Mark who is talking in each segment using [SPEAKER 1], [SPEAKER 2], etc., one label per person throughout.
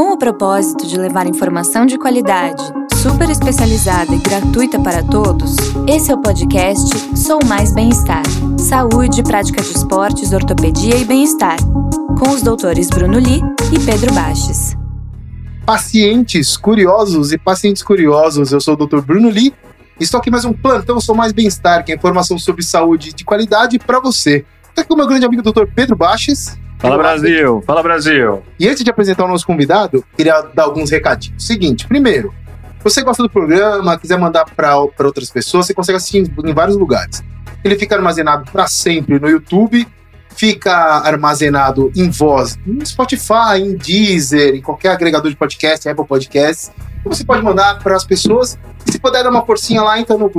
[SPEAKER 1] Com o propósito de levar informação de qualidade, super especializada e gratuita para todos, esse é o podcast Sou Mais Bem-Estar. Saúde, prática de esportes, ortopedia e bem-estar. Com os doutores Bruno Li e Pedro Baches.
[SPEAKER 2] Pacientes curiosos e pacientes curiosos, eu sou o Dr. Bruno Li. Estou aqui mais um plantão Sou Mais Bem-Estar, que é informação sobre saúde de qualidade para você. Estou aqui com o meu grande amigo Dr. Pedro Baches.
[SPEAKER 3] Fala Brasil, fala Brasil.
[SPEAKER 2] E antes de apresentar o nosso convidado, queria dar alguns recadinhos. Seguinte, primeiro, você gosta do programa, quiser mandar para outras pessoas, você consegue assistir em vários lugares. Ele fica armazenado para sempre no YouTube, fica armazenado em voz no Spotify, em Deezer, em qualquer agregador de podcast, Apple Podcasts. Você pode mandar para as pessoas. E se puder dar uma forcinha lá, então no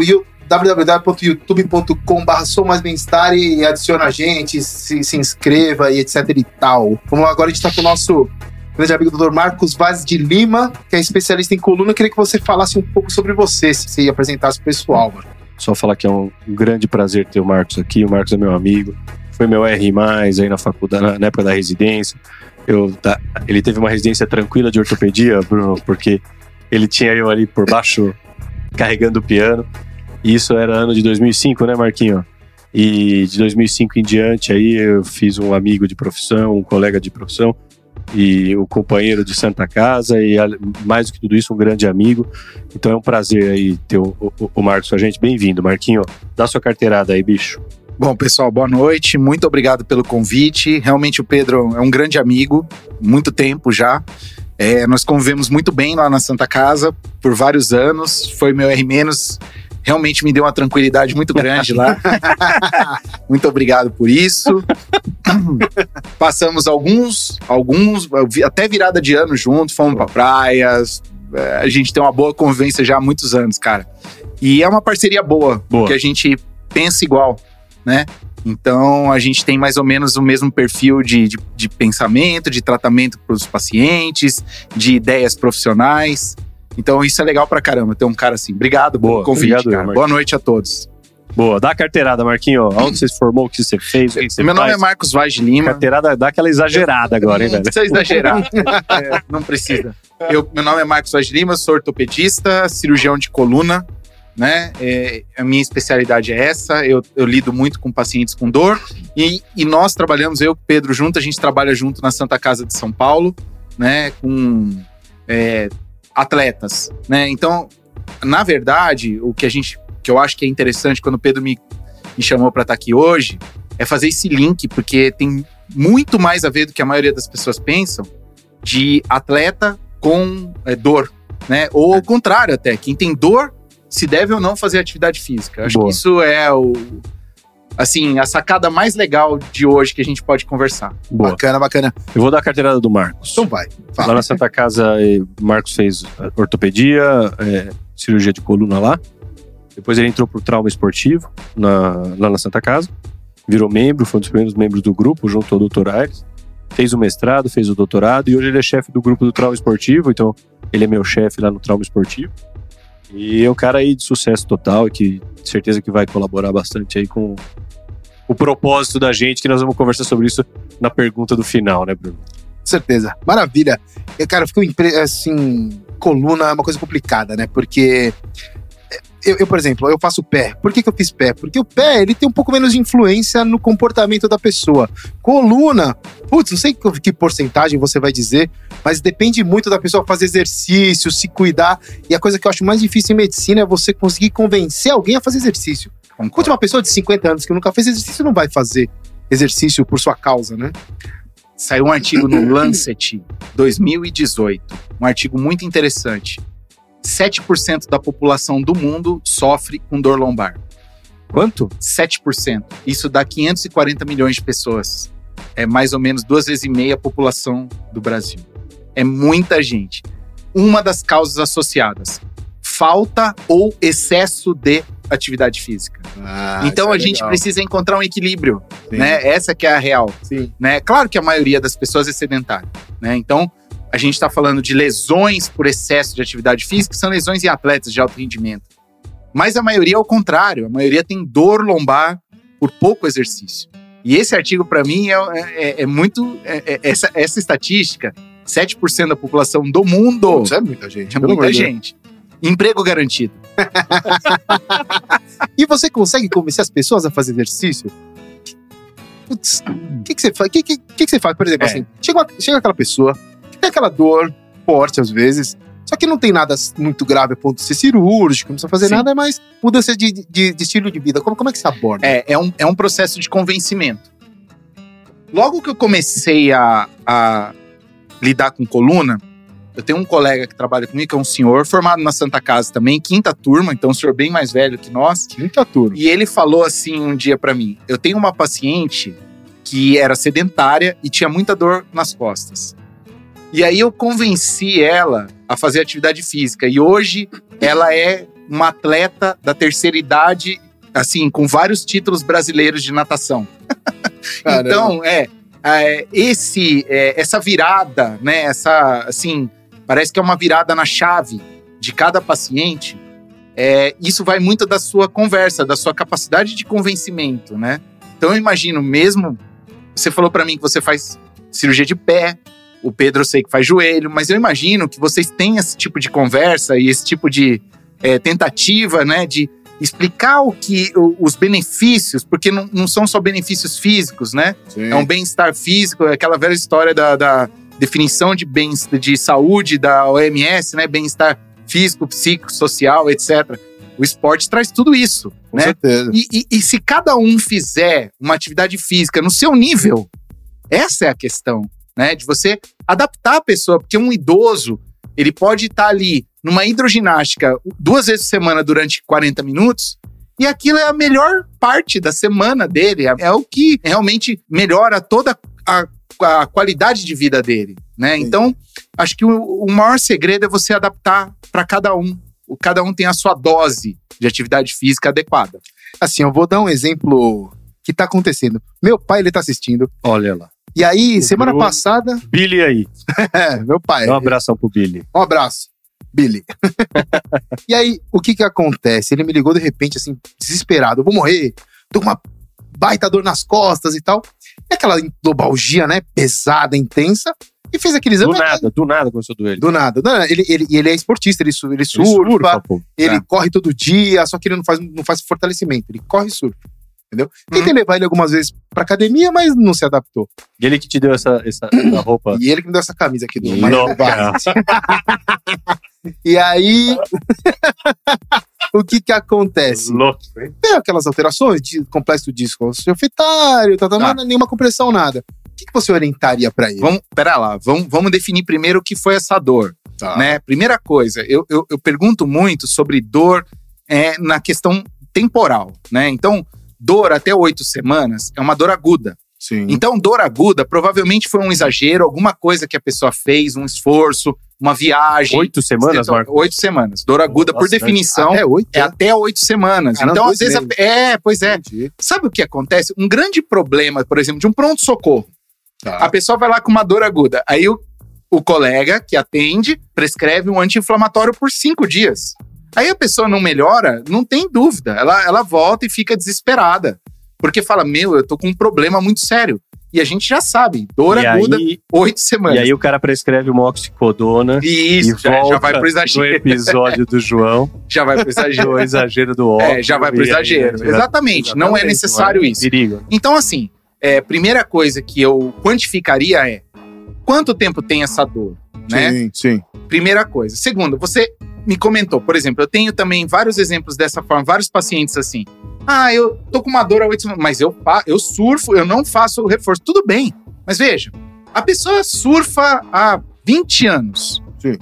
[SPEAKER 2] www.youtube.com.br Sou Mais Bem-Estar e adiciona a gente, se, se inscreva e etc e tal. Como agora a gente está com o nosso grande amigo Dr. Marcos Vaz de Lima, que é especialista em coluna. Eu queria que você falasse um pouco sobre você, se você apresentasse o pessoal. Mano.
[SPEAKER 3] Só falar que é um grande prazer ter o Marcos aqui. O Marcos é meu amigo. Foi meu R+, aí na faculdade, na época da residência. Eu, tá, ele teve uma residência tranquila de ortopedia, Bruno, porque ele tinha eu ali por baixo carregando o piano. Isso era ano de 2005, né, Marquinho? E de 2005 em diante, aí eu fiz um amigo de profissão, um colega de profissão e um companheiro de Santa Casa e mais do que tudo isso, um grande amigo. Então é um prazer aí ter o, o, o Marcos com a gente. Bem-vindo, Marquinho. Dá sua carteirada aí, bicho.
[SPEAKER 4] Bom, pessoal, boa noite. Muito obrigado pelo convite. Realmente o Pedro é um grande amigo, muito tempo já. É, nós convivemos muito bem lá na Santa Casa por vários anos. Foi meu R- realmente me deu uma tranquilidade muito grande lá. muito obrigado por isso. Passamos alguns, alguns, até virada de ano juntos, fomos para praias. É, a gente tem uma boa convivência já há muitos anos, cara. E é uma parceria boa, boa. que a gente pensa igual, né? Então a gente tem mais ou menos o mesmo perfil de, de, de pensamento, de tratamento para os pacientes, de ideias profissionais. Então isso é legal pra caramba, ter um cara assim. Obrigado pelo convite, obrigado, cara. Boa noite a todos.
[SPEAKER 3] Boa, dá a carteirada, Marquinho. Onde você se formou, o que você fez? Que você
[SPEAKER 4] Meu
[SPEAKER 3] faz?
[SPEAKER 4] nome é Marcos Vaz de Lima.
[SPEAKER 3] Carteirada dá aquela exagerada agora, hein,
[SPEAKER 4] não
[SPEAKER 3] velho?
[SPEAKER 4] precisa exagerar. é, não precisa. Eu, meu nome é Marcos Vaz de Lima, sou ortopedista, cirurgião de coluna. Né? É, a minha especialidade é essa. Eu, eu, lido muito com pacientes com dor. E, e nós trabalhamos, eu e o Pedro junto, a gente trabalha junto na Santa Casa de São Paulo, né? Com é, atletas, né? Então, na verdade, o que a gente, que eu acho que é interessante quando o Pedro me, me chamou para estar aqui hoje, é fazer esse link, porque tem muito mais a ver do que a maioria das pessoas pensam de atleta com é, dor, né? Ou ao contrário até, quem tem dor se deve ou não fazer atividade física. Acho
[SPEAKER 3] Boa.
[SPEAKER 4] que isso é o assim, a sacada mais legal de hoje que a gente pode conversar.
[SPEAKER 3] Boa.
[SPEAKER 2] Bacana, bacana.
[SPEAKER 3] Eu vou dar a carteirada do Marcos.
[SPEAKER 2] Então vai.
[SPEAKER 3] Fala. Lá na Santa Casa, o Marcos fez ortopedia, é, cirurgia de coluna lá. Depois ele entrou pro trauma esportivo na, lá na Santa Casa. Virou membro, foi um dos primeiros membros do grupo, junto ao Dr. Aires. Fez o mestrado, fez o doutorado e hoje ele é chefe do grupo do trauma esportivo, então ele é meu chefe lá no trauma esportivo. E é um cara aí de sucesso total e que certeza que vai colaborar bastante aí com o propósito da gente, que nós vamos conversar sobre isso na pergunta do final, né, Bruno?
[SPEAKER 2] Certeza. Maravilha. Cara, eu fico assim, coluna é uma coisa complicada, né? Porque eu, eu, por exemplo, eu faço pé. Por que, que eu fiz pé? Porque o pé, ele tem um pouco menos de influência no comportamento da pessoa. Coluna, putz, não sei que, que porcentagem você vai dizer, mas depende muito da pessoa fazer exercício, se cuidar. E a coisa que eu acho mais difícil em medicina é você conseguir convencer alguém a fazer exercício. Enquanto uma pessoa de 50 anos que nunca fez exercício não vai fazer exercício por sua causa, né?
[SPEAKER 4] Saiu um artigo no Lancet 2018, um artigo muito interessante. 7% da população do mundo sofre com dor lombar.
[SPEAKER 3] Quanto?
[SPEAKER 4] 7%. Isso dá 540 milhões de pessoas. É mais ou menos duas vezes e meia a população do Brasil. É muita gente. Uma das causas associadas: falta ou excesso de atividade física.
[SPEAKER 2] Ah,
[SPEAKER 4] então
[SPEAKER 2] isso
[SPEAKER 4] a
[SPEAKER 2] é
[SPEAKER 4] gente
[SPEAKER 2] legal.
[SPEAKER 4] precisa encontrar um equilíbrio,
[SPEAKER 2] Sim.
[SPEAKER 4] né? Essa que é a real,
[SPEAKER 2] Sim.
[SPEAKER 4] né? Claro que a maioria das pessoas é sedentária, né? Então a gente está falando de lesões por excesso de atividade física, que são lesões em atletas de alto rendimento. Mas a maioria é o contrário, a maioria tem dor lombar por pouco exercício. E esse artigo, para mim, é, é- é muito. é- é- essa, essa estatística 7% da população do mundo.
[SPEAKER 2] Isso é muita gente.
[SPEAKER 4] É muita gente. Emprego garantido.
[SPEAKER 2] E você consegue convencer as pessoas a fazer exercício? Putz, o que, que você faz? O que, que, que, você faz? Por exemplo,
[SPEAKER 4] É.
[SPEAKER 2] assim, chega, chega aquela pessoa tem aquela dor forte às vezes, só que não tem nada muito grave a ponto de ser cirúrgico, não precisa fazer
[SPEAKER 4] Sim.
[SPEAKER 2] nada, é mais mudança de, de, de estilo de vida. Como, como é que você aborda?
[SPEAKER 4] É, é, um, é um processo de convencimento. Logo que eu comecei a, a lidar com coluna, eu tenho um colega que trabalha comigo, que é um senhor, formado na Santa Casa também, quinta turma, então um senhor bem mais velho que nós.
[SPEAKER 2] Muita turma.
[SPEAKER 4] E ele falou assim um dia pra mim: Eu tenho uma paciente que era sedentária e tinha muita dor nas costas. E aí eu convenci ela a fazer atividade física. E hoje ela é uma atleta da terceira idade, assim, com vários títulos brasileiros de natação. Então, é, é, esse, é, essa virada, né? Essa, assim, parece que é uma virada na chave de cada paciente. É, isso vai muito da sua conversa, da sua capacidade de convencimento, né? Então, eu imagino mesmo. Você falou para mim que você faz cirurgia de pé. O Pedro eu sei que faz joelho, mas eu imagino que vocês têm esse tipo de conversa e esse tipo de é, tentativa, né? De explicar o que o- os benefícios, porque não, não são só benefícios físicos, né? É um bem-estar físico, é aquela velha história da, da definição de bem de saúde da OMS, né? Bem-estar físico, psíquico, social, etc. O esporte traz tudo isso,
[SPEAKER 2] Com
[SPEAKER 4] né?
[SPEAKER 2] certeza.
[SPEAKER 4] E, e- e se cada um fizer uma atividade física no seu nível, essa é a questão, né? De você adaptar a pessoa, porque um idoso, ele pode estar ali numa hidroginástica duas vezes por semana durante 40 minutos, e aquilo é a melhor parte da semana dele, é, é o que realmente melhora toda a, a qualidade de vida dele, né?
[SPEAKER 2] Sim.
[SPEAKER 4] Então, acho que o, o maior segredo é você adaptar para cada um. O- Cada um tem a sua dose de atividade física adequada.
[SPEAKER 2] Assim, eu vou dar um exemplo que tá acontecendo. Meu pai, ele tá assistindo.
[SPEAKER 3] Olha lá.
[SPEAKER 2] E aí,
[SPEAKER 3] O
[SPEAKER 2] semana
[SPEAKER 3] Bruno.
[SPEAKER 2] passada.
[SPEAKER 3] Billy aí.
[SPEAKER 2] É, meu pai.
[SPEAKER 3] Dá um abração pro Billy.
[SPEAKER 2] Um abraço, Billy. e aí, o que que acontece? Ele me ligou de repente, assim, desesperado. Eu vou morrer, tô com uma baita dor nas costas e tal. E aquela endobalgia, né? Pesada, intensa. E fez aquele
[SPEAKER 3] Do
[SPEAKER 2] exame.
[SPEAKER 3] nada, do nada começou a doer.
[SPEAKER 2] Do nada. Não, ele, ele, ele é esportista, ele, ele
[SPEAKER 3] Ele
[SPEAKER 2] surfa, ele
[SPEAKER 4] É.
[SPEAKER 2] corre todo dia, só que ele não faz, não faz fortalecimento, ele corre e surfa. Entendeu?
[SPEAKER 4] Uhum.
[SPEAKER 2] Tentei levar ele algumas vezes pra academia, mas não se adaptou.
[SPEAKER 3] E ele que te deu essa, essa, essa roupa.
[SPEAKER 2] E ele que me deu essa camisa aqui do. E aí, o que que acontece?
[SPEAKER 3] Louco.
[SPEAKER 2] Tem aquelas alterações de complexo disco osteofetário, tá, tá,
[SPEAKER 4] Tá.
[SPEAKER 2] não, nenhuma compressão, nada. O que, que você orientaria pra ele?
[SPEAKER 4] Vamos, pera lá, vamos, vamos definir primeiro o que foi essa dor,
[SPEAKER 2] Tá.
[SPEAKER 4] né? Primeira coisa, eu, eu, eu pergunto muito sobre dor é, na questão temporal, né? Então, dor até oito semanas é uma dor aguda.
[SPEAKER 2] Sim.
[SPEAKER 4] Então, dor aguda provavelmente foi um exagero, alguma coisa que a pessoa fez, um esforço, uma viagem.
[SPEAKER 3] Oito semanas,
[SPEAKER 4] Então,
[SPEAKER 3] Marco?
[SPEAKER 4] Oito semanas. Dor aguda, por
[SPEAKER 3] Bastante.
[SPEAKER 4] definição,
[SPEAKER 2] Até oito?
[SPEAKER 4] é até oito semanas.
[SPEAKER 2] Caramba,
[SPEAKER 4] então, às vezes.
[SPEAKER 2] meses.
[SPEAKER 4] é, pois é.
[SPEAKER 2] Entendi.
[SPEAKER 4] Sabe o que acontece? Um grande problema, por exemplo, de um pronto-socorro.
[SPEAKER 2] Tá.
[SPEAKER 4] A pessoa vai lá com uma dor aguda. Aí o, o colega que atende prescreve um anti-inflamatório por cinco dias. Aí a pessoa não melhora, não tem dúvida. Ela, ela volta e fica desesperada. Porque fala: Meu, eu tô com um problema muito sério. E a gente já sabe, dor
[SPEAKER 3] E
[SPEAKER 4] aguda, oito
[SPEAKER 3] e
[SPEAKER 4] semanas.
[SPEAKER 3] aí o cara prescreve uma oxicodona.
[SPEAKER 4] E isso,
[SPEAKER 3] e
[SPEAKER 4] já,
[SPEAKER 3] volta
[SPEAKER 4] já vai pro
[SPEAKER 3] do
[SPEAKER 4] exagero.
[SPEAKER 3] episódio do João.
[SPEAKER 4] Já vai pro exagero.
[SPEAKER 3] o exagero do óbvio.
[SPEAKER 4] É, já vai pro
[SPEAKER 3] e aí-
[SPEAKER 4] exagero. Exatamente, não é necessário isso.
[SPEAKER 3] Perigo.
[SPEAKER 4] Então, assim, é, primeira coisa que eu quantificaria é quanto tempo tem essa dor, né?
[SPEAKER 2] Sim, sim.
[SPEAKER 4] Primeira coisa. Segunda, você me comentou, por exemplo, eu tenho também vários exemplos dessa forma, vários pacientes assim. Ah, eu tô com uma dor há oito semanas, mas eu, eu surfo, eu não faço o reforço. Tudo bem, mas veja, a pessoa surfa há 20 anos.
[SPEAKER 2] Sim.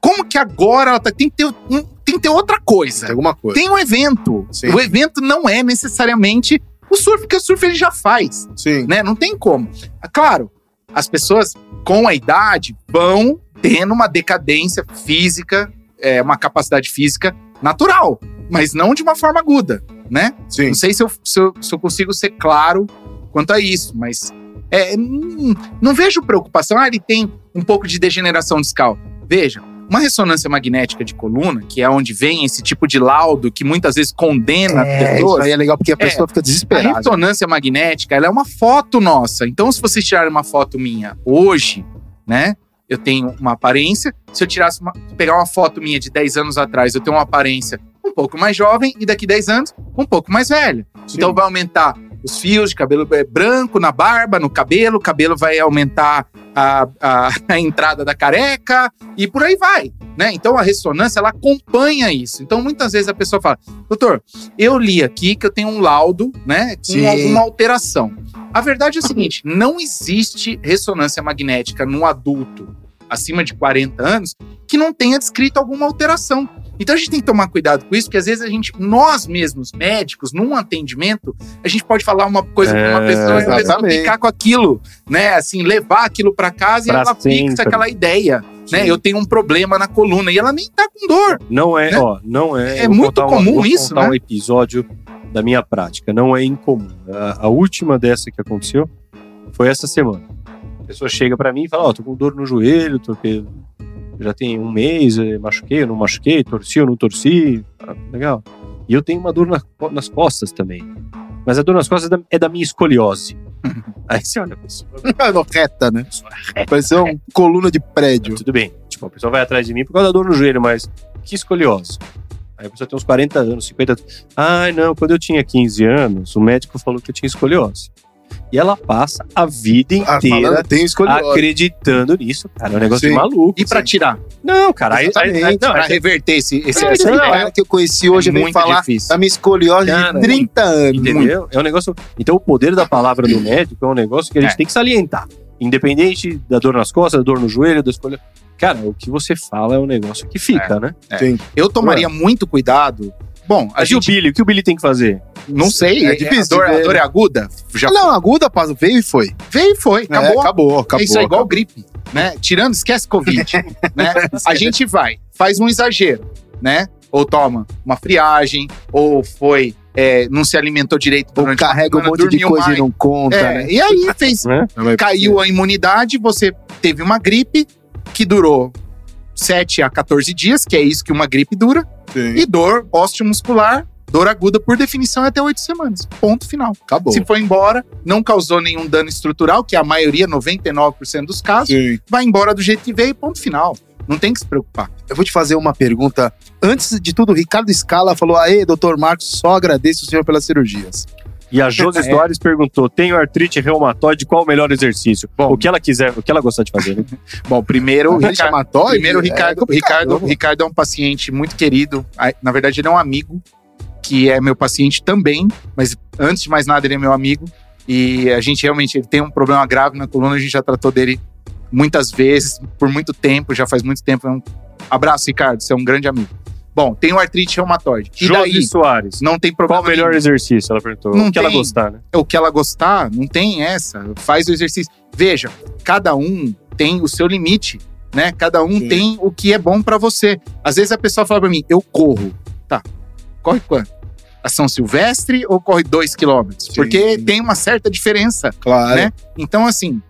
[SPEAKER 4] Como que agora ela tá, tem, que ter, um- tem que ter outra coisa?
[SPEAKER 2] Tem alguma coisa.
[SPEAKER 4] Tem um evento.
[SPEAKER 2] Sim.
[SPEAKER 4] O evento não é necessariamente o surf, porque o surf ele já faz
[SPEAKER 2] Sim.
[SPEAKER 4] né? Não tem como. Ah, Claro, as pessoas com a idade vão tendo uma decadência física, é, uma capacidade física natural, mas não de uma forma aguda, né?
[SPEAKER 2] Sim.
[SPEAKER 4] Não sei se eu, se eu, se eu consigo ser claro quanto a isso, mas é, hum, não vejo preocupação. Ah, ele tem um pouco de degeneração discal. Veja, uma ressonância magnética de coluna, que é onde vem esse tipo de laudo que muitas vezes condena
[SPEAKER 2] É, isso
[SPEAKER 4] pessoas.
[SPEAKER 2] aí é legal porque a pessoa fica
[SPEAKER 4] A
[SPEAKER 2] desesperada.
[SPEAKER 4] ressonância magnética, ela é uma foto nossa. Então, se vocês tirarem uma foto minha hoje, né? Eu tenho uma aparência. Se eu tirasse uma, pegar uma foto minha de 10 anos atrás, eu tenho uma aparência um pouco mais jovem e daqui 10 anos um pouco mais velha.
[SPEAKER 2] Sim.
[SPEAKER 4] Então vai aumentar os fios de cabelo é, branco na barba, no cabelo, o cabelo vai aumentar a, a, a entrada da careca e por aí vai. Né? Então a ressonância ela acompanha isso. Então muitas vezes a pessoa fala, doutor, eu li aqui que eu tenho um laudo, né, com
[SPEAKER 2] Sim.
[SPEAKER 4] alguma alteração. A verdade é o seguinte: não existe ressonância magnética num adulto acima de 40 anos que não tenha descrito alguma alteração. Então a gente tem que tomar cuidado com isso, porque às vezes a gente, nós mesmos, médicos, num atendimento, a gente pode falar uma coisa para uma
[SPEAKER 3] É,
[SPEAKER 4] pessoa e a pessoa ficar com aquilo, né? Assim, levar aquilo para casa
[SPEAKER 3] Pra
[SPEAKER 4] e ela fixa
[SPEAKER 3] sempre.
[SPEAKER 4] aquela ideia, né? Eu tenho um problema na coluna e ela nem tá com dor.
[SPEAKER 3] Não é,
[SPEAKER 4] Né?
[SPEAKER 3] ó, não é.
[SPEAKER 4] É muito
[SPEAKER 3] uma-
[SPEAKER 4] comum
[SPEAKER 3] vou
[SPEAKER 4] isso,
[SPEAKER 3] contar
[SPEAKER 4] né?
[SPEAKER 3] um episódio da minha prática. Não é incomum. A, a última dessa que aconteceu foi essa semana. A pessoa chega pra mim e fala: Ó, tô com dor no joelho, tô já tem um mês, eh, machuquei, não machuquei, torci, eu não torci. Ah, legal. E eu tenho uma dor na- nas costas também. Mas a dor nas costas é da, é da minha escoliose. Aí você olha a pessoa.
[SPEAKER 2] No reta, né?
[SPEAKER 3] pessoa reta.
[SPEAKER 2] Parece uma coluna de prédio.
[SPEAKER 3] Tudo bem. Tipo, a pessoa vai atrás de mim por causa da dor no joelho, mas que escoliose. Aí a pessoa tem uns 40 anos, 50 anos. Ai, não, quando eu tinha 15 anos, o médico falou que eu tinha escoliose. E ela passa a vida
[SPEAKER 2] Ah,
[SPEAKER 3] inteira acreditando nisso, cara. É um negócio
[SPEAKER 2] Sim.
[SPEAKER 3] de maluco.
[SPEAKER 4] E para tirar,
[SPEAKER 3] Não, cara. Aí, aí, não,
[SPEAKER 4] para
[SPEAKER 3] aí-
[SPEAKER 4] reverter esse, esse,
[SPEAKER 3] Não,
[SPEAKER 4] essa ideia,
[SPEAKER 2] cara que eu conheci hoje
[SPEAKER 4] é muito
[SPEAKER 2] falar
[SPEAKER 4] difícil.
[SPEAKER 2] da minha escoliose
[SPEAKER 3] Cara,
[SPEAKER 2] de 30 anos.
[SPEAKER 3] Entendeu? É um negócio. Então, o poder da palavra do médico é um negócio que a gente
[SPEAKER 4] É.
[SPEAKER 3] tem que salientar. Independente da dor nas costas, da dor no joelho, da escolha. Cara, o que você fala é um negócio que fica, né?
[SPEAKER 4] É.
[SPEAKER 2] Sim.
[SPEAKER 4] Eu tomaria muito cuidado. Bom, a
[SPEAKER 3] Mas e o
[SPEAKER 4] gente
[SPEAKER 3] Billy? O que o Billy tem que fazer?
[SPEAKER 4] não sei,
[SPEAKER 2] É
[SPEAKER 4] é
[SPEAKER 2] difícil
[SPEAKER 4] a dor, a dor é aguda? Já
[SPEAKER 2] Não, aguda, passa, veio e foi.
[SPEAKER 4] veio e foi,
[SPEAKER 2] É,
[SPEAKER 4] acabou.
[SPEAKER 2] acabou, acabou.
[SPEAKER 4] é isso é igual
[SPEAKER 2] acabou.
[SPEAKER 4] gripe, né? Tirando, esquece Covid, né? A gente vai, faz um exagero, né? Ou toma uma friagem, ou foi, é, não se alimentou direito
[SPEAKER 2] Ou carrega um
[SPEAKER 4] semana,
[SPEAKER 2] monte de
[SPEAKER 4] dormiu
[SPEAKER 2] coisa
[SPEAKER 4] mais.
[SPEAKER 2] e não conta,
[SPEAKER 4] É,
[SPEAKER 2] né?
[SPEAKER 4] E aí fez,
[SPEAKER 3] Né?
[SPEAKER 4] caiu a imunidade, você teve uma gripe que durou 7 a 14 dias, que é isso que uma gripe dura,
[SPEAKER 2] Sim.
[SPEAKER 4] e dor osteomuscular, dor aguda, por definição, é até 8 semanas. Ponto final.
[SPEAKER 2] Acabou.
[SPEAKER 4] Se foi embora, não causou nenhum dano estrutural, que é a maioria, 99% dos casos,
[SPEAKER 2] Sim.
[SPEAKER 4] vai embora do jeito que veio, ponto final. Não tem que se preocupar.
[SPEAKER 2] Eu vou te fazer uma pergunta. Antes de tudo, o Ricardo Scala falou: Aê, doutor Marcos, só agradeço o senhor pelas cirurgias.
[SPEAKER 3] E a Josi
[SPEAKER 4] É.
[SPEAKER 3] Soares perguntou: tenho artrite reumatoide, qual o melhor exercício?
[SPEAKER 4] Bom.
[SPEAKER 3] o que ela quiser, o que ela gostar de fazer, né?
[SPEAKER 4] Bom, primeiro, o Ricardo,
[SPEAKER 2] Reumatóide?
[SPEAKER 4] primeiro, o
[SPEAKER 2] É
[SPEAKER 4] Ricardo, Ricardo. Ricardo é um paciente muito querido. Na verdade, ele é um amigo, que é meu paciente também, mas antes de mais nada, ele é meu amigo. E a gente realmente ele tem um problema grave na coluna, a gente já tratou dele muitas vezes, por muito tempo, já faz muito tempo. É um abraço, Ricardo, você é um grande amigo. Bom, tem o artrite reumatoide. E daí?
[SPEAKER 3] Josi Soares.
[SPEAKER 4] Não tem problema
[SPEAKER 3] Qual o melhor
[SPEAKER 4] nenhum.
[SPEAKER 3] exercício? Ela perguntou.
[SPEAKER 4] Não
[SPEAKER 3] o que ela
[SPEAKER 4] tem.
[SPEAKER 3] gostar, né?
[SPEAKER 4] o que ela gostar, não tem essa. Faz o exercício. Veja, cada um tem o seu limite, né? Cada um
[SPEAKER 2] Sim.
[SPEAKER 4] tem o que é bom pra você. Às vezes a pessoa fala pra mim, eu corro. Tá. Corre quanto? A São Silvestre ou corre dois quilômetros?
[SPEAKER 2] Sim.
[SPEAKER 4] Porque tem uma certa diferença.
[SPEAKER 2] Claro.
[SPEAKER 4] Né? Então, assim,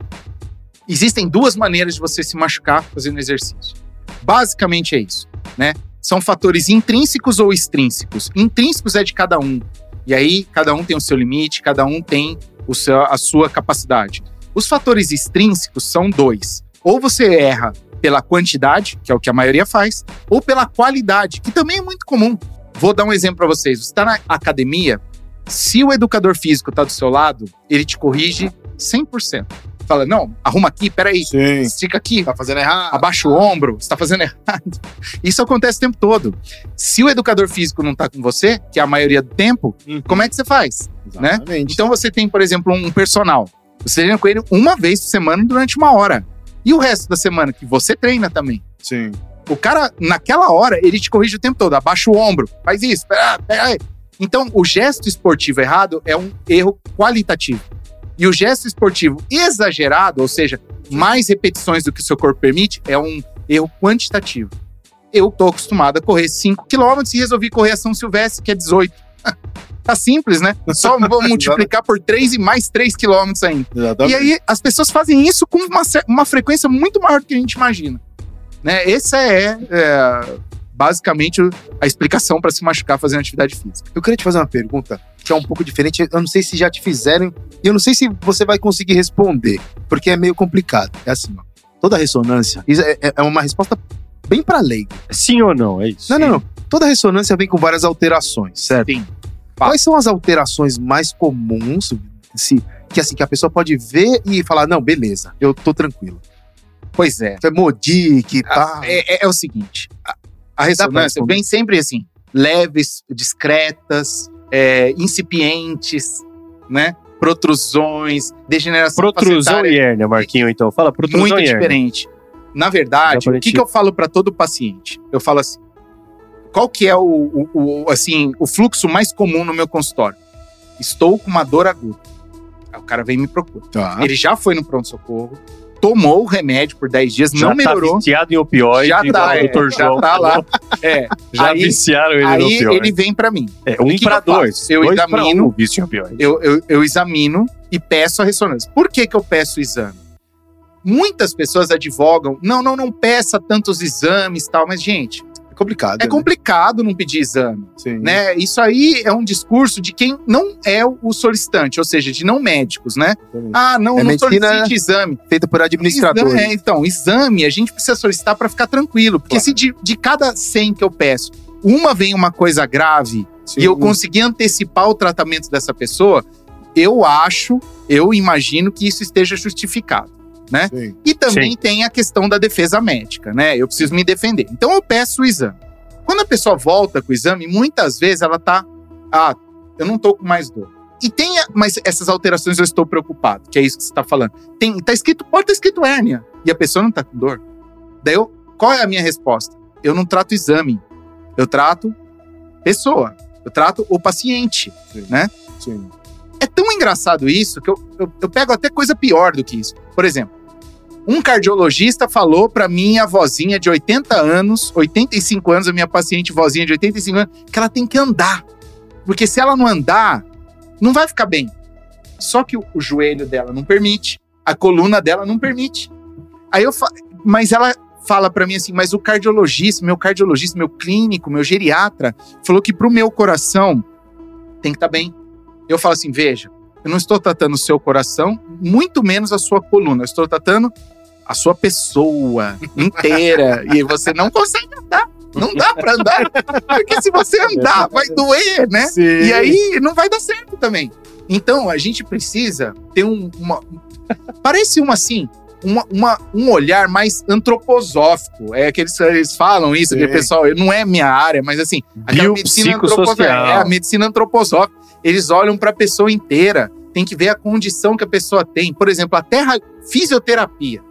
[SPEAKER 4] existem duas maneiras de você se machucar fazendo exercício. Basicamente é isso, né? São fatores intrínsecos ou extrínsecos. Intrínsecos é de cada um. E aí, cada um tem o seu limite, cada um tem o seu, a sua capacidade. Os fatores extrínsecos são dois. Ou você erra pela quantidade, que é o que a maioria faz, ou pela qualidade, que também é muito comum. Vou dar um exemplo para vocês. Você está na academia, se o educador físico está do seu lado, ele te corrige 100%. Fala, não, arruma aqui, peraí,
[SPEAKER 2] Sim.
[SPEAKER 4] estica aqui,
[SPEAKER 2] Tá fazendo errado.
[SPEAKER 4] abaixa o ombro, você tá fazendo errado. Isso acontece o tempo todo. Se o educador físico não tá com você, que é a maioria do tempo, como é que você faz? né?
[SPEAKER 2] Exatamente.
[SPEAKER 4] Então você tem, por exemplo, um personal. Você treina com ele uma vez por semana durante uma hora. E o resto da semana que você treina também.
[SPEAKER 2] Sim.
[SPEAKER 4] O cara, naquela hora, ele te corrige o tempo todo. Abaixa o ombro, faz isso, pera, pera aí. Então, o gesto esportivo errado é um erro qualitativo. E o gesto esportivo exagerado, ou seja, mais repetições do que o seu corpo permite, é um erro quantitativo. Eu tô acostumado a correr 5 km e resolvi correr a São Silvestre, que é 18. tá simples, né? Só vou multiplicar por 3 e mais 3 km ainda.
[SPEAKER 2] Exatamente.
[SPEAKER 4] E aí as pessoas fazem isso com uma, uma frequência muito maior do que a gente imagina. Né? Essa é, é, basicamente a explicação para se machucar fazendo atividade física.
[SPEAKER 2] Eu queria te fazer uma pergunta que é um pouco diferente. Eu não sei se já te fizeram e eu não sei se você vai conseguir responder, porque é meio complicado. É assim, ó. toda ressonância, isso é, é uma resposta bem pra leigo.
[SPEAKER 3] Sim ou não? É isso.
[SPEAKER 2] Não, não, não. Toda ressonância vem com várias alterações, certo?
[SPEAKER 4] Sim.
[SPEAKER 2] Quais são as alterações mais comuns se, que assim que a pessoa pode ver e falar, não, beleza, eu tô tranquilo.
[SPEAKER 4] Pois é.
[SPEAKER 2] É modique, tá?
[SPEAKER 4] Ah, É, é- é o seguinte: a, a ressonância vem sempre assim, leves, discretas, é, incipientes, né? Protrusões, degeneração
[SPEAKER 3] Protrusão
[SPEAKER 4] facetária
[SPEAKER 3] e hérnia, Marquinho, então. Fala protrusão
[SPEAKER 4] muito
[SPEAKER 3] e
[SPEAKER 4] diferente. Na verdade, o que, que eu falo para todo paciente? Eu falo assim: qual que é o, o- o- assim, o fluxo mais comum no meu consultório? Estou com uma dor aguda. Aí o cara vem e me procura.
[SPEAKER 2] Tá.
[SPEAKER 4] Ele já foi no pronto-socorro, tomou o remédio por 10 dias,
[SPEAKER 3] Já
[SPEAKER 4] não melhorou.
[SPEAKER 3] tá viciado em opioide,
[SPEAKER 4] Já
[SPEAKER 3] igual
[SPEAKER 4] tá, é,
[SPEAKER 3] Dr.
[SPEAKER 4] já
[SPEAKER 3] João
[SPEAKER 4] tá lá. É,
[SPEAKER 3] Já
[SPEAKER 4] aí,
[SPEAKER 3] viciaram ele no
[SPEAKER 4] aí
[SPEAKER 3] opioide.
[SPEAKER 4] ele vem pra mim.
[SPEAKER 3] É, um
[SPEAKER 4] faço?
[SPEAKER 3] dois.
[SPEAKER 4] Eu
[SPEAKER 3] dois
[SPEAKER 4] examino-
[SPEAKER 3] um, vício em opioide.
[SPEAKER 4] Eu, eu, eu examino e peço a ressonância. Por que, que eu peço o exame? Muitas pessoas advogam, não, não, não peça tantos exames e tal, mas, gente,
[SPEAKER 2] complicado.
[SPEAKER 4] é
[SPEAKER 2] né?
[SPEAKER 4] complicado não pedir exame,
[SPEAKER 2] Sim.
[SPEAKER 4] né? Isso aí é um discurso de quem não é o solicitante, ou seja, de não médicos, né? Ah, não,
[SPEAKER 2] É
[SPEAKER 4] não solicite exame.
[SPEAKER 2] Feita por administradores.
[SPEAKER 4] Exame, é, então, exame a gente precisa solicitar para ficar tranquilo. Porque
[SPEAKER 2] Claro.
[SPEAKER 4] se de, de cada 100 que eu peço, uma vem uma coisa grave
[SPEAKER 2] Sim.
[SPEAKER 4] e eu conseguir antecipar o tratamento dessa pessoa, eu acho, eu imagino que isso esteja justificado.
[SPEAKER 2] Sim.
[SPEAKER 4] E também
[SPEAKER 3] Sim.
[SPEAKER 4] tem a questão da defesa médica, né? Eu preciso me defender. Então eu peço o exame. Quando a pessoa volta com o exame, muitas vezes ela tá, ah, eu não tô com mais dor. E tem, a- mas essas alterações eu estou preocupado, que é isso que você está falando. Tem, tá escrito, pode estar escrito hérnia, e a pessoa não tá com dor. Daí eu, qual é a minha resposta? Eu não trato exame, eu trato pessoa, eu trato o paciente.
[SPEAKER 2] Sim.
[SPEAKER 4] É tão engraçado isso que eu, eu, eu pego até coisa pior do que isso. Por exemplo, um cardiologista falou pra minha vozinha de 80 anos, 85 anos, a minha paciente vozinha de 85 anos, que ela tem que andar. Porque se ela não andar, não vai ficar bem. Só que o, joelho dela não permite, a coluna dela não permite. Aí eu fa... Mas ela fala pra mim assim, mas o cardiologista, meu cardiologista, meu clínico, meu geriatra, falou que pro meu coração tem que estar bem. Eu falo assim, veja, eu não estou tratando o seu coração, muito menos a sua coluna. Eu estou tratando a sua pessoa inteira. e você não consegue andar. Não dá pra andar. Porque se você andar, vai doer, né?
[SPEAKER 2] Sim.
[SPEAKER 4] E aí não vai dar certo também. Então a gente precisa ter um, uma. Parece uma assim. Uma, uma- um olhar mais antroposófico. É que eles, eles falam isso, que pessoal, não é minha área, mas assim, aquela medicina antroposófica. É, a medicina antroposófica. Eles olham para a pessoa inteira, tem que ver a condição que a pessoa tem. Por exemplo, a terra fisioterapia,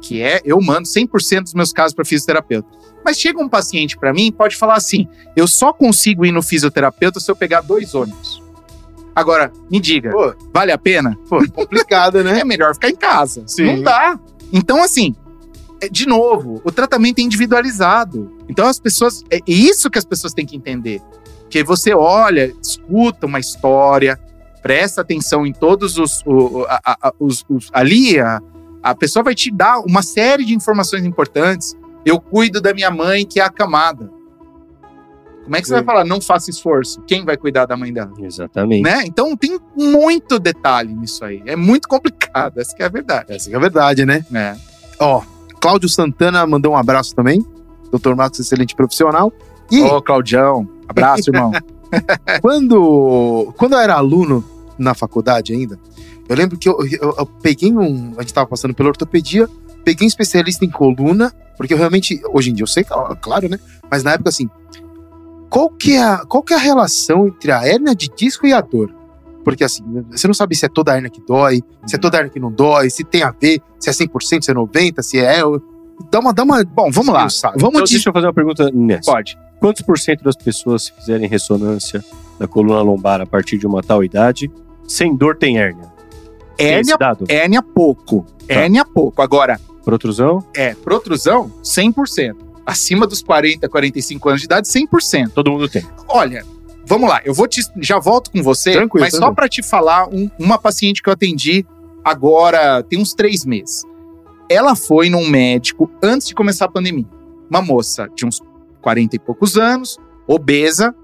[SPEAKER 4] que é eu mando 100% dos meus casos para fisioterapeuta. Mas chega um paciente para mim e pode falar assim: eu só consigo ir no fisioterapeuta se eu pegar dois ônibus. Agora, me diga,
[SPEAKER 2] Pô,
[SPEAKER 4] vale a pena?
[SPEAKER 2] pô, complicado, né?
[SPEAKER 4] É melhor ficar em casa.
[SPEAKER 2] Sim.
[SPEAKER 4] Não dá. Então, assim, é, de novo, o tratamento é individualizado. Então, as pessoas. É isso que as pessoas têm que entender. Que você olha, escuta uma história, presta atenção em todos os. o- a- a- os- os- ali, a, a pessoa vai te dar uma série de informações importantes. Eu cuido da minha mãe, que é acamada. Como é que você
[SPEAKER 2] Sim.
[SPEAKER 4] vai falar, não faça esforço? Quem vai cuidar da mãe dela?
[SPEAKER 3] Exatamente.
[SPEAKER 4] Né? Então tem muito detalhe nisso aí. É muito complicado, essa que é a verdade.
[SPEAKER 2] Essa que é a verdade, né?
[SPEAKER 4] É.
[SPEAKER 2] Ó, Cláudio Santana mandou um abraço também. Dr. Marcos, excelente profissional. E
[SPEAKER 4] Ô, Claudião, abraço, irmão.
[SPEAKER 2] quando, quando eu era aluno na faculdade ainda, eu lembro que eu, eu- eu peguei um. A gente estava passando pela ortopedia, peguei um especialista em coluna, porque eu realmente, hoje em dia eu sei, claro, né? Mas na época, assim, qual que é a, qual que é a relação entre a hérnia de disco e a dor? Porque assim, você não sabe se é toda a hérnia que dói, se é toda a hérnia que não dói, se tem a ver, se é 100%, se é 90%, se é. Dá uma. Dá uma
[SPEAKER 4] Bom, vamos lá. Vamos
[SPEAKER 3] Então,
[SPEAKER 4] de...
[SPEAKER 3] deixa eu fazer uma pergunta nessa.
[SPEAKER 4] Pode.
[SPEAKER 3] Quantos por cento das pessoas, se fizerem ressonância da coluna lombar a partir de uma tal idade, sem dor tem hérnia?
[SPEAKER 4] Hérnia, hérnia pouco. Hérnia pouco. Agora,
[SPEAKER 3] Protrusão?
[SPEAKER 4] é, protrusão, 100%. Acima dos 40, 45 anos de idade, 100%.
[SPEAKER 3] Todo mundo tem.
[SPEAKER 4] Olha, vamos lá. Eu vou te... Já volto com você,
[SPEAKER 2] Tranquilo,
[SPEAKER 4] mas só
[SPEAKER 2] tranquilo.
[SPEAKER 4] para te falar um- uma paciente que eu atendi agora, tem uns três meses. Ela foi num médico antes de começar a pandemia. Uma moça de uns 40 e poucos anos, obesa,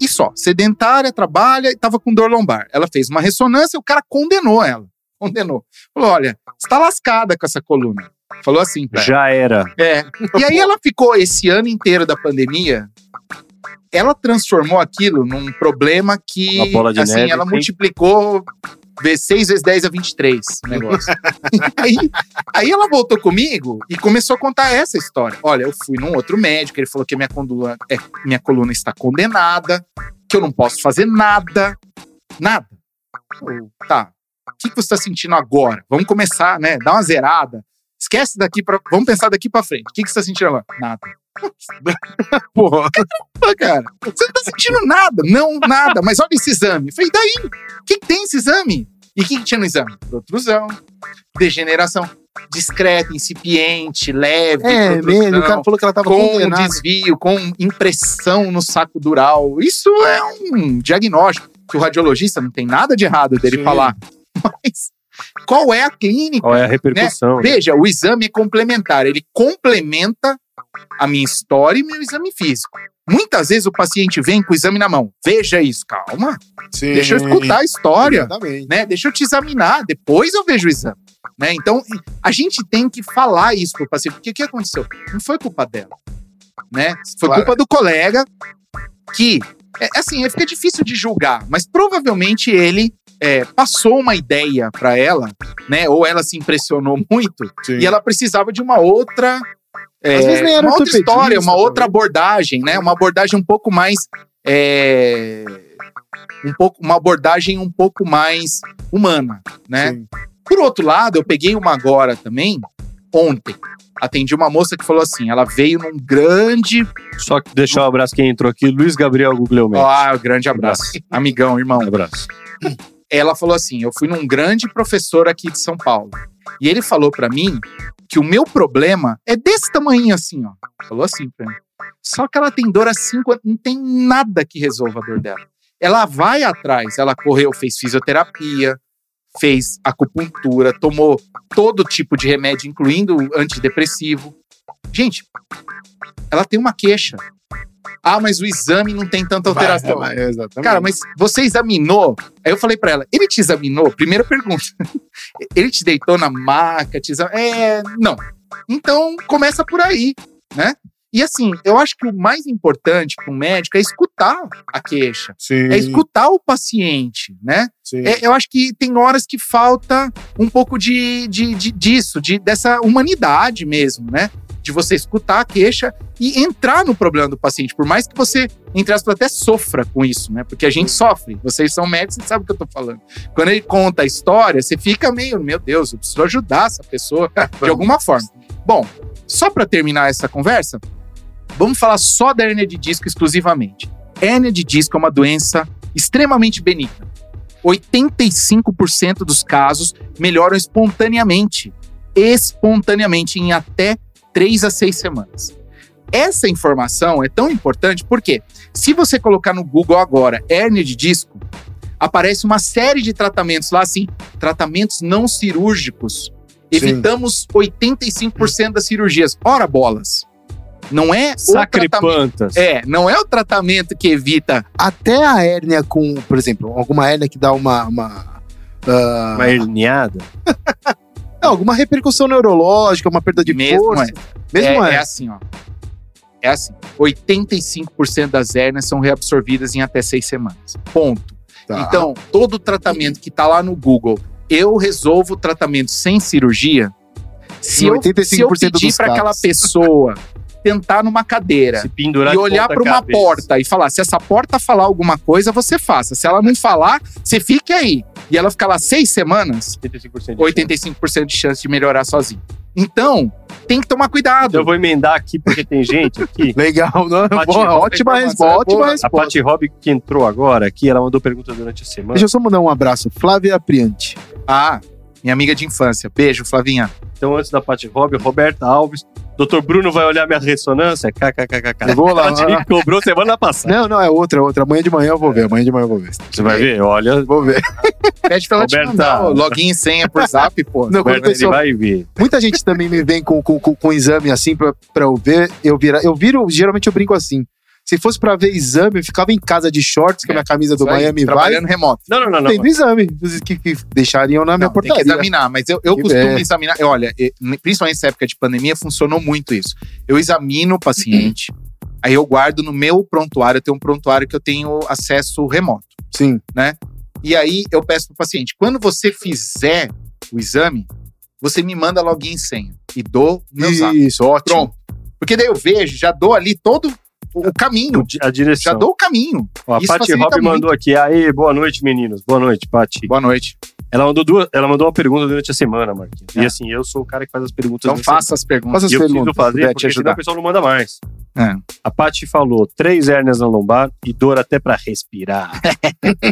[SPEAKER 4] e só, sedentária, trabalha e tava com dor lombar. Ela fez uma ressonância e o cara condenou ela. Condenou. Falou: olha, você tá lascada com essa coluna. Falou assim, pra ela.
[SPEAKER 3] Já era.
[SPEAKER 4] É. E aí ela ficou esse ano inteiro da pandemia. Ela transformou aquilo num problema que,
[SPEAKER 3] Uma bola de
[SPEAKER 4] assim,
[SPEAKER 3] neve,
[SPEAKER 4] ela
[SPEAKER 3] sim.
[SPEAKER 4] multiplicou vezes 6 vezes 10 a 23 o negócio. aí, aí ela voltou comigo e começou a contar essa história. Olha, eu fui num outro médico, ele falou que minha coluna, é, minha coluna está condenada, que eu não posso fazer nada. Nada. Eu, tá. O que, que você está sentindo agora? Vamos começar, né? Dar uma zerada. Esquece daqui pra. Vamos pensar daqui pra frente. O que, que você tá sentindo agora? Nada.
[SPEAKER 2] Porra.
[SPEAKER 4] Cara, você não tá sentindo nada. Não, nada. Mas olha esse exame. Eu falei, e daí? O que, que tem esse exame? E o que, que tinha no exame? Protrusão, degeneração, discreta, incipiente, leve.
[SPEAKER 2] É, mesmo. O cara falou que ela tava
[SPEAKER 4] com
[SPEAKER 2] condenada.
[SPEAKER 4] desvio, com impressão no saco dural. Isso é um diagnóstico que o radiologista não tem nada de errado dele
[SPEAKER 2] Sim.
[SPEAKER 4] falar. Mas qual é a clínica?
[SPEAKER 3] Qual é a repercussão?
[SPEAKER 4] Veja, o exame é complementar, ele complementa a minha história e meu exame físico. Muitas vezes o paciente vem com o exame na mão. Veja isso, calma.
[SPEAKER 2] Sim.
[SPEAKER 4] Deixa eu escutar a história,
[SPEAKER 2] Exatamente.
[SPEAKER 4] né? Deixa eu te examinar, depois eu vejo o exame. Né? Então, a gente tem que falar isso pro paciente, porque o que aconteceu? Não foi culpa dela, né? Foi
[SPEAKER 2] Claro.
[SPEAKER 4] culpa do colega que, é, assim, fica difícil de julgar, mas provavelmente ele é, passou uma ideia para ela, né? Ou ela se impressionou muito
[SPEAKER 2] Sim.
[SPEAKER 4] e ela precisava de uma outra. É,
[SPEAKER 2] Às vezes nem era
[SPEAKER 4] uma outra história, uma outra
[SPEAKER 2] também.
[SPEAKER 4] abordagem, né? Uma abordagem um pouco mais. é, um pouco, uma abordagem um pouco mais humana, né?
[SPEAKER 2] Sim.
[SPEAKER 4] Por outro lado, eu peguei uma agora também, ontem. Atendi uma moça que falou assim: ela veio num grande.
[SPEAKER 3] Só que deixar um abraço quem entrou aqui, Luiz Gabriel Guglielmo.
[SPEAKER 4] Ah, grande abraço. Amigão, irmão.
[SPEAKER 3] abraço.
[SPEAKER 4] ela falou assim: eu fui num grande professor aqui de São Paulo. E ele falou pra mim que o meu problema é desse tamanho assim, ó. Falou assim pra mim. Só que ela tem dor anos, não tem nada que resolva a dor dela. Ela vai atrás, ela correu, fez fisioterapia, fez acupuntura, tomou todo tipo de remédio, incluindo antidepressivo. Gente, ela tem uma queixa. Ah, mas o exame não tem tanta alteração.
[SPEAKER 2] Vai, vai, exatamente.
[SPEAKER 4] Cara, mas você examinou? Aí eu falei pra ela, ele te examinou? Primeira pergunta. ele te deitou na maca, te examinou? É, não. Então, começa por aí, né? E assim, eu acho que o mais importante para um médico é escutar a queixa,
[SPEAKER 2] Sim,
[SPEAKER 4] é escutar o paciente, né? É, eu acho que tem horas que falta um pouco de, de, de- disso, de, dessa humanidade mesmo, né? De você escutar a queixa e entrar no problema do paciente. Por mais que você, entre aspas, até sofra com isso, né? Porque a gente sofre. Vocês são médicos e sabem o que eu tô falando. Quando ele conta a história, você fica meio, meu Deus, eu preciso ajudar essa pessoa de alguma forma. Bom, só para terminar essa conversa, vamos falar só da hérnia de disco exclusivamente. Hérnia de disco é uma doença extremamente benigna. 85% dos casos melhoram espontaneamente. Espontaneamente, em até 3 a 6 semanas. Essa informação é tão importante porque, se você colocar no Google agora hérnia de disco, aparece uma série de tratamentos lá, assim, tratamentos não cirúrgicos. Evitamos 85% das cirurgias. Ora, bolas. Não é o tratamento.
[SPEAKER 3] Sacripantas.
[SPEAKER 4] É, não é o tratamento que evita
[SPEAKER 2] Até a hérnia com, por exemplo, alguma hérnia que dá uma. uma ah,
[SPEAKER 3] Uma herniada.
[SPEAKER 2] não, alguma repercussão neurológica, uma perda de
[SPEAKER 4] mesmo
[SPEAKER 2] força.
[SPEAKER 4] é.
[SPEAKER 2] Mesmo
[SPEAKER 4] é,
[SPEAKER 2] é.
[SPEAKER 4] é assim, ó. É assim. 85% das hérnias são reabsorvidas em até seis semanas. Ponto.
[SPEAKER 2] Tá.
[SPEAKER 4] Então, todo o tratamento que tá lá no Google, eu resolvo o tratamento sem cirurgia. Se eu, se eu
[SPEAKER 2] 85%
[SPEAKER 4] pedir para aquela pessoa tentar numa cadeira e olhar para uma
[SPEAKER 3] cabeça.
[SPEAKER 4] porta e falar: se essa porta falar alguma coisa, você faça. Se ela não falar, você fique aí. E ela ficar lá seis semanas,
[SPEAKER 3] 85% de
[SPEAKER 4] 85% de chance de melhorar sozinho. Então, tem que tomar cuidado.
[SPEAKER 3] Eu vou emendar aqui porque tem gente aqui.
[SPEAKER 2] Legal, não? Boa, ótima resposta. Ótima
[SPEAKER 4] boa.
[SPEAKER 3] A
[SPEAKER 2] resposta.
[SPEAKER 3] Paty Robb, que entrou agora aqui, ela mandou pergunta durante a semana.
[SPEAKER 2] Deixa eu só mandar um abraço. Flávia Priante.
[SPEAKER 4] Ah, minha amiga de infância. Beijo, Flavinha.
[SPEAKER 3] Então, antes da Paty Robb, Roberta Alves. Doutor Bruno vai olhar minha ressonância? KKKK.
[SPEAKER 2] Eu vou lá.
[SPEAKER 3] Ela te cobrou semana passada.
[SPEAKER 2] Não, não, é outra, é outra. Amanhã de manhã eu vou ver. Amanhã de manhã eu vou ver.
[SPEAKER 3] Você vai ver? Olha,
[SPEAKER 2] Vou ver.
[SPEAKER 4] Pede pra ela te
[SPEAKER 3] Roberta.
[SPEAKER 4] mandar o login e senha por zap, pô.
[SPEAKER 2] Não,
[SPEAKER 3] ele
[SPEAKER 2] pessoa-
[SPEAKER 3] vai ver.
[SPEAKER 2] Muita gente também me vem com, com, com, com exame assim pra, pra eu ver. Eu, vira, eu viro, geralmente eu brinco assim. Se fosse pra ver exame, eu ficava em casa de shorts, com a minha camisa do
[SPEAKER 4] Isso aí,
[SPEAKER 2] Miami vai.
[SPEAKER 4] trabalhando remoto.
[SPEAKER 3] Não, não, não. não.
[SPEAKER 2] Tendo exame. Que, que deixariam na minha
[SPEAKER 4] Não, tem que
[SPEAKER 2] portaria.
[SPEAKER 4] examinar, mas eu, eu
[SPEAKER 2] Que
[SPEAKER 4] costumo
[SPEAKER 2] é.
[SPEAKER 4] examinar. Olha, principalmente nessa época de pandemia, funcionou muito isso. Eu examino o paciente, aí eu guardo no meu prontuário. Eu tenho um prontuário que eu tenho acesso remoto.
[SPEAKER 2] Sim.
[SPEAKER 4] E aí eu peço pro paciente: quando você fizer o exame, você me manda login e senha. E dou meu zap.
[SPEAKER 2] Isso, ótimo.
[SPEAKER 4] Pronto. Porque daí eu vejo, já dou ali todo o caminho.
[SPEAKER 3] A
[SPEAKER 4] Já
[SPEAKER 3] direção.
[SPEAKER 4] dou o caminho.
[SPEAKER 3] Ó, a Paty Rob mandou aqui. Aê, boa noite, meninos. Boa noite, Paty.
[SPEAKER 4] Boa noite.
[SPEAKER 3] Ela mandou, duas, ela mandou uma pergunta durante a semana, Marquinhos.
[SPEAKER 4] É.
[SPEAKER 3] E assim, eu sou o cara que faz as perguntas.
[SPEAKER 4] Então faça as perguntas.
[SPEAKER 2] Faça as
[SPEAKER 3] E eu preciso fazer, porque senão
[SPEAKER 4] ajudar.
[SPEAKER 3] o pessoal não manda mais.
[SPEAKER 4] É.
[SPEAKER 3] A Paty falou: três hérnias na lombar e dor até pra respirar.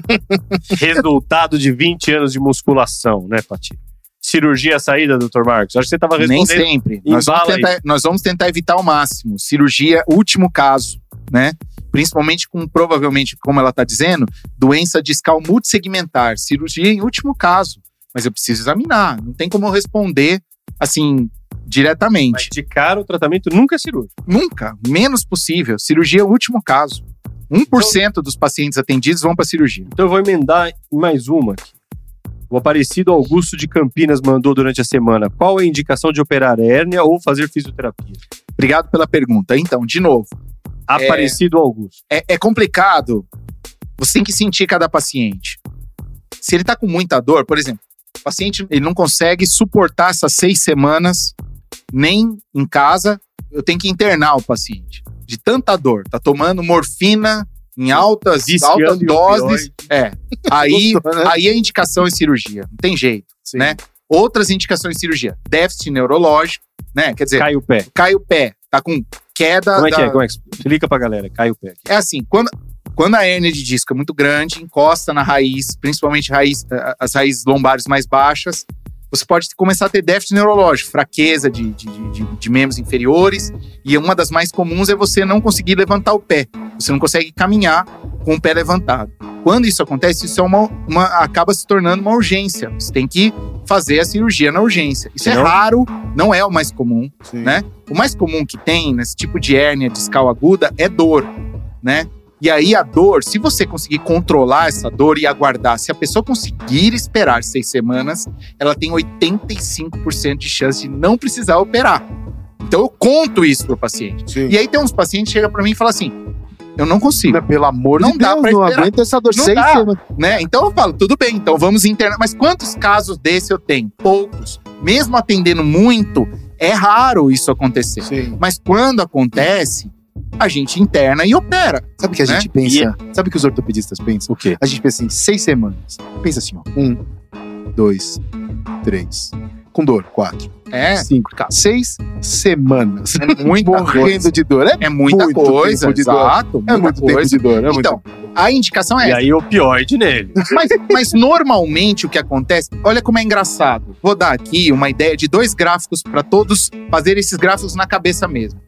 [SPEAKER 3] Resultado de 20 anos de musculação, né, Paty? Cirurgia à saída, doutor Marcos? Acho que você tava
[SPEAKER 4] Nem
[SPEAKER 3] respondendo.
[SPEAKER 4] sempre. Nós vamos, tentar, nós vamos tentar evitar ao máximo. Cirurgia, último caso, né? Principalmente com, provavelmente, como ela está dizendo, doença discal multissegmentar. Cirurgia em último caso. Mas eu preciso examinar. Não tem como eu responder, assim,
[SPEAKER 3] Mas
[SPEAKER 4] diretamente.
[SPEAKER 3] de cara, o tratamento nunca é cirúrgico.
[SPEAKER 4] Nunca. Menos possível. Cirurgia é o último caso. 1% dos pacientes atendidos vão para cirurgia.
[SPEAKER 3] Então eu vou emendar em mais uma aqui. O Aparecido Augusto de Campinas mandou durante a semana. Qual é a indicação de operar hérnia ou fazer fisioterapia?
[SPEAKER 4] Obrigado pela pergunta. Então, de novo,
[SPEAKER 3] Aparecido Augusto.
[SPEAKER 4] é, é complicado. Você tem que sentir cada paciente. Se ele tá com muita dor, por exemplo, o paciente ele não consegue suportar essas seis semanas nem em casa, eu tenho que internar o paciente. De tanta dor. Tá tomando morfina em altas,
[SPEAKER 3] Viciando
[SPEAKER 4] altas doses. É. Aí,
[SPEAKER 2] Gostou, né?
[SPEAKER 4] aí a indicação é cirurgia. Não tem jeito,
[SPEAKER 2] Sim.
[SPEAKER 4] né? Outras indicações de cirurgia. Déficit neurológico, né? Quer dizer,
[SPEAKER 3] Cai o pé.
[SPEAKER 4] cai o pé, tá com queda
[SPEAKER 3] Como é que
[SPEAKER 4] da-
[SPEAKER 3] é? Como é que... Explica pra galera. Cai o pé.
[SPEAKER 4] é assim, quando, quando a hérnia de disco é muito grande, encosta na raiz, principalmente raiz, eh, as raízes lombares mais baixas, você pode começar a ter déficit neurológico, fraqueza de, de, de, de membros inferiores, e uma das mais comuns é você não conseguir levantar o pé. Você não consegue caminhar com o pé levantado. Quando isso acontece, isso é uma, uma- acaba se tornando uma urgência. Você tem que fazer a cirurgia na urgência. Isso
[SPEAKER 3] Senão-
[SPEAKER 4] é raro, não é o mais comum
[SPEAKER 2] Sim.
[SPEAKER 4] né? O mais comum que tem nesse tipo de hérnia discal aguda é dor, né? E aí a dor, se você conseguir controlar essa dor e aguardar, se a pessoa conseguir esperar seis semanas, ela tem 85% de chance de não precisar operar. Então eu conto isso pro paciente.
[SPEAKER 2] Sim.
[SPEAKER 4] E aí tem uns pacientes que chegam para mim e falam assim: eu não consigo,
[SPEAKER 2] Mas, Pelo amor
[SPEAKER 4] Não
[SPEAKER 2] de
[SPEAKER 4] dá
[SPEAKER 2] Deus,
[SPEAKER 4] pra
[SPEAKER 2] não
[SPEAKER 4] esperar.
[SPEAKER 2] aguento essa dor
[SPEAKER 4] Não
[SPEAKER 2] seis
[SPEAKER 4] dá.
[SPEAKER 2] semanas.
[SPEAKER 4] né? Então eu falo, tudo bem, então vamos internar. Mas quantos casos desse eu tenho? Poucos. Mesmo atendendo muito, é raro isso acontecer.
[SPEAKER 2] Sim.
[SPEAKER 4] Mas quando acontece, a gente interna e opera.
[SPEAKER 2] Sabe o que a
[SPEAKER 4] Né?
[SPEAKER 2] gente pensa? Sabe o que os ortopedistas pensam?
[SPEAKER 3] O quê?
[SPEAKER 2] A gente pensa em seis semanas. Pensa assim, ó. Um, dois, três. Com dor, quatro.
[SPEAKER 4] É,
[SPEAKER 2] Cinco. Seis semanas.
[SPEAKER 4] é muita
[SPEAKER 2] Morrendo
[SPEAKER 4] coisa.
[SPEAKER 2] de dor. É,
[SPEAKER 4] É muita
[SPEAKER 2] muito
[SPEAKER 4] coisa,
[SPEAKER 2] tempo de dor.
[SPEAKER 4] exato.
[SPEAKER 2] é
[SPEAKER 4] muita
[SPEAKER 2] muito tempo
[SPEAKER 4] coisa.
[SPEAKER 2] de dor. É muito
[SPEAKER 4] Então, a indicação é
[SPEAKER 3] E
[SPEAKER 4] essa.
[SPEAKER 3] aí opioide nele.
[SPEAKER 4] Mas, mas normalmente o que acontece, olha como é engraçado. Vou dar aqui uma ideia de dois gráficos para todos fazerem esses gráficos na cabeça mesmo.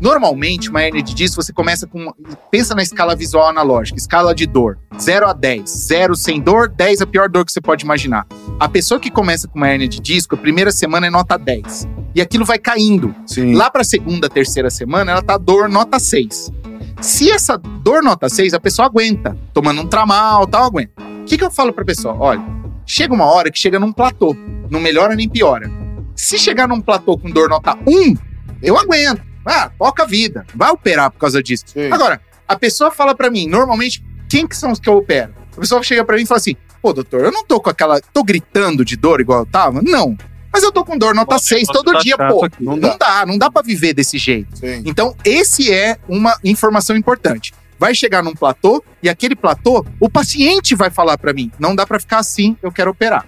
[SPEAKER 4] Normalmente, uma hernia de disco, você começa com. Pensa na escala visual analógica, escala de dor. 0 a 10. 0 sem dor, 10 a pior dor que você pode imaginar. A pessoa que começa com uma hernia de disco, a primeira semana é nota 10. E aquilo vai caindo.
[SPEAKER 2] Sim.
[SPEAKER 4] Lá pra segunda, terceira semana, ela tá dor nota 6. Se essa dor nota 6, a pessoa aguenta, tomando um tramal, tal, aguenta. O que, que eu falo pra pessoa? Olha, chega uma hora que chega num platô, não melhora nem piora. Se chegar num platô com dor nota 1, eu aguento. Ah, toca a vida, vai operar por causa disso.
[SPEAKER 2] Sim.
[SPEAKER 4] Agora, a pessoa fala pra mim, normalmente, quem que são os que eu opero? A pessoa chega pra mim e fala assim: pô, doutor, eu não tô com aquela. tô gritando de dor igual eu tava? Não. Mas eu tô com dor nota
[SPEAKER 3] Bom,
[SPEAKER 4] 6
[SPEAKER 3] negócio
[SPEAKER 4] todo
[SPEAKER 3] tá
[SPEAKER 4] dia, pô.
[SPEAKER 3] aqui.
[SPEAKER 2] Não
[SPEAKER 4] Não dá, não dá pra viver desse jeito.
[SPEAKER 2] Sim.
[SPEAKER 4] Então, esse é uma informação importante. Vai chegar num platô e aquele platô, o paciente vai falar pra mim: não dá pra ficar assim, eu quero operar.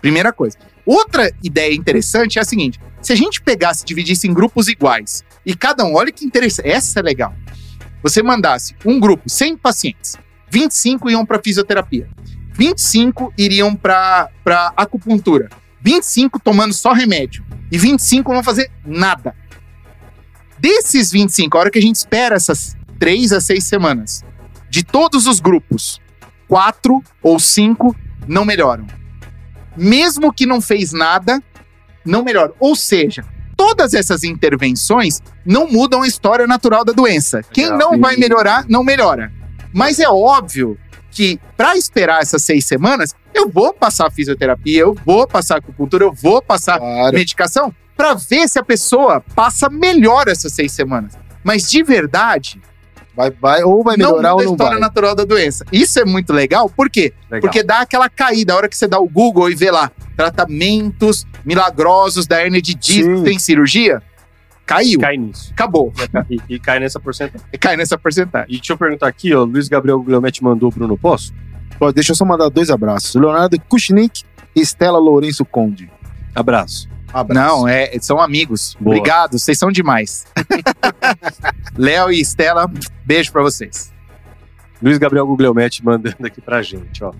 [SPEAKER 4] Primeira coisa. Outra ideia interessante é a seguinte: se a gente pegasse e dividisse em grupos iguais e cada um, olha que interessante, essa é legal. Você mandasse um grupo 100 pacientes, 25 iam pra fisioterapia, 25 iriam pra acupuntura, 25 tomando só remédio e 25 não fazer nada. Desses 25, a hora que a gente espera essas 3 a 6 semanas, de todos os grupos, 4 ou 5 não melhoram. Mesmo que não fez nada, não melhora. Ou seja, todas essas intervenções não mudam a história natural da doença. Quem não vai melhorar, não melhora. Mas é óbvio que para esperar essas seis semanas, eu vou passar fisioterapia, eu vou passar acupuntura, eu vou passar
[SPEAKER 2] Claro.
[SPEAKER 4] medicação para ver se a pessoa passa melhor essas seis semanas. Mas de verdade,
[SPEAKER 2] Vai, vai, ou vai
[SPEAKER 4] não
[SPEAKER 2] melhorar
[SPEAKER 4] a
[SPEAKER 2] ou não
[SPEAKER 4] história
[SPEAKER 2] vai.
[SPEAKER 4] natural da doença. Isso é muito legal, por quê?
[SPEAKER 3] Legal.
[SPEAKER 4] Porque dá aquela caída. A hora que você dá o Google e vê lá tratamentos milagrosos da hernia de disco,
[SPEAKER 2] Sim.
[SPEAKER 4] tem cirurgia, caiu.
[SPEAKER 3] cai nisso.
[SPEAKER 4] Acabou.
[SPEAKER 3] E, e cai nessa porcentagem.
[SPEAKER 4] Cai nessa porcentagem.
[SPEAKER 3] E deixa eu perguntar aqui, ó. Luiz Gabriel Guilherme mandou o Bruno Posso?
[SPEAKER 2] Ó, deixa eu só mandar dois abraços. Leonardo Kuchnik e Estela Lourenço Conde.
[SPEAKER 3] Abraço.
[SPEAKER 4] Não, é, são amigos.
[SPEAKER 3] Boa.
[SPEAKER 4] Obrigado, vocês são demais. Léo e Estela, beijo pra vocês.
[SPEAKER 3] Luiz Gabriel Guglielmetti mandando aqui pra gente, ó.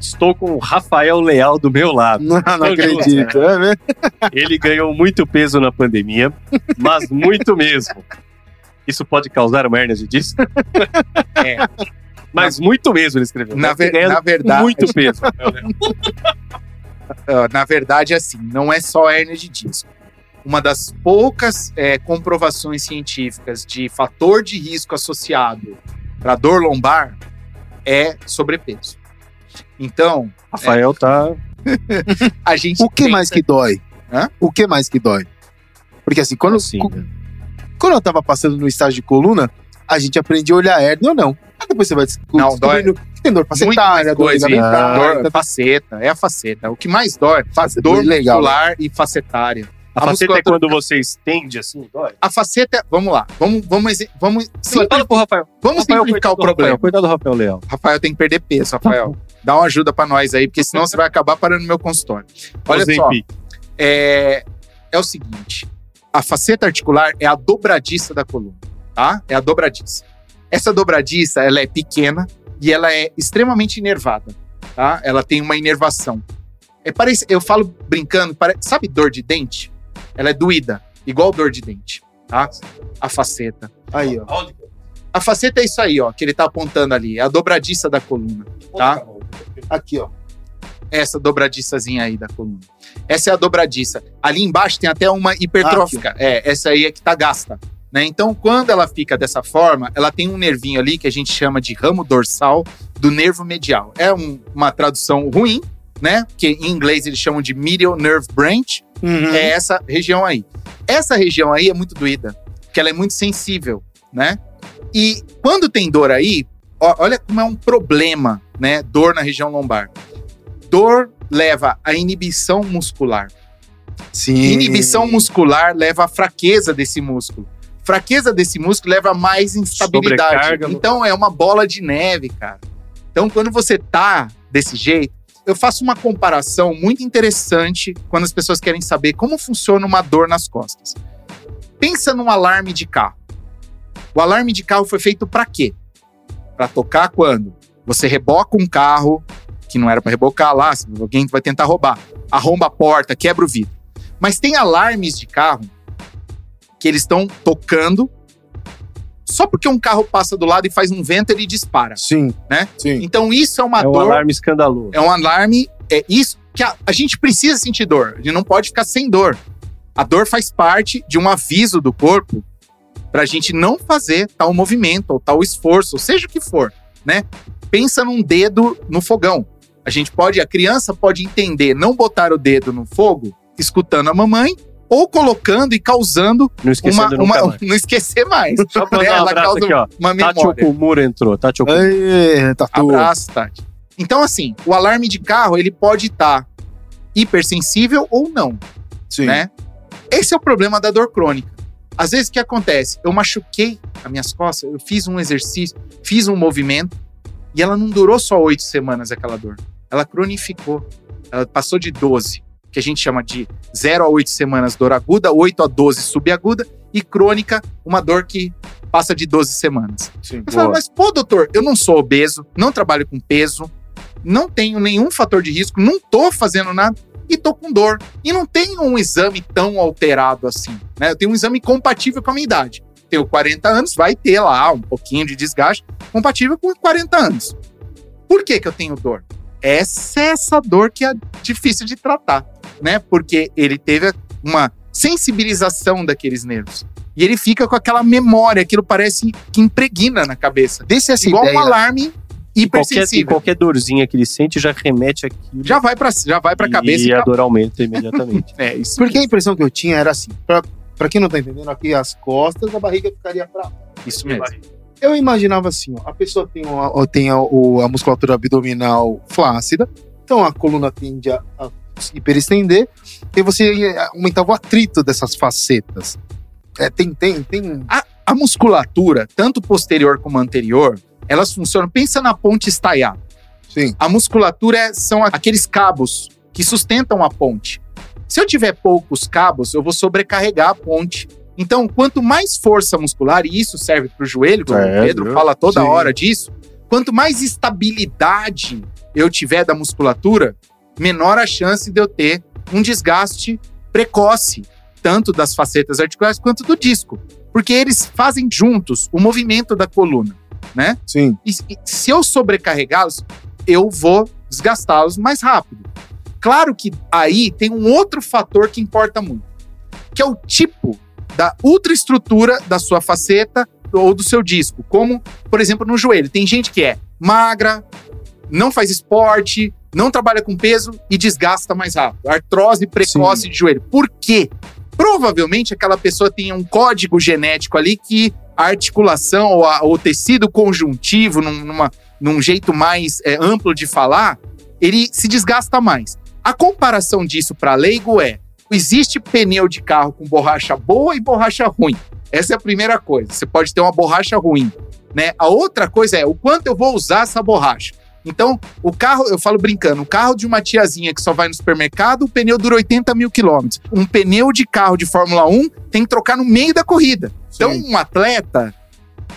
[SPEAKER 3] Estou com o Rafael Leal do meu lado.
[SPEAKER 2] Não, não acredito. É mesmo?
[SPEAKER 3] Ele ganhou muito peso na pandemia, mas muito mesmo. Isso pode causar uma hernia de disco?
[SPEAKER 4] É.
[SPEAKER 3] Mas muito mesmo, ele escreveu.
[SPEAKER 4] Na, ver- na verdade,
[SPEAKER 3] Muito peso.
[SPEAKER 4] ah, na verdade, assim, não é só hernia de disco. Uma das poucas é, comprovações científicas de fator de risco associado para dor lombar é sobrepeso. Então,
[SPEAKER 3] Rafael tá.
[SPEAKER 4] a gente
[SPEAKER 2] O que
[SPEAKER 4] pensa-
[SPEAKER 2] mais que dói?
[SPEAKER 4] Hã?
[SPEAKER 2] O que mais que dói? Porque assim, quando,
[SPEAKER 3] assim,
[SPEAKER 2] cu-
[SPEAKER 3] né?
[SPEAKER 2] quando eu tava passando no estágio de coluna, a gente aprendia a olhar a hernia ou não. Aí depois você vai desco-
[SPEAKER 4] Não, dói.
[SPEAKER 2] descobrindo que tem dor facetária, dor
[SPEAKER 4] coisa,
[SPEAKER 2] ligamentar,
[SPEAKER 4] dor,
[SPEAKER 2] tá-
[SPEAKER 4] faceta, é a faceta. O que mais dói,
[SPEAKER 2] face-
[SPEAKER 4] dor
[SPEAKER 2] legal.
[SPEAKER 4] muscular e facetária.
[SPEAKER 3] A
[SPEAKER 4] A
[SPEAKER 3] faceta é quando você estende assim, dói.
[SPEAKER 4] A faceta, vamos lá, vamos, vamos, vamos, simpli-
[SPEAKER 3] Fala pro Rafael.
[SPEAKER 4] vamos
[SPEAKER 3] Rafael,
[SPEAKER 4] simplificar o
[SPEAKER 3] do Rafael,
[SPEAKER 4] problema.
[SPEAKER 3] Cuidado do Rafael Leal.
[SPEAKER 4] Rafael tem que perder peso, Rafael. Dá uma ajuda pra nós aí, porque senão você vai acabar parando no meu consultório. Olha só, é, é o seguinte: a faceta articular é a dobradiça da coluna, tá? É a dobradiça. Essa dobradiça, ela é pequena e ela é extremamente inervada, tá? Ela tem uma inervação. É parece, eu falo brincando, pare- sabe dor de dente? Ela é doída, igual dor de dente, tá? A faceta.
[SPEAKER 2] Aí, ó.
[SPEAKER 4] A faceta é isso aí, ó, que ele tá apontando ali, é a dobradiça da coluna, tá?
[SPEAKER 2] Aqui, ó.
[SPEAKER 4] essa dobradiçazinha aí da coluna. Essa é a dobradiça. Ali embaixo tem até uma hipertrófica. É, essa aí é que tá gasta. Né? Então, quando ela fica dessa forma, ela tem um nervinho ali que a gente chama de ramo dorsal do nervo medial. É um- uma tradução ruim, né? Que em inglês eles chamam de medial nerve branch.
[SPEAKER 2] Uhum.
[SPEAKER 4] É essa região aí. Essa região aí é muito doída, porque ela é muito sensível, né? E quando tem dor aí, ó- olha como é um problema, né? Dor na região lombar. Dor leva à inibição muscular.
[SPEAKER 2] Sim.
[SPEAKER 4] Inibição muscular leva à fraqueza desse músculo. Fraqueza desse músculo leva a mais instabilidade.
[SPEAKER 3] Sobrecarga no-
[SPEAKER 4] Então é uma bola de neve, cara. Então quando você tá desse jeito, eu faço uma comparação muito interessante quando as pessoas querem saber como funciona uma dor nas costas. Pensa num alarme de carro. O alarme de carro foi feito para quê? Para tocar quando você reboca um carro que não era para rebocar lá, alguém vai tentar roubar, arromba a porta, quebra o vidro. Mas tem alarmes de carro que eles estão tocando só porque um carro passa do lado e faz um vento ele dispara.
[SPEAKER 2] Sim.
[SPEAKER 4] Né?
[SPEAKER 2] Sim.
[SPEAKER 4] Então isso é uma
[SPEAKER 3] É um
[SPEAKER 4] dor
[SPEAKER 3] alarme escandaloso.
[SPEAKER 4] é um alarme, é isso que a, a gente precisa sentir dor. A gente não pode ficar sem dor. A dor faz parte de um aviso do corpo pra gente não fazer tal movimento ou tal esforço, ou seja o que for, né? Pensa num dedo no fogão. A gente pode, a criança pode entender não botar o dedo no fogo, escutando a mamãe ou colocando e causando
[SPEAKER 3] Não
[SPEAKER 4] uma, uma
[SPEAKER 3] mais.
[SPEAKER 4] não esquecer mais.
[SPEAKER 3] Só pra
[SPEAKER 4] né?
[SPEAKER 3] um
[SPEAKER 4] Ela
[SPEAKER 3] abraço
[SPEAKER 4] causa
[SPEAKER 3] aqui, ó.
[SPEAKER 4] uma
[SPEAKER 3] Tati
[SPEAKER 4] memória.
[SPEAKER 3] Okumura entrou. Tati Okumura.
[SPEAKER 2] Aí, Tatu.
[SPEAKER 4] Abraço, Tati. Então, assim, o alarme de carro, ele pode estar hipersensível ou não,
[SPEAKER 2] Sim.
[SPEAKER 4] né? Esse é o problema da dor crônica. Às vezes, o que acontece? Eu machuquei as minhas costas, eu fiz um exercício, fiz um movimento, e ela não durou só oito semanas, aquela dor. Ela cronificou. Ela passou de 12, que a gente chama de 0 a 8 semanas dor aguda, 8 a 12 subaguda, e crônica, uma dor que passa de 12 semanas.
[SPEAKER 2] Sim.
[SPEAKER 4] Eu falo, mas pô, doutor, eu não sou obeso, não trabalho com peso, não tenho nenhum fator de risco, não tô fazendo nada e tô com dor. E não tenho um exame tão alterado assim, né? Eu tenho um exame compatível com a minha idade. Tenho 40 anos, vai ter lá um pouquinho de desgaste, compatível com 40 anos. Por que que eu tenho dor? Essa é essa dor que é difícil de tratar, né? Porque ele teve uma sensibilização daqueles nervos. E ele fica com aquela memória, aquilo parece que impregna na cabeça.
[SPEAKER 2] Desse essa
[SPEAKER 4] Igual
[SPEAKER 2] ideia.
[SPEAKER 4] um alarme
[SPEAKER 3] E qualquer, e
[SPEAKER 4] hipersensível.
[SPEAKER 3] qualquer dorzinha que ele sente já remete aquilo.
[SPEAKER 4] Já vai pra, já vai pra cabeça
[SPEAKER 3] e
[SPEAKER 4] e,
[SPEAKER 3] a dor aumenta imediatamente.
[SPEAKER 4] É, isso.
[SPEAKER 2] Porque a impressão que eu tinha era assim, pra, pra quem não tá entendendo, aqui as costas, a barriga ficaria pra
[SPEAKER 4] Isso mesmo.
[SPEAKER 2] Eu imaginava assim, ó, a pessoa tem, uma, tem a, a musculatura abdominal flácida, então a coluna tende a, a hiperestender, e você aumentava o atrito dessas facetas. É, tem, tem, tem.
[SPEAKER 4] A musculatura, tanto posterior como anterior, elas funcionam. Pensa na ponte estaiada.
[SPEAKER 2] Sim.
[SPEAKER 4] A musculatura é- são aqueles cabos que sustentam a ponte. Se eu tiver poucos cabos, eu vou sobrecarregar a ponte. Então, quanto mais força muscular, e isso serve para o joelho, como
[SPEAKER 3] É,
[SPEAKER 4] o Pedro
[SPEAKER 3] viu?
[SPEAKER 4] fala toda
[SPEAKER 2] Sim.
[SPEAKER 4] hora disso, quanto mais estabilidade eu tiver da musculatura, menor a chance de eu ter um desgaste precoce, tanto das facetas articulares quanto do disco. Porque eles fazem juntos o movimento da coluna, né?
[SPEAKER 2] Sim.
[SPEAKER 4] E e se eu sobrecarregá-los, eu vou desgastá-los mais rápido. Claro que aí tem um outro fator que importa muito, que é o tipo da ultraestrutura da sua faceta ou do seu disco. Como, por exemplo, no joelho. Tem gente que é magra, não faz esporte, não trabalha com peso e desgasta mais rápido. Artrose precoce de joelho. Por quê? Provavelmente aquela pessoa tem um código genético ali que a articulação ou a- o tecido conjuntivo, num, numa- num jeito mais é, amplo de falar, ele se desgasta mais. A comparação disso para leigo é: existe pneu de carro com borracha boa e borracha ruim. Essa é a primeira coisa. Você pode ter uma borracha ruim, né? A outra coisa é o quanto eu vou usar essa borracha. Então, o carro, eu falo brincando, o carro de uma tiazinha que só vai no supermercado, o pneu dura 80 mil quilômetros. Um pneu de carro de Fórmula 1 tem que trocar no meio da corrida. Então,
[SPEAKER 2] Sim.
[SPEAKER 4] um atleta,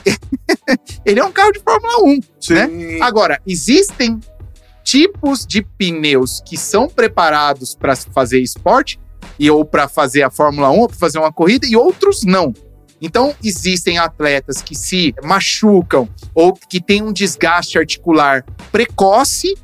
[SPEAKER 4] ele é um carro de Fórmula 1.
[SPEAKER 2] Sim.
[SPEAKER 4] Agora, existem tipos de pneus que são preparados para fazer esporte e ou para fazer a Fórmula 1 ou para fazer uma corrida e outros não. Então, existem atletas que se machucam ou que têm um desgaste articular precoce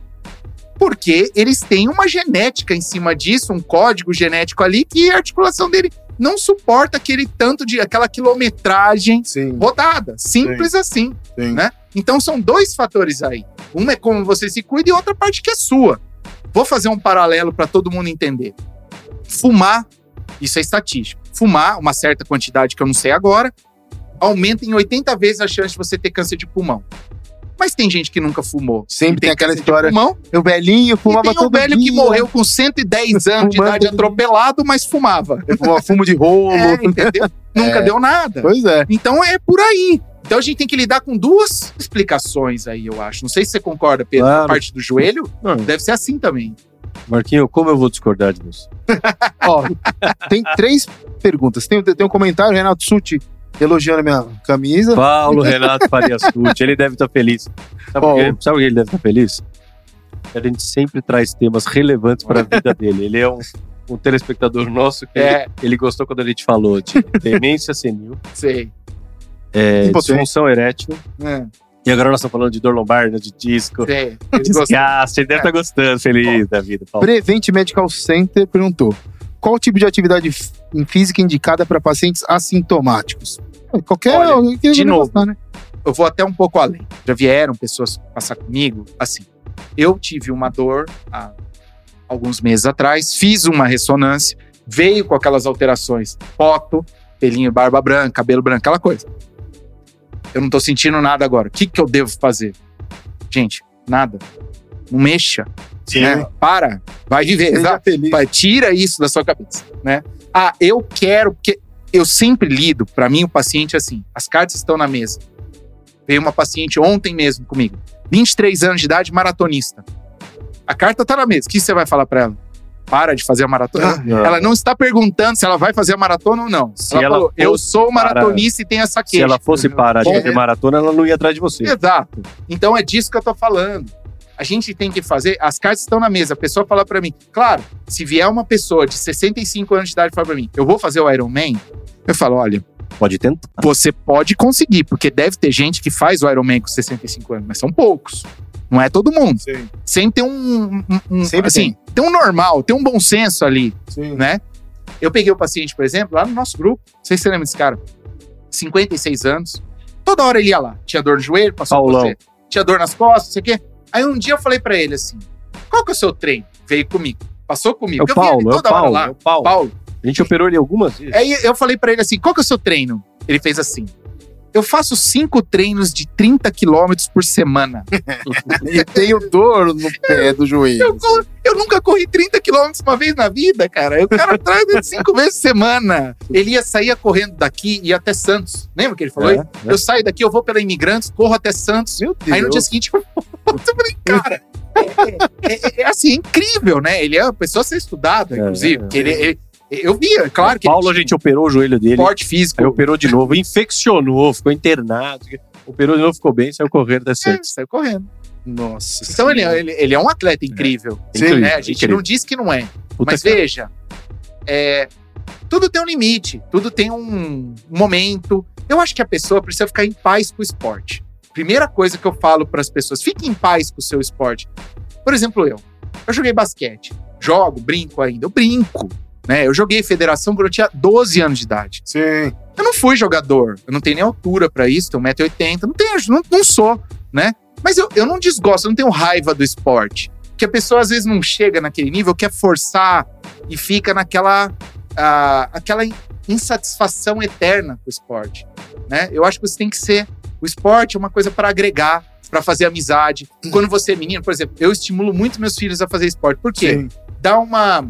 [SPEAKER 4] porque eles têm uma genética em cima disso, um código genético ali que a articulação dele não suporta aquele tanto de aquela quilometragem
[SPEAKER 2] Sim.
[SPEAKER 4] rodada. Simples assim.
[SPEAKER 2] Sim.
[SPEAKER 4] né? Então são dois fatores aí. Um é como você se cuida e outra parte que é sua. Vou fazer um paralelo para todo mundo entender. Fumar, isso é estatístico. Fumar, uma certa quantidade que eu não sei agora, aumenta em 80 vezes a chance de você ter câncer de pulmão. Mas tem gente que nunca fumou.
[SPEAKER 2] Sempre
[SPEAKER 4] e
[SPEAKER 2] tem aquela história.
[SPEAKER 4] Pulmão,
[SPEAKER 2] O velhinho
[SPEAKER 4] e
[SPEAKER 2] fumava
[SPEAKER 4] tem o
[SPEAKER 2] todo
[SPEAKER 4] velho que
[SPEAKER 2] dia.
[SPEAKER 4] morreu com 110 anos de idade atropelado, mas fumava.
[SPEAKER 2] Fumava fumo de rolo.
[SPEAKER 4] É, entendeu? Nunca
[SPEAKER 2] É.
[SPEAKER 4] deu nada.
[SPEAKER 2] Pois é.
[SPEAKER 4] Então é por aí. Então a gente tem que lidar com duas explicações aí, eu acho. Não sei se você concorda, Pedro.
[SPEAKER 3] Claro.
[SPEAKER 4] A parte do joelho
[SPEAKER 3] Não,
[SPEAKER 4] deve ser assim também.
[SPEAKER 3] Marquinho, como eu vou discordar de você?
[SPEAKER 2] Ó, tem três perguntas. Tem, tem um comentário, Renato Suti, elogiando a minha camisa.
[SPEAKER 3] Paulo Renato Faria Suti, ele deve estar feliz. Sabe por quê? Sabe por que ele deve estar feliz? Porque A gente sempre traz temas relevantes para a vida dele. Ele é um, um telespectador nosso que
[SPEAKER 4] É,
[SPEAKER 3] ele gostou quando a gente falou de demência senil,
[SPEAKER 4] sei.
[SPEAKER 3] é, disfunção erétil.
[SPEAKER 4] É,
[SPEAKER 3] E agora nós estamos falando de dor lombar, né, de disco.
[SPEAKER 4] gostam.
[SPEAKER 3] Desgaste, ele deve estar gostando, feliz da vida. Paulo.
[SPEAKER 2] Prevent Medical Center perguntou: qual tipo de atividade física indicada para pacientes assintomáticos? É, Qualquer.
[SPEAKER 4] Olha, de novo.
[SPEAKER 2] gostar, né?
[SPEAKER 4] Eu vou até um pouco além. Já vieram pessoas passar comigo assim. Eu tive uma dor há alguns meses atrás, fiz uma ressonância, veio com aquelas alterações, foto, pelinho, barba branca, cabelo branco, aquela coisa. Eu não tô sentindo nada agora. O que, que eu devo fazer? Gente, nada. Não mexa. né? Para. Vai viver. Vai, tira isso da sua cabeça, né? Ah, eu quero, porque eu sempre lido, para mim, o paciente é assim, as cartas estão na mesa. Veio uma paciente ontem mesmo comigo, 23 anos de idade, maratonista. A carta tá na mesa, o que você vai falar para ela? Para de fazer a maratona.
[SPEAKER 2] Ah,
[SPEAKER 4] Ela não está perguntando se ela vai fazer a maratona ou não.
[SPEAKER 3] Se
[SPEAKER 4] ela,
[SPEAKER 3] ela
[SPEAKER 4] falou, eu sou maratonista e tenho essa
[SPEAKER 3] Se
[SPEAKER 4] queixa.
[SPEAKER 3] ela fosse parar de fazer maratona, ela não ia atrás de você.
[SPEAKER 4] Exato. Então é disso que eu tô falando. A gente tem que fazer, as cartas estão na mesa. A pessoa fala pra mim, claro, se vier uma pessoa de 65 anos de idade e falar pra mim, eu vou fazer o Iron Man, eu falo, olha,
[SPEAKER 3] Pode tentar.
[SPEAKER 4] você pode conseguir, porque deve ter gente que faz o Iron Man com 65 anos, mas são poucos. Não é todo mundo.
[SPEAKER 2] Sim,
[SPEAKER 4] Sempre tem um, um- um-
[SPEAKER 2] Sempre
[SPEAKER 4] assim, tem. um normal, tem um bom senso ali,
[SPEAKER 2] sim.
[SPEAKER 4] né? Eu peguei o paciente, por exemplo, lá no nosso grupo. Não sei se você lembra desse cara. 56 anos. Toda hora ele ia lá. Tinha dor no joelho, passou
[SPEAKER 3] Paulão.
[SPEAKER 4] por você. Tinha dor nas costas, não sei o quê. Aí um dia eu falei pra ele assim: qual que é o seu treino? Veio comigo. Passou comigo.
[SPEAKER 3] É o
[SPEAKER 4] eu
[SPEAKER 3] Paulo, é o
[SPEAKER 4] toda hora
[SPEAKER 3] Paulo,
[SPEAKER 4] lá.
[SPEAKER 3] é o Paulo.
[SPEAKER 4] Paulo.
[SPEAKER 3] A gente operou ele algumas vezes.
[SPEAKER 4] Aí eu falei pra ele assim: qual que é o seu treino? Ele fez assim. Eu faço cinco treinos de 30 quilômetros por semana.
[SPEAKER 2] E tenho dor no pé do joelho.
[SPEAKER 4] Eu, eu nunca corri 30 quilômetros uma vez na vida, cara. O cara traz cinco vezes por semana. Ele ia sair correndo daqui e ia até Santos. Lembra que ele falou?
[SPEAKER 3] É,
[SPEAKER 4] isso? Eu saio daqui, eu vou pela Imigrantes, corro até Santos.
[SPEAKER 2] Meu Deus.
[SPEAKER 4] Aí no dia seguinte, eu falei, cara, é, é- é- é assim, é incrível, né? Ele é uma pessoa a ser estudada,
[SPEAKER 3] É,
[SPEAKER 4] inclusive.
[SPEAKER 3] é.
[SPEAKER 4] ele, ele- eu via, claro que
[SPEAKER 3] Paulo, a gente operou o joelho dele.
[SPEAKER 4] porte físico.
[SPEAKER 3] Aí operou de novo, infeccionou, ficou internado. Operou de novo, ficou bem, saiu correndo até
[SPEAKER 4] É,
[SPEAKER 3] Santos.
[SPEAKER 4] saiu correndo.
[SPEAKER 2] Nossa.
[SPEAKER 4] Então ele,
[SPEAKER 2] Senhora.
[SPEAKER 4] ele, ele é um atleta incrível.
[SPEAKER 3] Incrível,
[SPEAKER 4] né? A gente
[SPEAKER 3] incrível.
[SPEAKER 4] não diz que não é.
[SPEAKER 3] Puta
[SPEAKER 4] Mas
[SPEAKER 3] que-
[SPEAKER 4] veja, é, tudo tem um limite, tudo tem um momento. Eu acho que a pessoa precisa ficar em paz com o esporte. Primeira coisa que eu falo para as pessoas: fique em paz com o seu esporte. Por exemplo, eu. Eu joguei basquete. Jogo, brinco ainda. Eu brinco. Né? Eu joguei federação quando eu tinha 12 anos de idade.
[SPEAKER 2] Sim.
[SPEAKER 4] Eu não fui jogador, eu não tenho nem altura pra isso, tenho 1,80m, não tenho, não, não sou, né? Mas eu, eu não desgosto, eu não tenho raiva do esporte. Porque a pessoa às vezes não chega naquele nível, quer forçar e fica naquela ah, aquela in- insatisfação eterna com o esporte, né? Eu acho que você tem que ser o esporte é uma coisa para agregar, para fazer amizade. Quando você é menino, por exemplo, eu estimulo muito meus filhos a fazer esporte. Por quê?
[SPEAKER 2] Sim.
[SPEAKER 4] dá uma,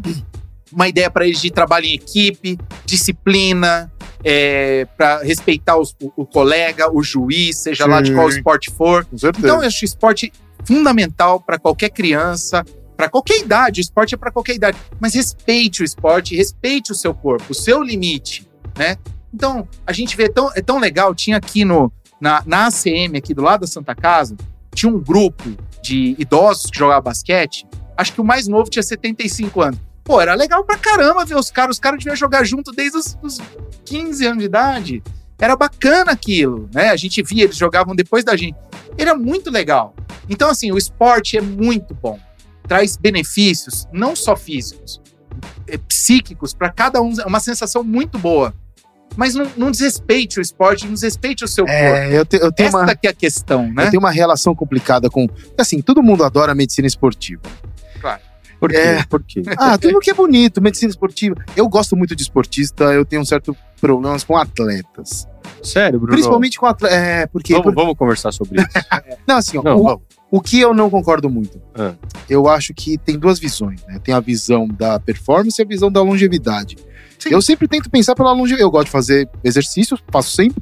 [SPEAKER 4] uma ideia para eles de trabalho em equipe, disciplina, é, para respeitar os- o, o colega, o juiz, seja lá de
[SPEAKER 2] Sim.
[SPEAKER 4] qual esporte for. Então, eu acho o esporte fundamental para qualquer criança, para qualquer idade. O esporte é para qualquer idade. Mas respeite o esporte, respeite o seu corpo, o seu limite, né? Então, a gente vê, tão, é tão legal, tinha aqui no, na, na ACM, aqui do lado da Santa Casa, tinha um grupo de idosos que jogavam basquete. Acho que o mais novo tinha 75 anos. Pô, era legal pra caramba ver os caras. Os caras deviam jogar junto desde os, os 15 anos de idade. Era bacana aquilo, né? A gente via, eles jogavam depois da gente. Era muito legal. Então, assim, o esporte é muito bom. Traz benefícios, não só físicos, é, psíquicos, para cada um. É uma sensação muito boa. Mas não, não desrespeite o esporte, não desrespeite o seu corpo.
[SPEAKER 2] É, eu, te- eu tenho
[SPEAKER 4] Essa
[SPEAKER 2] uma,
[SPEAKER 4] que é a questão, né?
[SPEAKER 2] eu tenho uma relação complicada com. Assim, todo mundo adora medicina esportiva.
[SPEAKER 3] Por quê?
[SPEAKER 2] É.
[SPEAKER 3] Por quê?
[SPEAKER 2] Ah, tudo que é bonito, medicina esportiva. Eu gosto muito de esportista, eu tenho um certo problemas com atletas.
[SPEAKER 3] Sério, Bruno?
[SPEAKER 2] Principalmente com atletas. É, porque.
[SPEAKER 3] Vamos, vamos conversar sobre isso.
[SPEAKER 2] Não, assim, ó,
[SPEAKER 3] Não,
[SPEAKER 2] o, o que eu não concordo muito,
[SPEAKER 3] Ah.
[SPEAKER 2] eu acho que tem duas visões, né? Tem a visão da performance e a visão da longevidade.
[SPEAKER 4] Sim.
[SPEAKER 2] Eu sempre tento pensar pela longevidade. Eu gosto de fazer exercícios, faço sempre.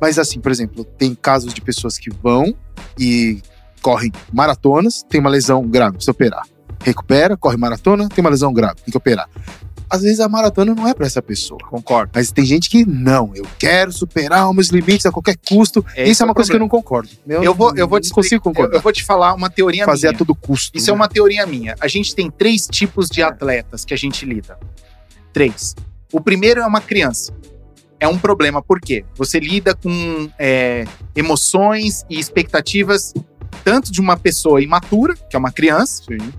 [SPEAKER 2] Mas assim, por exemplo, tem casos de pessoas que vão e correm maratonas, tem uma lesão grave, precisa operar. Recupera, corre maratona, tem uma lesão grave, tem que operar. Às vezes a maratona não é pra essa pessoa.
[SPEAKER 4] Concordo.
[SPEAKER 2] Mas tem gente que não, eu quero superar os meus limites a qualquer custo.
[SPEAKER 4] Esse
[SPEAKER 2] Isso é
[SPEAKER 4] é
[SPEAKER 2] uma coisa que eu não concordo.
[SPEAKER 4] Eu vou, eu vou te
[SPEAKER 2] consigo concordar.
[SPEAKER 4] Eu, eu vou te falar uma teoria
[SPEAKER 2] fazer
[SPEAKER 4] minha.
[SPEAKER 2] a todo custo.
[SPEAKER 4] Isso é
[SPEAKER 2] né?
[SPEAKER 4] uma teoria minha. A gente tem três tipos de atletas que a gente lida. Três. O primeiro é uma criança. É um problema, por quê? Você lida com é, emoções e expectativas tanto de uma pessoa imatura, que é uma criança,
[SPEAKER 2] Sim.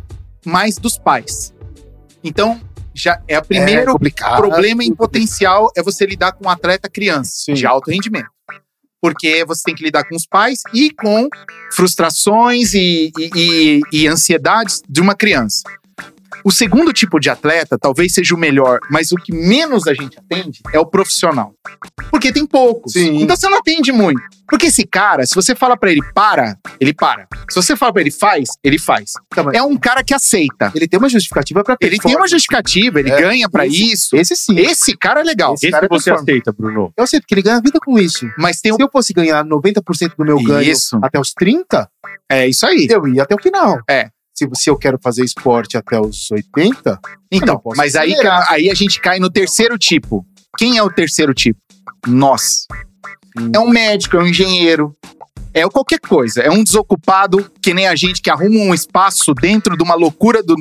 [SPEAKER 4] Mais dos pais. Então, já é o
[SPEAKER 2] é
[SPEAKER 4] primeiro
[SPEAKER 2] complicado.
[SPEAKER 4] problema em potencial é você lidar com um atleta criança
[SPEAKER 2] Sim.
[SPEAKER 4] de alto rendimento. Porque você tem que lidar com os pais e com frustrações e, e- e- e ansiedades de uma criança. O segundo tipo de atleta talvez seja o melhor, mas o que menos a gente atende é o profissional. Porque tem poucos.
[SPEAKER 2] Sim.
[SPEAKER 4] Então você não atende muito. Porque esse cara, se você fala pra ele para, ele para. Se você fala pra ele faz, ele faz.
[SPEAKER 2] Tá,
[SPEAKER 4] É um cara que aceita.
[SPEAKER 2] Ele tem uma justificativa pra
[SPEAKER 4] Ele tem uma justificativa, ele
[SPEAKER 2] É,
[SPEAKER 4] ganha pra
[SPEAKER 2] esse-
[SPEAKER 4] isso.
[SPEAKER 2] Esse sim.
[SPEAKER 4] Esse cara é legal.
[SPEAKER 2] Esse
[SPEAKER 3] Esse
[SPEAKER 2] cara
[SPEAKER 3] você
[SPEAKER 2] performa.
[SPEAKER 3] aceita, Bruno.
[SPEAKER 2] Eu sei, porque ele ganha vida com isso.
[SPEAKER 4] Mas tem o.
[SPEAKER 2] Se eu fosse ganhar 90% do meu ganho
[SPEAKER 4] Isso.
[SPEAKER 2] até os 30,
[SPEAKER 4] É isso aí.
[SPEAKER 2] eu ia até o final.
[SPEAKER 4] É.
[SPEAKER 2] Se, se eu quero fazer esporte até os 80, eu
[SPEAKER 4] Então, mas aí,
[SPEAKER 2] acelerar.
[SPEAKER 4] aí a gente cai no terceiro tipo. Quem é o terceiro tipo? Nós.
[SPEAKER 2] Hum.
[SPEAKER 4] É um médico, é um engenheiro, é qualquer coisa. É um desocupado que nem a gente que arruma um espaço dentro de uma loucura do,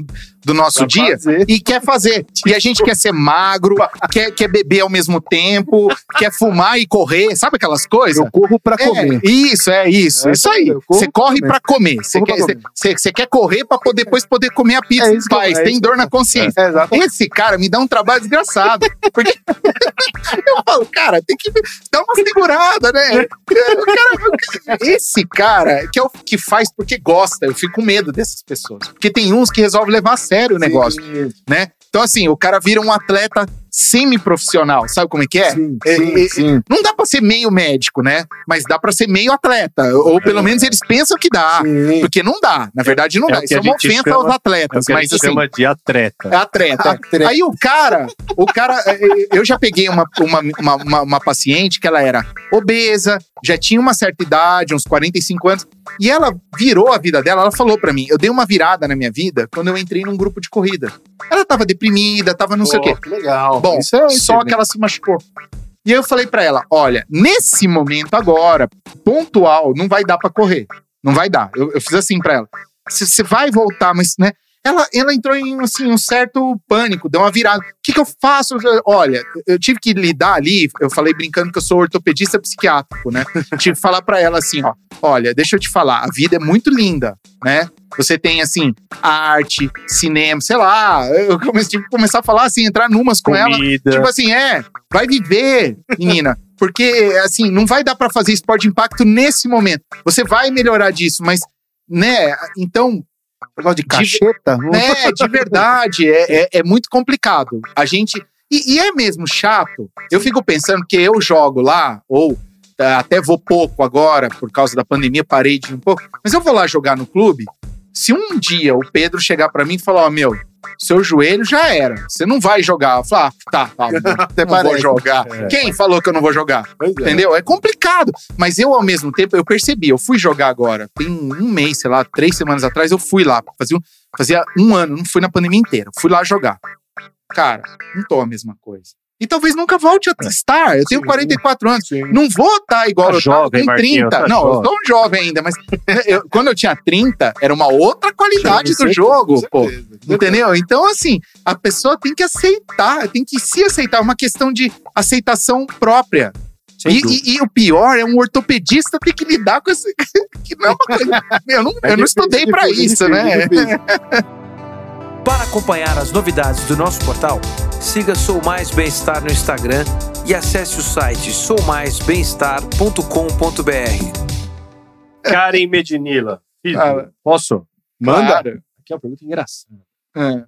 [SPEAKER 4] do nosso
[SPEAKER 2] Pra
[SPEAKER 4] dia
[SPEAKER 2] fazer.
[SPEAKER 4] e quer fazer. E a gente quer ser magro, quer, quer beber ao mesmo tempo, quer fumar e correr, sabe aquelas coisas?
[SPEAKER 2] Eu corro pra comer.
[SPEAKER 4] É, isso, é isso,
[SPEAKER 2] É,
[SPEAKER 4] isso aí. Você corre
[SPEAKER 2] pra
[SPEAKER 4] comer. Você quer,
[SPEAKER 2] comer.
[SPEAKER 4] quer correr pra poder, depois poder comer a pizza
[SPEAKER 2] É que eu-
[SPEAKER 4] pais.
[SPEAKER 2] é
[SPEAKER 4] Tem dor na consciência.
[SPEAKER 2] É.
[SPEAKER 4] Esse cara me dá um trabalho desgraçado. Porque eu falo, cara, tem que dar uma segurada, né? Cara- esse cara que é o que faz porque gosta, eu fico com medo dessas pessoas. Porque tem uns que resolvem levar a sério o negócio,
[SPEAKER 2] Sim,
[SPEAKER 4] né? Então, assim, o cara vira um atleta semi-profissional, sabe como é que é?
[SPEAKER 2] Sim,
[SPEAKER 4] É,
[SPEAKER 2] sim,
[SPEAKER 4] é,
[SPEAKER 2] sim.
[SPEAKER 4] Não dá pra ser meio médico, né? Mas dá pra ser meio atleta. Ou pelo menos eles pensam que dá.
[SPEAKER 2] Sim.
[SPEAKER 4] Porque não dá. Na verdade, não
[SPEAKER 3] É
[SPEAKER 4] dá. Isso é uma ofensa
[SPEAKER 3] chama-
[SPEAKER 4] aos
[SPEAKER 3] É o
[SPEAKER 4] atletas.
[SPEAKER 3] a
[SPEAKER 4] mas
[SPEAKER 3] gente
[SPEAKER 4] assim,
[SPEAKER 3] chama de atleta.
[SPEAKER 4] é atleta.
[SPEAKER 2] Atleta.
[SPEAKER 4] Aí o cara, o cara, eu já peguei uma, uma, uma, uma, uma paciente que ela era obesa, já tinha uma certa idade, uns 45 anos, e ela virou a vida dela, ela falou pra mim, eu dei uma virada na minha vida quando eu entrei num grupo de corrida. Ela tava deprimida, tava não sei o quê.
[SPEAKER 2] Que legal.
[SPEAKER 4] Bom,
[SPEAKER 2] é
[SPEAKER 4] só que ela se machucou. E aí eu falei pra ela, olha, nesse momento agora, pontual, não vai dar pra correr. Não vai dar. Eu, eu fiz assim pra ela. Você vai voltar, mas, né? Ela, ela entrou em assim, um certo pânico, deu uma virada. O que, que eu faço? Olha, eu tive que lidar ali. Eu falei brincando que eu sou ortopedista psiquiátrico, né? tive que falar pra ela assim: ó, olha, deixa eu te falar, a vida é muito linda, né? Você tem, assim, arte, cinema, sei lá. Eu comecei, tive que começar a falar assim, entrar numas com ela.
[SPEAKER 3] Comida.
[SPEAKER 4] Tipo assim, é, vai viver, menina. Porque, assim, não vai dar pra fazer esporte de impacto nesse momento. Você vai melhorar disso, mas, né, então,
[SPEAKER 2] Negócio de cacheta?
[SPEAKER 4] né, de verdade, é, é, é muito complicado. A gente. E, e é mesmo chato. Eu fico pensando que eu jogo lá, ou tá, até vou pouco agora, por causa da pandemia, parei de ir um pouco, mas eu vou lá jogar no clube. Se um dia o Pedro chegar pra mim e falar: Ó, meu, seu joelho já era, você não vai jogar. Eu falo: ah, tá, tá,
[SPEAKER 2] Até
[SPEAKER 4] não vou jogar.
[SPEAKER 3] É.
[SPEAKER 4] Quem falou que eu não vou jogar?
[SPEAKER 2] Pois é.
[SPEAKER 4] Entendeu? É complicado. Mas eu, ao mesmo tempo, eu percebi. Eu fui jogar agora. Tem um mês, sei lá, três semanas atrás, eu fui lá. Fazia, um- fazia um ano, não fui na pandemia inteira. Fui lá jogar. Cara, não tô a mesma coisa. E talvez nunca volte a estar. Eu tenho
[SPEAKER 2] Sim.
[SPEAKER 4] 44 anos.
[SPEAKER 2] Sim.
[SPEAKER 4] Não vou estar igual
[SPEAKER 3] Tá
[SPEAKER 4] eu tava
[SPEAKER 3] jovem,
[SPEAKER 4] com
[SPEAKER 3] Marquinhos,
[SPEAKER 4] 30.
[SPEAKER 3] tá
[SPEAKER 4] não, eu
[SPEAKER 3] jovem.
[SPEAKER 4] sou um jovem ainda, mas eu- quando eu tinha 30, era uma outra qualidade do jogo, pô. Entendeu? Então, assim, a pessoa tem que aceitar, tem que se aceitar. É uma questão de aceitação própria. E, e- e o pior é um ortopedista ter que lidar com esse. que não é. Eu não,
[SPEAKER 2] É
[SPEAKER 4] eu não
[SPEAKER 2] difícil,
[SPEAKER 4] estudei pra
[SPEAKER 2] difícil,
[SPEAKER 4] isso, né?
[SPEAKER 2] difícil.
[SPEAKER 5] Para acompanhar as novidades do nosso portal, siga Sou Mais Bem-Estar no Instagram e acesse o site soumaisbemestar.com.br.
[SPEAKER 3] Karen Medinila. Filho,
[SPEAKER 4] Ah,
[SPEAKER 3] posso?
[SPEAKER 2] Manda.
[SPEAKER 4] Claro.
[SPEAKER 3] Aqui é uma pergunta engraçada.
[SPEAKER 4] É.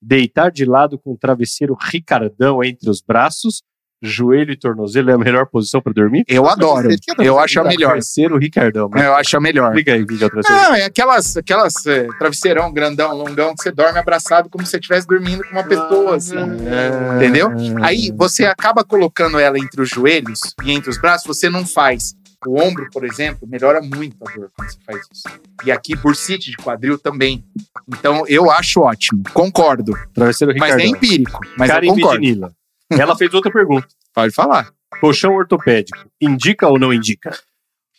[SPEAKER 3] Deitar de lado com o travesseiro Ricardão entre os braços, joelho e tornozelo é a melhor posição para dormir?
[SPEAKER 4] Eu adoro. Eu acho a melhor.
[SPEAKER 3] Travesseiro Ricardão. Mas
[SPEAKER 4] Eu acho a melhor.
[SPEAKER 3] Liga aí, vídeo travesseiro.
[SPEAKER 4] Não, é aquelas, aquelas é, travesseirão grandão, longão, que você dorme abraçado como se você estivesse dormindo com uma pessoa, assim. Entendeu? Aí você acaba colocando ela entre os joelhos e entre os braços, você não faz. O ombro, por exemplo, melhora muito a dor quando você faz isso. E aqui, bursite de quadril também. Então, eu acho ótimo. Concordo.
[SPEAKER 3] Travesseiro
[SPEAKER 4] Mas
[SPEAKER 3] Ricardão.
[SPEAKER 4] é empírico. Mas
[SPEAKER 3] Karen
[SPEAKER 4] eu concordo.
[SPEAKER 3] Ela fez outra pergunta.
[SPEAKER 4] Pode falar.
[SPEAKER 3] Colchão ortopédico, indica ou não indica?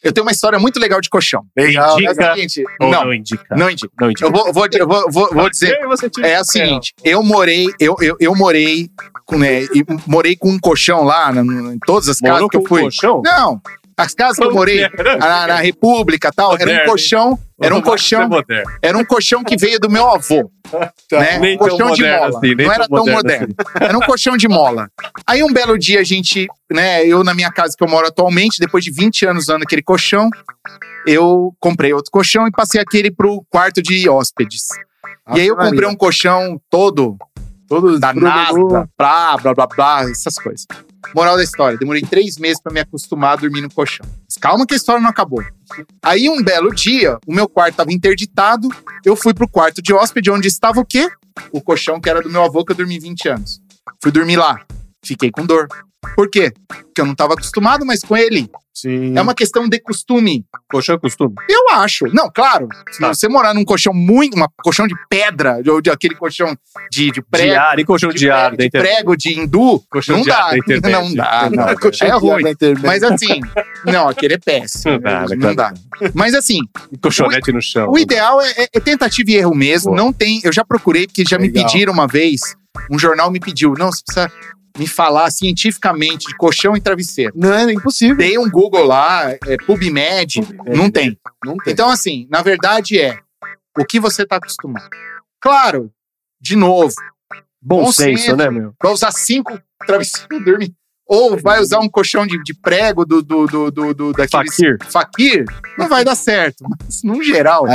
[SPEAKER 4] Eu tenho uma história muito legal de colchão.
[SPEAKER 2] Legal.
[SPEAKER 3] Indica
[SPEAKER 4] É o seguinte,
[SPEAKER 3] ou não,
[SPEAKER 4] não,
[SPEAKER 3] indica?
[SPEAKER 4] não indico.
[SPEAKER 3] Não indica.
[SPEAKER 4] Eu vou, vou, eu vou, vou, vou dizer. É o seguinte, eu morei, eu, eu, eu morei com, né, morei com um colchão lá na- no- em todas as casas
[SPEAKER 3] Morou
[SPEAKER 4] que eu fui.
[SPEAKER 3] colchão?
[SPEAKER 4] Não, as casas que eu morei na, na República e tal, era um
[SPEAKER 3] Moderno,
[SPEAKER 4] colchão, era um colchão,
[SPEAKER 3] moderno.
[SPEAKER 4] era um colchão que veio do meu avô, né?
[SPEAKER 3] Nem
[SPEAKER 4] Um colchão de
[SPEAKER 3] moderno
[SPEAKER 4] mola.
[SPEAKER 3] assim, nem
[SPEAKER 4] Não era
[SPEAKER 3] tão moderno
[SPEAKER 4] moderno. Era um colchão de mola. Aí um belo dia a gente, né, eu na minha casa que eu moro atualmente, depois de 20 anos usando aquele colchão, eu comprei outro colchão e passei aquele pro quarto de hóspedes. E aí eu comprei um colchão todo
[SPEAKER 2] Todos
[SPEAKER 4] da NASA, blá, blá, blá, blá, essas coisas. Moral da história, demorei três meses pra me acostumar a dormir no colchão. Mas calma que a história não acabou. Aí um belo dia, o meu quarto tava interditado, eu fui pro quarto de hóspede, onde estava o quê? O colchão que era do meu avô, que eu dormi 20 anos. Fui dormir lá. Fiquei com dor. Por quê? Porque eu não estava acostumado mais com ele.
[SPEAKER 3] Sim.
[SPEAKER 4] É uma questão de costume.
[SPEAKER 3] Colchão é costume.
[SPEAKER 4] Eu acho. Não, claro. Se
[SPEAKER 3] Tá.
[SPEAKER 4] você morar num colchão muito. Uma colchão de pedra, ou de aquele colchão de, de prego.
[SPEAKER 3] Diário, e colchão
[SPEAKER 4] de, prego, de
[SPEAKER 3] da internet.
[SPEAKER 4] prego de hindu,
[SPEAKER 3] Colchão
[SPEAKER 4] não
[SPEAKER 3] diário
[SPEAKER 4] dá. Não dá, não.
[SPEAKER 2] Colchão
[SPEAKER 4] É
[SPEAKER 2] de ar
[SPEAKER 4] ruim. Mas assim, não, aquele é péssimo.
[SPEAKER 3] Não dá, né,
[SPEAKER 4] não dá. Mas assim,
[SPEAKER 3] Colchonete no chão.
[SPEAKER 4] o ideal é, é- é tentativa e erro mesmo.
[SPEAKER 3] Boa.
[SPEAKER 4] Não tem. Eu já procurei, porque já me
[SPEAKER 2] Legal.
[SPEAKER 4] pediram uma vez. Um jornal me pediu, não, você precisa me falar cientificamente de colchão e travesseiro.
[SPEAKER 2] Não, é impossível.
[SPEAKER 4] Tem um Google lá, é, PubMed, não tem.
[SPEAKER 2] Não tem.
[SPEAKER 4] Então, assim, na verdade é o que você está acostumado. Claro, de novo,
[SPEAKER 3] Bom,
[SPEAKER 4] bom
[SPEAKER 3] senso,
[SPEAKER 4] senso.
[SPEAKER 3] né, meu?
[SPEAKER 4] vai usar cinco travesseiros e dormir. Ou vai usar um colchão de, de prego do, do, do, do, do daqueles
[SPEAKER 3] Fakir.
[SPEAKER 4] fakir, não vai dar certo. Mas, no geral,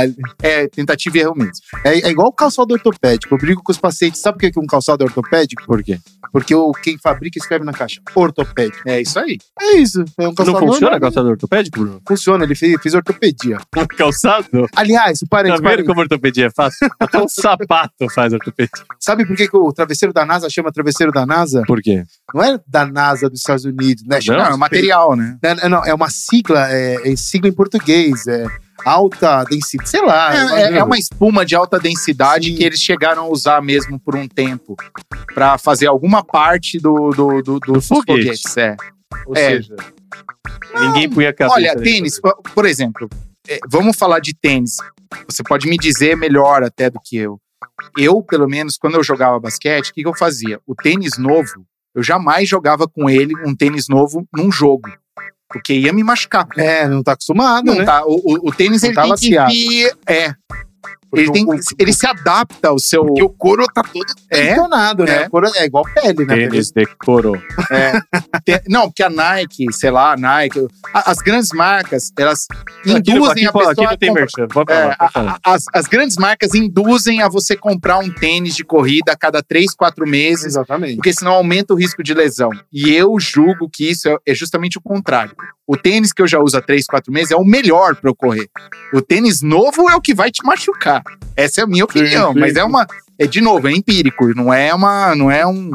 [SPEAKER 4] é tentativa e erro mesmo.
[SPEAKER 2] É, é igual o calçado ortopédico. Eu brigo com os pacientes. Sabe por que um calçado é ortopédico?
[SPEAKER 3] Por quê?
[SPEAKER 2] Porque o, quem fabrica escreve na caixa. Ortopédico.
[SPEAKER 4] É isso aí.
[SPEAKER 2] É isso. É um calçado
[SPEAKER 3] Não funciona
[SPEAKER 2] normal.
[SPEAKER 3] calçado ortopédico, Bruno?
[SPEAKER 2] Funciona. Ele fez, fez ortopedia.
[SPEAKER 3] Calçado?
[SPEAKER 2] Aliás,
[SPEAKER 3] Tá
[SPEAKER 2] parênteses,
[SPEAKER 3] vendo como ortopedia é fácil? Até um sapato faz ortopedia.
[SPEAKER 2] Sabe por que, que o travesseiro da NASA chama travesseiro da NASA?
[SPEAKER 3] Por quê?
[SPEAKER 2] Não é da NASA dos Estados Unidos, né?
[SPEAKER 3] Não,
[SPEAKER 4] Não, é material, né?
[SPEAKER 2] Não, não, não, é uma sigla, é, é sigla em português, é alta densidade, sei lá.
[SPEAKER 4] É, é- é uma espuma de alta densidade
[SPEAKER 2] Sim.
[SPEAKER 4] que eles chegaram a usar mesmo por um tempo para fazer alguma parte do, do, do, do- dos
[SPEAKER 3] foguete.
[SPEAKER 4] foguetes. É.
[SPEAKER 3] Ou
[SPEAKER 4] É.
[SPEAKER 3] seja, ninguém punha a cabeça.
[SPEAKER 4] Olha, tênis, por- por exemplo, é, vamos falar de tênis. Você pode me dizer melhor até do que eu. Eu, pelo menos, quando eu jogava basquete, o que, que eu fazia? O tênis novo, eu jamais jogava com ele um tênis novo num jogo. Porque ia me machucar.
[SPEAKER 2] É, não tá acostumado,
[SPEAKER 4] Não
[SPEAKER 2] né?
[SPEAKER 4] tá, o, o- o tênis
[SPEAKER 2] Não
[SPEAKER 4] ele
[SPEAKER 2] tá
[SPEAKER 4] tem
[SPEAKER 2] laceado.
[SPEAKER 4] que. É. Ele, tem,
[SPEAKER 2] o-
[SPEAKER 4] ele se adapta ao seu.
[SPEAKER 2] Porque o couro tá todo
[SPEAKER 4] É,
[SPEAKER 2] tensionado, né?
[SPEAKER 4] É.
[SPEAKER 2] O couro é igual pele, né?
[SPEAKER 3] Tênis decorou.
[SPEAKER 4] Tem- não, porque a Nike, sei lá, a Nike, a- as grandes marcas, elas induzem
[SPEAKER 3] aqui,
[SPEAKER 4] a pessoa
[SPEAKER 3] aqui não tem merchan.
[SPEAKER 4] É,
[SPEAKER 3] falar, pode falar.
[SPEAKER 4] a- a- as, as grandes marcas induzem a você comprar um tênis de corrida a cada três, quatro meses,
[SPEAKER 2] Exatamente.
[SPEAKER 4] porque senão aumenta o risco de lesão. E eu julgo que isso é, é justamente o contrário. O tênis que eu já uso há três, quatro meses é o melhor para eu correr. O tênis novo é o que vai te machucar. Essa é a minha opinião,
[SPEAKER 2] sim,
[SPEAKER 4] mas é uma. É, de novo, é empírico, não é uma. Não é um.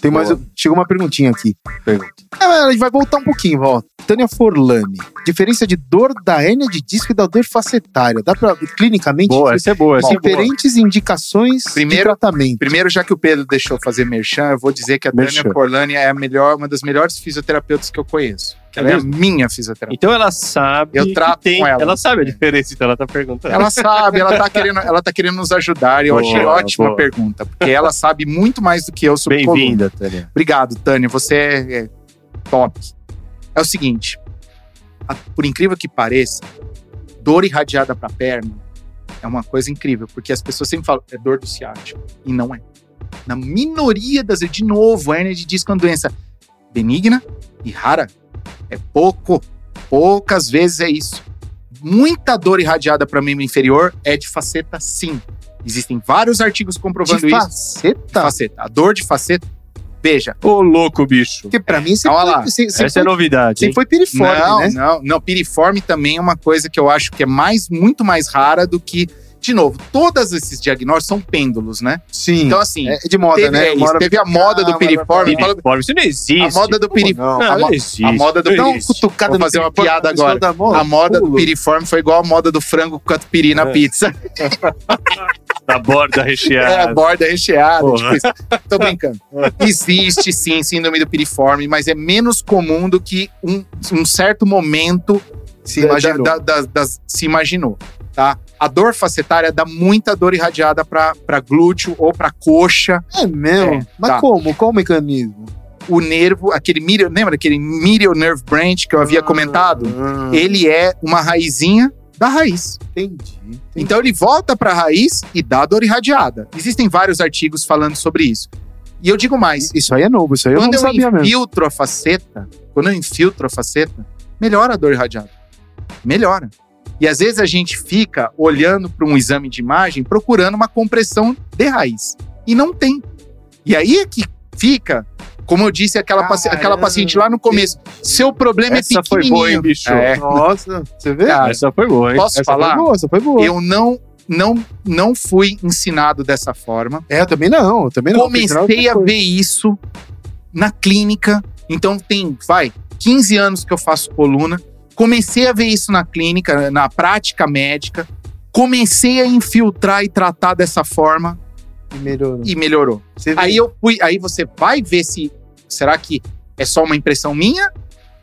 [SPEAKER 2] Tem mais.
[SPEAKER 4] Boa.
[SPEAKER 2] Chegou uma perguntinha aqui.
[SPEAKER 3] Pergunta.
[SPEAKER 2] É, a gente vai voltar um pouquinho, ó. Tânia Forlani. Diferença de dor da hérnia de disco e da dor facetária. Dá pra clinicamente
[SPEAKER 3] Boa, essa é boa. Essa é boa.
[SPEAKER 2] diferentes indicações
[SPEAKER 4] Primeiro-
[SPEAKER 2] de tratamento.
[SPEAKER 4] Primeiro, já que o Pedro deixou fazer merchan, eu vou dizer que a
[SPEAKER 3] Merchan.
[SPEAKER 4] Tânia Forlani é a melhor, uma das melhores fisioterapeutas que eu conheço. Ela é minha fisioterapeuta.
[SPEAKER 3] Então ela sabe.
[SPEAKER 4] Eu trato
[SPEAKER 3] que tem,
[SPEAKER 4] com ela.
[SPEAKER 3] sabe a diferença, então ela tá perguntando.
[SPEAKER 4] Ela sabe, ela tá querendo, ela tá querendo nos ajudar. E eu
[SPEAKER 3] Boa,
[SPEAKER 4] achei ótima
[SPEAKER 3] boa.
[SPEAKER 4] pergunta, porque ela sabe muito mais do que eu sobre.
[SPEAKER 3] Bem-vinda, Tânia.
[SPEAKER 4] Obrigado, Tânia. Você é, é top. É o seguinte: a- por incrível que pareça, dor irradiada para perna é uma coisa incrível, porque as pessoas sempre falam é dor do ciático e não é. Na minoria das vezes, de novo, a hernia de disco é uma doença benigna e rara. É pouco, poucas vezes é isso. Muita dor irradiada para membro inferior é de faceta, sim. Existem vários artigos comprovando
[SPEAKER 2] De
[SPEAKER 4] isso.
[SPEAKER 2] faceta?
[SPEAKER 4] Faceta. A dor de faceta, veja,
[SPEAKER 3] Ô, louco, bicho.
[SPEAKER 2] Porque pra mim
[SPEAKER 4] Calma
[SPEAKER 2] sempre
[SPEAKER 4] lá.
[SPEAKER 3] Essa é
[SPEAKER 2] foi,
[SPEAKER 3] novidade,
[SPEAKER 2] sempre
[SPEAKER 3] hein?
[SPEAKER 2] foi piriforme,
[SPEAKER 4] não,
[SPEAKER 2] né?
[SPEAKER 4] não, não. Piriforme também é uma coisa que eu acho que é mais, muito mais rara do que. De novo, todos esses diagnósticos são pêndulos, né?
[SPEAKER 2] Sim.
[SPEAKER 4] Então, assim,
[SPEAKER 2] é de moda,
[SPEAKER 4] teve,
[SPEAKER 2] né?
[SPEAKER 4] é,
[SPEAKER 2] hora
[SPEAKER 4] teve a moda do piriforme. fala-
[SPEAKER 3] Piriforme, isso não existe.
[SPEAKER 4] A moda do piriforme.
[SPEAKER 2] não?
[SPEAKER 3] Não,
[SPEAKER 4] a,
[SPEAKER 3] não existe.
[SPEAKER 4] a moda do
[SPEAKER 3] Não existe.
[SPEAKER 2] cutucada
[SPEAKER 4] fazer uma
[SPEAKER 2] piriforme,
[SPEAKER 4] piada agora. a moda do piriforme foi igual a moda do frango com catupiry na
[SPEAKER 3] É.
[SPEAKER 4] pizza.
[SPEAKER 3] Da borda
[SPEAKER 4] É, a
[SPEAKER 3] recheada.
[SPEAKER 4] borda recheada.
[SPEAKER 3] Porra.
[SPEAKER 4] Tipo isso. Tô brincando. Existe sim síndrome do piriforme, mas é menos comum do que um, um certo momento
[SPEAKER 2] Se
[SPEAKER 4] da-
[SPEAKER 2] imaginou.
[SPEAKER 4] da- da- das- se imaginou, tá? A dor facetária dá muita dor irradiada para glúteo ou para coxa.
[SPEAKER 2] É mesmo?
[SPEAKER 4] É,
[SPEAKER 2] Mas
[SPEAKER 4] tá.
[SPEAKER 2] como? Qual o mecanismo?
[SPEAKER 4] O nervo, aquele medial, lembra daquele medial nerve branch que eu havia comentado?
[SPEAKER 2] Ah,
[SPEAKER 4] Ele é uma raizinha da raiz.
[SPEAKER 2] entendi. entendi.
[SPEAKER 4] Então ele volta para a raiz e dá dor irradiada. Existem vários artigos falando sobre isso. E eu digo mais,
[SPEAKER 2] Isso aí é novo, isso aí eu
[SPEAKER 4] quando
[SPEAKER 2] não
[SPEAKER 4] eu
[SPEAKER 2] sabia mesmo.
[SPEAKER 4] infiltro a faceta, quando eu infiltro a faceta, melhora a dor irradiada. Melhora. E às vezes a gente fica olhando para um exame de imagem procurando uma compressão de raiz. E não tem. E aí é que fica, como eu disse, aquela, paci- aquela paciente lá no começo. Seu problema
[SPEAKER 3] Essa
[SPEAKER 4] é
[SPEAKER 3] foi
[SPEAKER 4] pequenininho.
[SPEAKER 3] boa, hein, bicho?
[SPEAKER 4] É.
[SPEAKER 2] Nossa, você vê?
[SPEAKER 4] Cara,
[SPEAKER 3] Essa foi boa, hein?
[SPEAKER 4] Posso
[SPEAKER 2] essa
[SPEAKER 4] falar?
[SPEAKER 2] foi boa, essa foi boa.
[SPEAKER 4] Eu não, não, não fui ensinado dessa forma.
[SPEAKER 2] É, eu também não, eu também não.
[SPEAKER 4] Comecei a ver isso na clínica. Então tem, vai, 15 anos que eu faço coluna. Comecei a ver isso na clínica, na prática médica. Comecei a infiltrar e tratar dessa forma
[SPEAKER 2] E melhorou.
[SPEAKER 4] e melhorou. Aí eu fui, aí você vai ver se será que é só uma impressão minha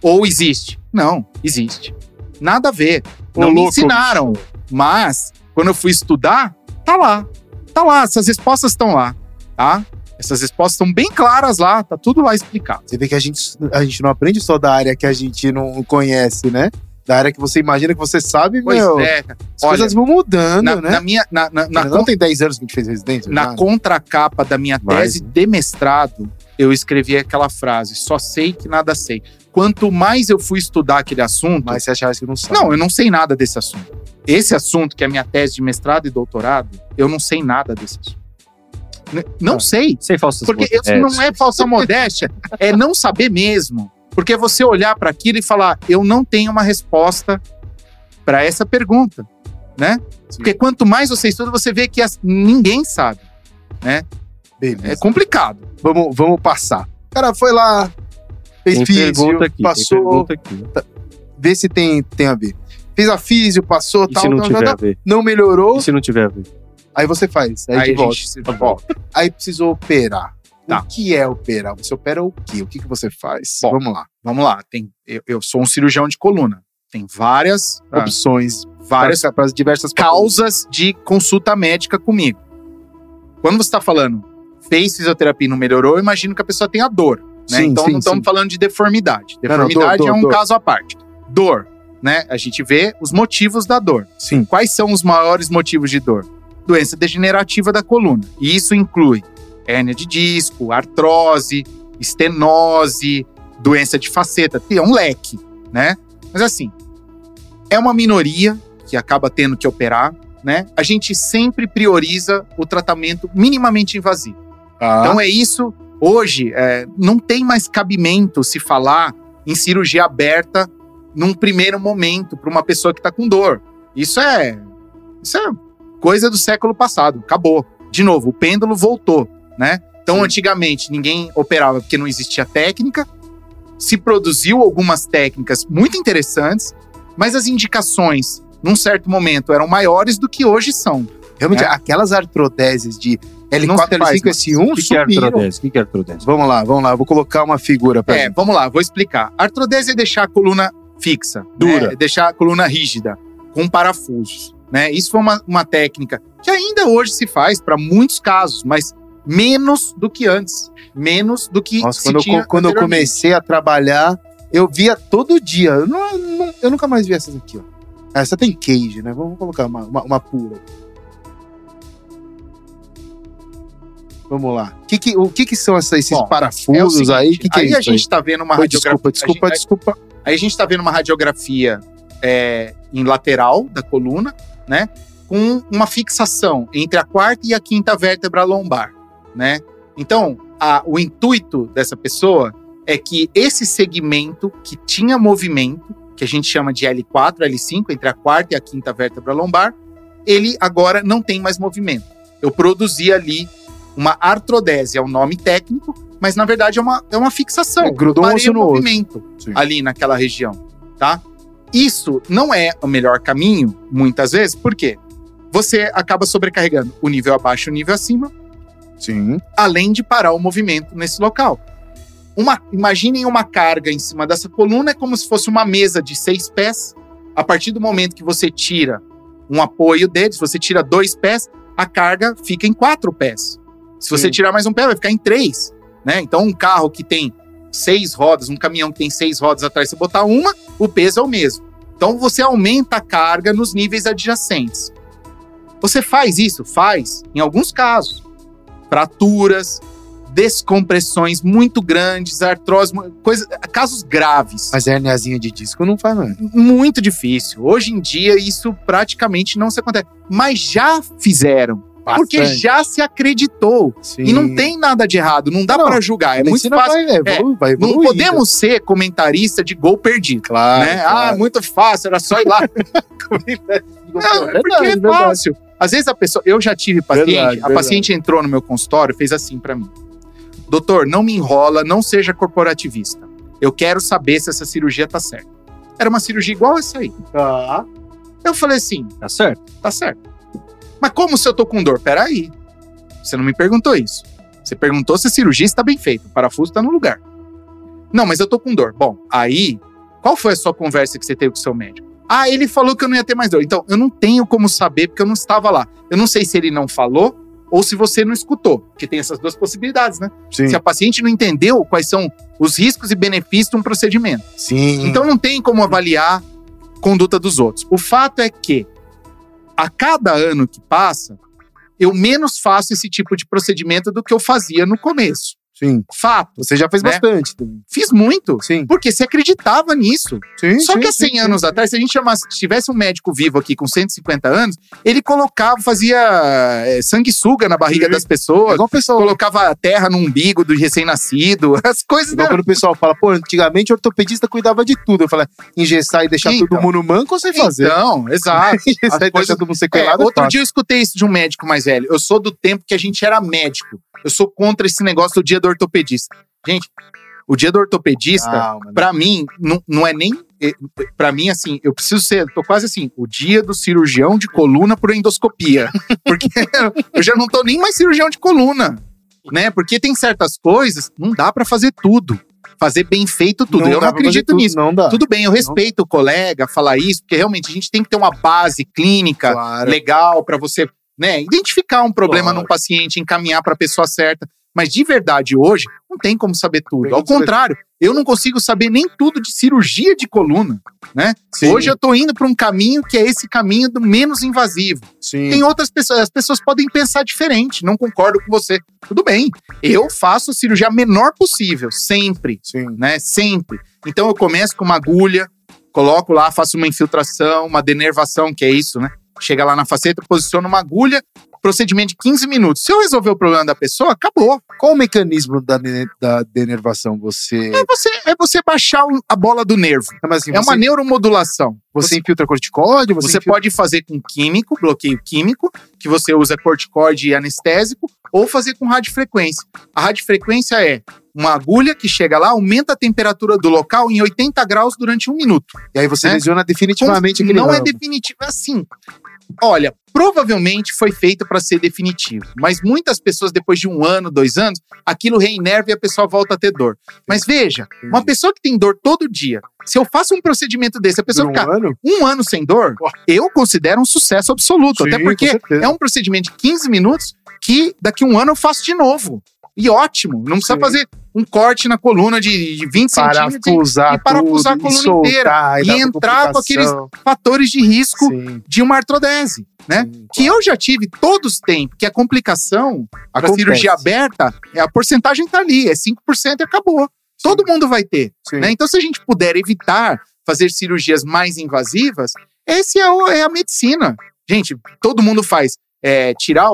[SPEAKER 4] ou existe? Não, existe. Nada a ver.
[SPEAKER 3] Ô,
[SPEAKER 4] Não me
[SPEAKER 3] louco,
[SPEAKER 4] ensinaram, mas quando eu fui estudar, tá lá. Tá lá, essas respostas estão lá, tá? Essas respostas estão bem claras lá, tá tudo lá explicado.
[SPEAKER 2] Você vê que a gente, a gente não aprende só da área que a gente não conhece, né? Da área que você imagina que você sabe,
[SPEAKER 4] Pois
[SPEAKER 2] meu.
[SPEAKER 4] é.
[SPEAKER 2] As
[SPEAKER 4] Olha,
[SPEAKER 2] coisas vão mudando,
[SPEAKER 4] na,
[SPEAKER 2] né?
[SPEAKER 4] na minha na, na, na,
[SPEAKER 2] não tem 10 anos que a gente fez residência?
[SPEAKER 4] na contracapa da minha
[SPEAKER 3] Mas-
[SPEAKER 4] tese de mestrado, eu escrevi aquela frase: só sei que nada sei. Quanto mais eu fui estudar aquele assunto,
[SPEAKER 2] Mas você achava que não sabe.
[SPEAKER 4] Não, eu não sei nada desse assunto. Esse assunto, que é a minha tese de mestrado e doutorado, eu não sei nada desse assunto. N- não
[SPEAKER 3] Ah,
[SPEAKER 4] sei.
[SPEAKER 3] Sem falsas
[SPEAKER 4] Porque isso
[SPEAKER 3] modéstias.
[SPEAKER 4] não é falsa modéstia, é não saber mesmo. Porque é você olhar para aquilo e falar, eu não tenho uma resposta para essa pergunta, né? Porque quanto mais você estuda, você vê que as- ninguém sabe.
[SPEAKER 2] Beleza.
[SPEAKER 4] É complicado.
[SPEAKER 2] Vamos, vamos passar. O cara foi lá, fez
[SPEAKER 3] Tem
[SPEAKER 2] físio,
[SPEAKER 3] pergunta aqui, tem
[SPEAKER 2] passou,
[SPEAKER 3] pergunta aqui.
[SPEAKER 2] vê se tem, tem a ver. Fez a físio, passou,
[SPEAKER 3] E
[SPEAKER 2] tal,
[SPEAKER 3] se não
[SPEAKER 2] tal,
[SPEAKER 3] tiver
[SPEAKER 2] tal,
[SPEAKER 3] a ver?
[SPEAKER 2] não melhorou,
[SPEAKER 3] E se não tiver a ver?
[SPEAKER 2] Aí você faz. Aí,
[SPEAKER 4] Aí,
[SPEAKER 2] de volta.
[SPEAKER 4] se volta.
[SPEAKER 2] Aí precisou operar.
[SPEAKER 4] Tá.
[SPEAKER 2] O que é operar? Você opera o quê? O que, que você faz?
[SPEAKER 4] Bom,
[SPEAKER 2] Vamos lá.
[SPEAKER 4] Vamos lá. Tem, eu, eu sou um cirurgião de coluna. Tem várias, ah,
[SPEAKER 2] Opções,
[SPEAKER 4] várias
[SPEAKER 2] para as diversas
[SPEAKER 4] causas de consulta médica comigo. Quando você está falando fez fisioterapia e não melhorou, eu imagino que a pessoa tenha dor. Né?
[SPEAKER 2] Sim,
[SPEAKER 4] então
[SPEAKER 2] sim,
[SPEAKER 4] não estamos falando de deformidade.
[SPEAKER 2] Não, não,
[SPEAKER 4] Deformidade
[SPEAKER 2] dor, dor,
[SPEAKER 4] é um
[SPEAKER 2] dor.
[SPEAKER 4] caso à parte. Dor, né? A gente vê os motivos da dor.
[SPEAKER 2] Sim.
[SPEAKER 4] Quais são os maiores motivos de dor? Doença degenerativa da coluna. E isso inclui hérnia de disco, artrose, estenose, doença de faceta. Tem um leque, né? Mas assim, é uma minoria que acaba tendo que operar, né? A gente sempre prioriza o tratamento minimamente invasivo.
[SPEAKER 2] Tá.
[SPEAKER 4] Então é isso. Hoje é, não tem mais cabimento se falar em cirurgia aberta num primeiro momento para uma pessoa que está com dor. Isso é isso é coisa do século passado. Acabou. De novo, o pêndulo voltou, né? Então
[SPEAKER 2] Sim.
[SPEAKER 4] antigamente ninguém operava porque não existia técnica. Se produziu algumas técnicas muito interessantes, mas as indicações num certo momento eram maiores do que hoje são.
[SPEAKER 2] Realmente,
[SPEAKER 4] É.
[SPEAKER 2] aquelas artrodeses de
[SPEAKER 4] Não se
[SPEAKER 2] L4,
[SPEAKER 4] faz
[SPEAKER 2] L5, S1
[SPEAKER 3] O que, que é artrodese? Que, que é artrodese?
[SPEAKER 2] Vamos lá, vamos lá. Vou colocar uma figura pra
[SPEAKER 4] É,
[SPEAKER 2] gente.
[SPEAKER 4] vamos lá, vou explicar. Artrodese é deixar a coluna fixa,
[SPEAKER 3] Dura.
[SPEAKER 4] né? É deixar a coluna rígida, com parafusos. Né? Isso foi uma, uma técnica que ainda hoje se faz para muitos casos, mas menos do que antes. Menos do que
[SPEAKER 2] Nossa, quando, eu, quando eu comecei a trabalhar, eu via todo dia. Eu, não- não- eu nunca mais vi essas aqui, ó. Essa tem cage, né? Vamos colocar uma, uma, uma pura. Vamos lá. Que que- o que, que são essa- esses
[SPEAKER 4] Bom,
[SPEAKER 2] parafusos
[SPEAKER 4] É o seguinte,
[SPEAKER 2] aí? Que, que é
[SPEAKER 4] aí
[SPEAKER 2] isso?
[SPEAKER 4] a gente está vendo uma
[SPEAKER 2] Oi,
[SPEAKER 4] radiografia.
[SPEAKER 2] desculpa, desculpa,
[SPEAKER 4] gente-
[SPEAKER 2] desculpa.
[SPEAKER 4] Aí a gente está vendo uma radiografia é, em lateral da coluna, né? Com uma fixação entre a quarta e a quinta vértebra lombar, né? Então, a- o intuito dessa pessoa é que esse segmento que tinha movimento, que a gente chama de L4, L5, entre a quarta e a quinta vértebra lombar, ele agora não tem mais movimento. Eu produzi ali uma artrodese, é o nome técnico, mas na verdade é uma, é uma fixação.
[SPEAKER 2] É, grudou um osso
[SPEAKER 4] o
[SPEAKER 2] no
[SPEAKER 4] movimento ali naquela região, tá? Isso não é o melhor caminho, muitas vezes, por quê? Você acaba sobrecarregando o nível abaixo e o nível acima,
[SPEAKER 2] Sim.
[SPEAKER 4] além de parar o movimento nesse local. Uma, imaginem uma carga em cima dessa coluna, é como se fosse uma mesa de seis pés. A partir do momento que você tira um apoio deles, você tira dois pés, a carga fica em quatro pés. Se você
[SPEAKER 2] Sim.
[SPEAKER 4] tirar mais um pé, vai ficar em três. Né? Então, um carro que tem seis rodas, um caminhão que tem seis rodas atrás, você botar uma, o peso é o mesmo. Então, você aumenta a carga nos níveis adjacentes. Você faz isso? Faz, em alguns casos. Fraturas, descompressões muito grandes, artrose, coisa, casos graves.
[SPEAKER 2] Mas herniazinha de disco não faz, não.
[SPEAKER 4] Muito difícil. Hoje em dia, isso praticamente não se acontece. Mas já fizeram. Porque
[SPEAKER 2] Bastante.
[SPEAKER 4] já se acreditou.
[SPEAKER 2] Sim.
[SPEAKER 4] E não tem nada de errado. Não dá pra julgar. É muito fácil.
[SPEAKER 2] Vai, é, evolu- vai
[SPEAKER 4] Não podemos ser comentarista de gol perdido.
[SPEAKER 2] Claro.
[SPEAKER 4] né?
[SPEAKER 2] claro.
[SPEAKER 4] Ah, muito fácil, era só ir lá. Não, é porque é fácil. Às vezes a pessoa. Eu já tive paciente,
[SPEAKER 2] Verdade,
[SPEAKER 4] a
[SPEAKER 2] verdade.
[SPEAKER 4] paciente entrou no meu consultório e fez assim pra mim: Doutor, não me enrola, não seja corporativista. Eu quero saber se essa cirurgia tá certa. Era uma cirurgia igual essa aí.
[SPEAKER 2] Tá.
[SPEAKER 4] Eu falei assim,
[SPEAKER 3] Tá certo?
[SPEAKER 4] tá certo. Mas como se eu tô com dor? Peraí. Você não me perguntou isso. Você perguntou se a cirurgia está bem feita. O parafuso está no lugar. Não, mas eu tô com dor. Bom, aí, qual foi a sua conversa que você teve com o seu médico? Ah, ele falou que eu não ia ter mais dor. Então, eu não tenho como saber porque eu não estava lá. Eu não sei se ele não falou ou se você não escutou. Porque tem essas duas possibilidades, né?
[SPEAKER 2] Sim.
[SPEAKER 4] Se a paciente não entendeu quais são os riscos e benefícios de um procedimento.
[SPEAKER 2] Sim.
[SPEAKER 4] Então não tem como avaliar a conduta dos outros. O fato é que a cada ano que passa, eu menos faço esse tipo de procedimento do que eu fazia no começo.
[SPEAKER 2] Sim.
[SPEAKER 4] Fato.
[SPEAKER 2] Você já fez
[SPEAKER 4] Né?
[SPEAKER 2] bastante também.
[SPEAKER 4] Fiz muito.
[SPEAKER 2] Sim.
[SPEAKER 4] Porque se acreditava nisso.
[SPEAKER 2] Sim,
[SPEAKER 4] Só
[SPEAKER 2] sim,
[SPEAKER 4] que há
[SPEAKER 2] sim,
[SPEAKER 4] 100
[SPEAKER 2] sim,
[SPEAKER 4] anos atrás, se a gente chamasse, tivesse um médico vivo aqui com 150 anos, ele colocava, fazia é, sanguessuga na barriga das
[SPEAKER 2] É
[SPEAKER 4] pessoas,
[SPEAKER 2] o pessoal.
[SPEAKER 4] colocava terra no umbigo do recém-nascido, as coisas
[SPEAKER 2] Igual
[SPEAKER 4] eram
[SPEAKER 2] quando o pessoal fala, pô, antigamente o ortopedista cuidava de tudo. Eu falo, engessar e deixar
[SPEAKER 4] Então.
[SPEAKER 2] todo mundo manco sem fazer?
[SPEAKER 4] Então, exato.
[SPEAKER 2] engessar e deixar todo mundo
[SPEAKER 4] É,
[SPEAKER 2] sequelado.
[SPEAKER 4] outro dia eu escutei isso de um médico mais velho. Eu sou do tempo que a gente era médico. Eu sou contra esse negócio do dia do ortopedista. Gente, o dia do ortopedista,
[SPEAKER 2] né?
[SPEAKER 4] pra mim, não, não é nem. eh, Pra mim, assim, eu preciso ser. Tô quase assim, o dia do cirurgião de coluna por endoscopia. Porque eu já não tô nem mais cirurgião de coluna. Né? Porque tem certas coisas, não dá pra fazer tudo. Fazer bem feito tudo. eu não
[SPEAKER 2] pra fazer
[SPEAKER 4] acredito
[SPEAKER 2] tudo,
[SPEAKER 4] nisso.
[SPEAKER 2] Não dá.
[SPEAKER 4] Tudo bem, eu respeito o colega falar isso, porque realmente a gente tem que ter uma base clínica
[SPEAKER 2] Claro.
[SPEAKER 4] legal para você, né, identificar um problema
[SPEAKER 2] Lógico.
[SPEAKER 4] num paciente, encaminhar para a pessoa certa. Mas de verdade, hoje, não tem como saber tudo. Ao contrário, eu não consigo saber nem tudo de cirurgia de coluna, né?
[SPEAKER 2] Sim.
[SPEAKER 4] Hoje eu tô indo para um caminho que é esse caminho do menos invasivo.
[SPEAKER 2] Sim.
[SPEAKER 4] Tem outras pessoas, as pessoas podem pensar diferente, não concordo com você. Tudo bem. Eu faço a cirurgia a menor possível, sempre
[SPEAKER 2] Sim.
[SPEAKER 4] né? Sempre. Então eu começo com uma agulha, coloco lá, faço uma infiltração, uma denervação, que é isso, né? Chega lá na faceta, posiciono uma agulha, procedimento de 15 minutos. Se eu resolver o problema da pessoa, acabou.
[SPEAKER 2] Qual o mecanismo da, da denervação? Você.
[SPEAKER 4] É você, é você baixar a bola do nervo.
[SPEAKER 2] Mas assim,
[SPEAKER 4] É
[SPEAKER 2] você,
[SPEAKER 4] uma neuromodulação.
[SPEAKER 2] você infiltra corticóide? Você,
[SPEAKER 4] Você
[SPEAKER 2] infiltra-
[SPEAKER 4] pode fazer com químico, bloqueio químico, que você usa corticóide e anestésico, ou fazer com radiofrequência. A radiofrequência é uma agulha que chega lá, aumenta a temperatura do local em 80 graus durante um minuto.
[SPEAKER 2] E aí você
[SPEAKER 4] né?
[SPEAKER 2] lesiona definitivamente
[SPEAKER 4] Como
[SPEAKER 2] aquele
[SPEAKER 4] Não é
[SPEAKER 2] ramo.
[SPEAKER 4] definitivo. Assim, olha, provavelmente foi feito para ser definitivo. Mas muitas pessoas, depois de um ano, dois anos, aquilo reinerva e a pessoa volta a ter dor. Mas veja, uma pessoa que tem dor todo dia, se eu faço um procedimento desse, a pessoa
[SPEAKER 2] um
[SPEAKER 4] ficar
[SPEAKER 2] ano?
[SPEAKER 4] um ano sem dor, eu considero um sucesso absoluto.
[SPEAKER 2] Sim,
[SPEAKER 4] até porque é um procedimento de 15 minutos que daqui a um ano eu faço de novo. E ótimo, não precisa
[SPEAKER 2] Sim.
[SPEAKER 4] fazer um corte na coluna de de 20 centímetros e parafusar
[SPEAKER 2] tudo,
[SPEAKER 4] a coluna
[SPEAKER 2] e soltar,
[SPEAKER 4] inteira.
[SPEAKER 2] e,
[SPEAKER 4] E entrar com aqueles fatores de risco
[SPEAKER 2] Sim,
[SPEAKER 4] de uma artrodese, né?
[SPEAKER 2] sim,
[SPEAKER 4] Que eu já tive, todos têm, porque a complicação
[SPEAKER 2] Acontece.
[SPEAKER 4] cirurgia aberta, é, a porcentagem tá ali, é 5% e acabou. Todo mundo vai ter.
[SPEAKER 2] sim.
[SPEAKER 4] Né? Então, se a gente puder evitar fazer cirurgias mais invasivas, esse é, o- é a medicina. Gente, todo mundo faz. é, tirar,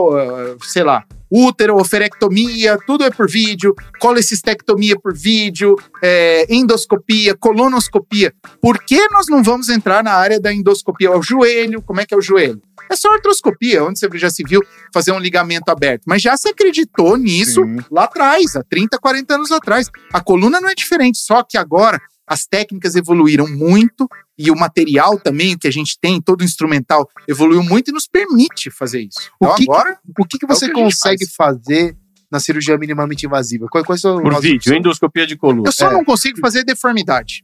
[SPEAKER 4] sei lá, útero, oferectomia, tudo é por vídeo, colecistectomia por vídeo, é, endoscopia, colonoscopia. Por que nós não vamos entrar na área da endoscopia? O joelho, como é que é o joelho? É só artroscopia, onde você já se viu fazer um ligamento aberto. Mas já se acreditou nisso
[SPEAKER 2] Sim.
[SPEAKER 4] lá atrás, há 30, 40 anos atrás. A coluna não é diferente, só que agora as técnicas evoluíram muito e o material também que a gente tem, todo o instrumental, evoluiu muito e nos permite fazer isso.
[SPEAKER 2] O
[SPEAKER 4] Então
[SPEAKER 2] que que-
[SPEAKER 4] agora,
[SPEAKER 2] O que, que
[SPEAKER 4] É o
[SPEAKER 2] você
[SPEAKER 4] que
[SPEAKER 2] consegue fazer na cirurgia minimamente invasiva? Quais, quais são
[SPEAKER 3] Por vídeo,
[SPEAKER 2] opções?
[SPEAKER 3] endoscopia de coluna.
[SPEAKER 4] eu só
[SPEAKER 2] É.
[SPEAKER 4] não consigo fazer deformidade.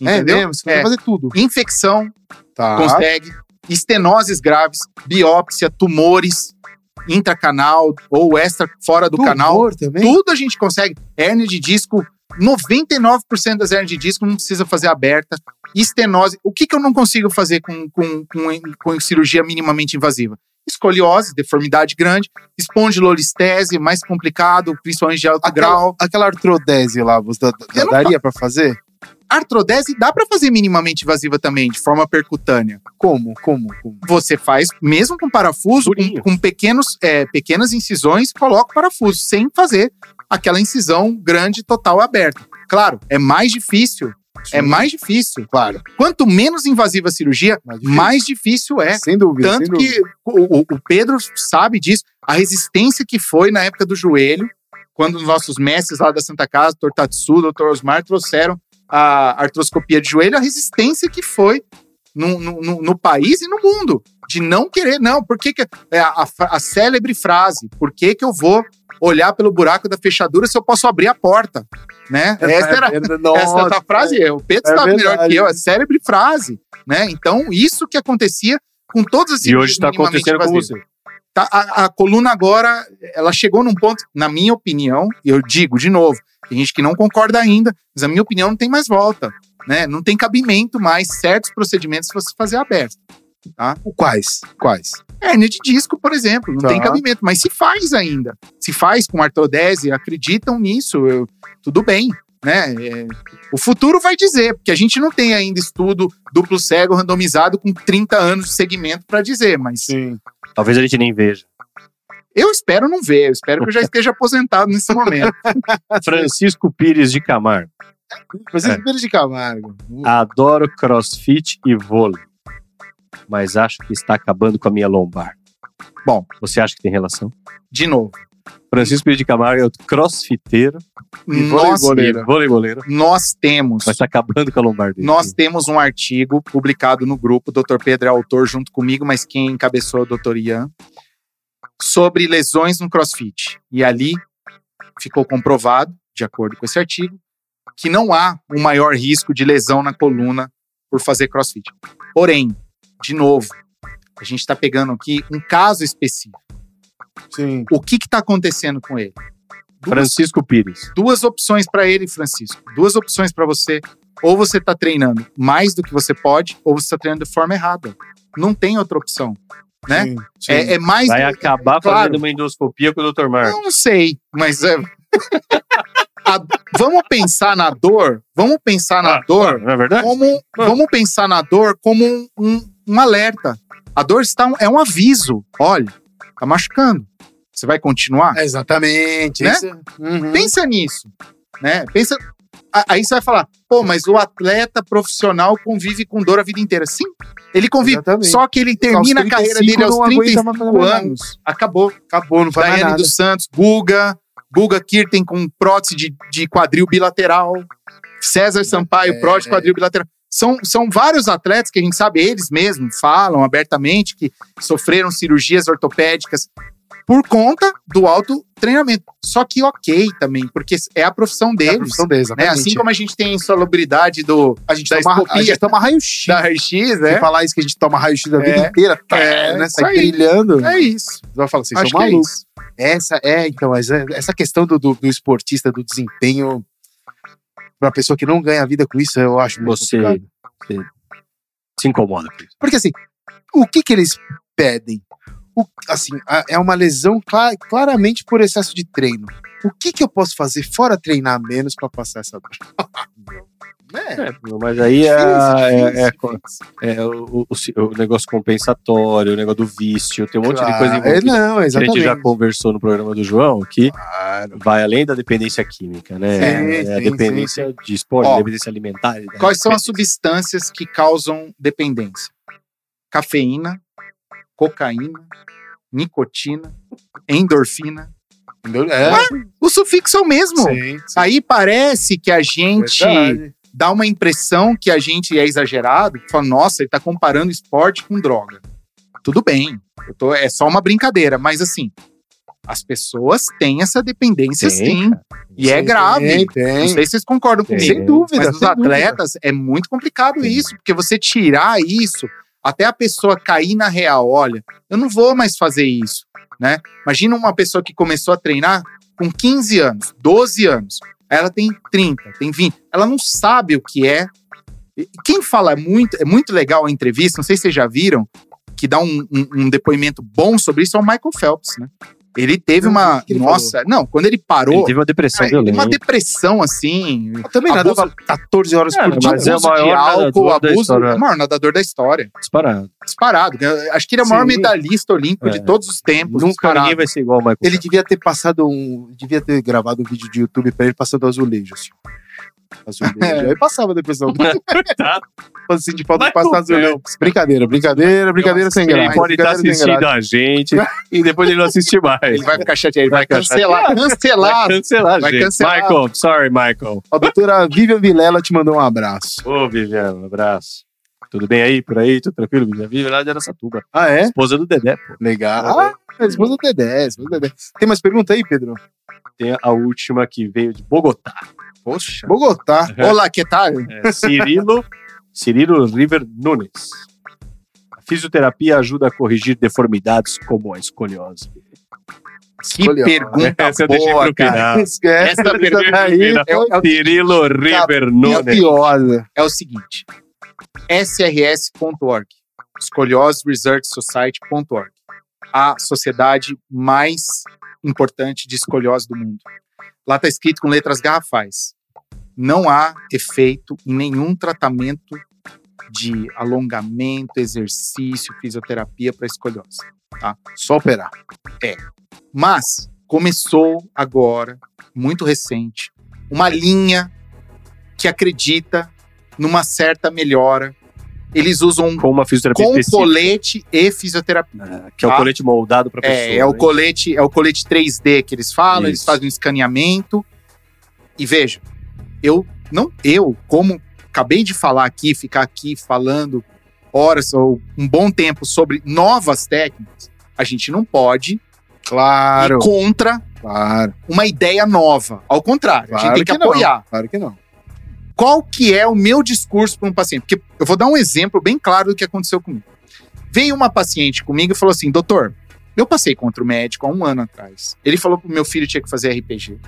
[SPEAKER 2] É
[SPEAKER 4] Entendeu?
[SPEAKER 2] mesmo? Você consegue
[SPEAKER 4] É.
[SPEAKER 2] fazer tudo.
[SPEAKER 4] Infecção,
[SPEAKER 2] Tá.
[SPEAKER 4] consegue. Estenoses graves, biópsia, tumores, intracanal ou extra fora do canal.
[SPEAKER 2] Tumor também?
[SPEAKER 4] Tudo a gente consegue. Hérnia de disco, 99% das hérnias de disco não precisa fazer aberta. Estenose. O que, que eu não consigo fazer com, com, com, com cirurgia minimamente invasiva? Escoliose, deformidade grande, espondilolistese, mais complicado, principalmente de alto grau.
[SPEAKER 2] Aquela artrodese lá, você
[SPEAKER 4] Eu
[SPEAKER 2] daria pra fazer?
[SPEAKER 4] Artrodese dá para fazer minimamente invasiva também, de forma percutânea.
[SPEAKER 2] Como? Como? Como?
[SPEAKER 4] Você faz, mesmo com parafuso, com, com pequenos, é, pequenas incisões, coloca o parafuso, sem fazer aquela incisão grande, total, aberta. Claro, é mais difícil. É mais difícil.
[SPEAKER 2] Claro.
[SPEAKER 4] Quanto menos invasiva a cirurgia,
[SPEAKER 2] Mais difícil.
[SPEAKER 4] mais difícil é.
[SPEAKER 2] Sem dúvida. sem
[SPEAKER 4] Tanto
[SPEAKER 2] dúvida.
[SPEAKER 4] que o, o- o Pedro sabe disso, a resistência que foi na época do joelho, quando os nossos mestres lá da Santa Casa, Dr. Tatsu, Dr. Osmar, trouxeram a artroscopia de joelho, a resistência que foi no, no, no país e no mundo. De não querer, não. Por que, que é a, a, a célebre frase, por que, que eu vou olhar pelo buraco da fechadura se eu posso abrir a porta? Né? Essa era, essa era a frase. o Pedro
[SPEAKER 2] é
[SPEAKER 4] sabe melhor que eu, é célebre frase. Né? Então, isso que acontecia com todas as
[SPEAKER 3] E hoje está acontecendo com você.
[SPEAKER 4] Tá, a, a coluna agora, ela chegou num ponto, na minha opinião, e eu digo de novo, tem gente que não concorda ainda, mas a minha opinião não tem mais volta. Né? Não tem cabimento mais certos procedimentos se você fazer aberto.
[SPEAKER 2] Quais? Quais?
[SPEAKER 4] Hérnia de disco, por exemplo, não
[SPEAKER 2] Tá.
[SPEAKER 4] tem cabimento, mas se faz ainda. Se faz com artrodese, acreditam nisso, eu- tudo bem. Né? É, o futuro vai dizer, porque a gente não tem ainda estudo duplo cego randomizado com 30 anos de segmento para dizer, mas
[SPEAKER 2] Sim.
[SPEAKER 3] Talvez a gente nem veja.
[SPEAKER 4] eu espero não ver, eu espero que eu já esteja aposentado nesse momento.
[SPEAKER 3] Francisco Pires de Camargo.
[SPEAKER 2] Você
[SPEAKER 3] É.
[SPEAKER 2] é. de Camargo.
[SPEAKER 3] Adoro crossfit e vôlei, mas acho que está acabando com a minha lombar.
[SPEAKER 4] Bom.
[SPEAKER 3] Você acha que tem relação?
[SPEAKER 4] De novo,
[SPEAKER 3] Francisco de Camargo é o crossfiteiro
[SPEAKER 4] nós,
[SPEAKER 3] e voleiboleiro,
[SPEAKER 4] nós temos
[SPEAKER 3] mas está acabando com a lombar dele.
[SPEAKER 4] Nós temos um artigo publicado no grupo, o Dr. Pedro é autor junto comigo, mas quem encabeçou é o Dr. Ian, sobre lesões no CrossFit. E ali ficou comprovado, de acordo com esse artigo, que não há um maior risco de lesão na coluna por fazer CrossFit. Porém, de novo, a gente está pegando aqui um caso específico.
[SPEAKER 2] Sim.
[SPEAKER 4] O que está acontecendo com ele? Duas
[SPEAKER 3] Francisco Pires.
[SPEAKER 4] duas opções para ele, Francisco. Duas opções para você. Ou você está treinando mais do que você pode, ou você está treinando de forma errada. Não tem outra opção. Né?
[SPEAKER 2] Sim, sim.
[SPEAKER 4] É, é mais.
[SPEAKER 3] Vai acabar
[SPEAKER 4] claro.
[SPEAKER 3] fazendo uma endoscopia com o Dr. Marcos.
[SPEAKER 4] Eu não sei, mas é. A- vamos pensar na dor. Vamos pensar na dor
[SPEAKER 3] Não é verdade?
[SPEAKER 4] como. Vamos pensar na dor como um, um, um alerta. A dor está um- é um aviso. Olha, tá machucando. Você vai continuar?
[SPEAKER 2] É, Exatamente.
[SPEAKER 4] Né?
[SPEAKER 2] Isso- Uhum.
[SPEAKER 4] Pensa nisso, né? Pensa. Aí você vai falar, pô, mas o atleta profissional convive com dor a vida inteira. Sim, ele convive.
[SPEAKER 2] Exatamente.
[SPEAKER 4] Só que ele termina a carreira
[SPEAKER 2] 35
[SPEAKER 4] dele aos
[SPEAKER 2] não aguenta
[SPEAKER 4] 35
[SPEAKER 2] mais fazer mais nada.
[SPEAKER 4] anos. Acabou.
[SPEAKER 2] Acabou, não faz
[SPEAKER 4] Daiane dos Santos, Guga, Guga Kirten com prótese de, de quadril bilateral, César Sampaio,
[SPEAKER 2] É.
[SPEAKER 4] prótese de quadril bilateral. São, são vários atletas que a gente sabe, eles mesmos falam abertamente que sofreram cirurgias ortopédicas por conta do alto treinamento. Só que ok também, porque é a profissão
[SPEAKER 2] É a
[SPEAKER 4] deles.
[SPEAKER 2] profissão deles,
[SPEAKER 4] né? Assim como a gente tem a insalubridade do,
[SPEAKER 2] a gente
[SPEAKER 4] da
[SPEAKER 2] toma, a gente toma raio-x.
[SPEAKER 4] da
[SPEAKER 2] Se
[SPEAKER 4] né?
[SPEAKER 2] falar isso que a gente toma raio-x a vida
[SPEAKER 4] É.
[SPEAKER 2] inteira, tá,
[SPEAKER 4] É,
[SPEAKER 2] né? Sai brilhando.
[SPEAKER 4] É isso.
[SPEAKER 2] Você vai falar, vocês
[SPEAKER 4] Acho
[SPEAKER 2] são
[SPEAKER 4] é
[SPEAKER 2] malucos.
[SPEAKER 4] isso.
[SPEAKER 2] Essa é, então, é- essa questão do, do, do esportista, do desempenho, pra pessoa que não ganha vida com isso, eu acho muito
[SPEAKER 3] Você,
[SPEAKER 2] complicado.
[SPEAKER 3] você se incomoda com isso.
[SPEAKER 2] Porque assim, o que que eles pedem? O- assim, a- é uma lesão cla- claramente por excesso de treino. O que que eu posso fazer fora treinar menos pra passar essa dor? Né?
[SPEAKER 3] É, mas aí é, é, é- é o, negócio compensatório, o negócio do vício, tem um monte de coisa
[SPEAKER 2] É,
[SPEAKER 3] envolvida.
[SPEAKER 2] não,
[SPEAKER 3] que a gente já conversou no programa do João, que vai além da dependência química, né? É a dependência de esporte,
[SPEAKER 4] Ó,
[SPEAKER 3] dependência alimentar. né?
[SPEAKER 4] Quais são as substâncias que causam dependência? Cafeína, cocaína, nicotina, endorfina.
[SPEAKER 2] É,
[SPEAKER 4] O sufixo é o mesmo.
[SPEAKER 2] sim, sim.
[SPEAKER 4] Aí parece que a gente
[SPEAKER 2] Verdade.
[SPEAKER 4] Dá uma impressão que a gente é exagerado, que fala, nossa, ele tá comparando esporte com droga. Tudo bem, eu tô, é só uma brincadeira, mas assim, as pessoas têm essa dependência
[SPEAKER 3] Tem,
[SPEAKER 4] sim. E é grave.
[SPEAKER 2] Tem,
[SPEAKER 4] Não
[SPEAKER 2] tem.
[SPEAKER 4] sei se vocês concordam
[SPEAKER 3] Tem,
[SPEAKER 4] comigo.
[SPEAKER 2] Sem dúvida.
[SPEAKER 4] Mas os
[SPEAKER 2] sem dúvida.
[SPEAKER 4] atletas é muito complicado isso, porque você tirar isso, até a pessoa cair na real, olha, eu não vou mais fazer isso, né? Imagina uma pessoa que começou a treinar com 15 anos, 12 anos, ela tem 30, tem 20, ela não sabe o que é. Quem fala muito, é muito legal a entrevista, não sei se vocês já viram, que dá um, um- um depoimento bom sobre isso, é o Michael Phelps, né? Ele teve uma.
[SPEAKER 2] o que que ele
[SPEAKER 4] Nossa, não, quando ele parou.
[SPEAKER 3] Ele teve uma depressão
[SPEAKER 4] Cara, ele teve
[SPEAKER 3] violenta.
[SPEAKER 4] uma depressão assim,
[SPEAKER 2] Eu também
[SPEAKER 4] Abuso-
[SPEAKER 2] nadava 14 horas
[SPEAKER 3] É,
[SPEAKER 2] por dia.
[SPEAKER 3] mas é o maior
[SPEAKER 4] de álcool,
[SPEAKER 3] nadador da
[SPEAKER 4] abuso.
[SPEAKER 3] história.
[SPEAKER 4] O maior nadador da história.
[SPEAKER 3] Disparado.
[SPEAKER 4] Disparado. Eu Acho que ele é o maior
[SPEAKER 2] Sim.
[SPEAKER 4] medalhista olímpico
[SPEAKER 3] É.
[SPEAKER 4] de todos os tempos.
[SPEAKER 3] Nunca
[SPEAKER 4] disparado.
[SPEAKER 3] ninguém vai ser igual ao Michael
[SPEAKER 2] Ele devia ter passado um. Devia ter gravado um vídeo de YouTube pra ele passando azulejo, assim. Aí passava a depressão. Assim, de falta de passar azulejão. Brincadeira, brincadeira, brincadeira sem
[SPEAKER 3] Ele
[SPEAKER 2] graça.
[SPEAKER 3] pode estar assistindo a gente e depois ele não assiste mais.
[SPEAKER 4] Ele vai ficar chateado, ele vai, cancelar, cancelar.
[SPEAKER 3] Vai cancelar,
[SPEAKER 4] Vai
[SPEAKER 3] gente.
[SPEAKER 4] cancelar.
[SPEAKER 3] Michael, sorry, Michael.
[SPEAKER 2] A doutora Vivian Vilela te mandou um abraço.
[SPEAKER 3] Ô, Viviane, um abraço. Tudo bem aí, por aí? Tudo tranquilo? Viviane Viviane lá de Aracatuba.
[SPEAKER 2] Ah, é?
[SPEAKER 3] Esposa do Dedé, pô.
[SPEAKER 2] Legal. Ah, esposa do Dedé, esposa do Dedé. Tem mais pergunta aí, Pedro?
[SPEAKER 3] Tem a última que veio de Bogotá.
[SPEAKER 4] Poxa.
[SPEAKER 2] Bogotá.
[SPEAKER 4] Olá, que tal?
[SPEAKER 3] É, Cirilo, Cirilo River Nunes. A fisioterapia ajuda a corrigir deformidades como a escoliose.
[SPEAKER 4] Que
[SPEAKER 2] Escolheu.
[SPEAKER 4] pergunta
[SPEAKER 3] Essa
[SPEAKER 4] boa, cara.
[SPEAKER 2] Esquece.
[SPEAKER 4] Essa pergunta
[SPEAKER 3] aí
[SPEAKER 4] é o- é o
[SPEAKER 3] Cirilo River Nunes.
[SPEAKER 2] capiosa.
[SPEAKER 4] É o seguinte: srs.org, escolioseresearchsociety.org, a sociedade mais importante de escoliose do mundo. Lá está escrito com letras garrafais: não há efeito em nenhum tratamento de alongamento, exercício, fisioterapia para escoliose.
[SPEAKER 2] Só operar.
[SPEAKER 4] Mas começou agora, muito recente, uma linha que acredita numa certa melhora. Eles usam
[SPEAKER 3] Com uma fisioterapia
[SPEAKER 4] com
[SPEAKER 3] específica.
[SPEAKER 4] colete e fisioterapia.
[SPEAKER 3] Que é o
[SPEAKER 4] tá?
[SPEAKER 3] colete moldado para pessoa.
[SPEAKER 4] É, é o
[SPEAKER 3] né?
[SPEAKER 4] colete, é o colete 3D que eles falam, eles
[SPEAKER 3] Isso.
[SPEAKER 4] fazem um escaneamento. E veja, eu não eu, como acabei de falar aqui, ficar aqui falando horas ou um bom tempo sobre novas técnicas, a gente não pode
[SPEAKER 2] Claro,
[SPEAKER 4] ir contra
[SPEAKER 2] claro.
[SPEAKER 4] uma ideia nova. Ao contrário, a gente
[SPEAKER 2] Claro
[SPEAKER 4] tem que,
[SPEAKER 2] que não.
[SPEAKER 4] apoiar.
[SPEAKER 2] Claro que não.
[SPEAKER 4] Qual que é o meu discurso para um paciente? Porque eu vou dar um exemplo bem claro do que aconteceu comigo. Veio uma paciente comigo e falou assim, doutor, eu passei contra o médico há um ano atrás. Ele falou que o meu filho tinha que fazer RPG.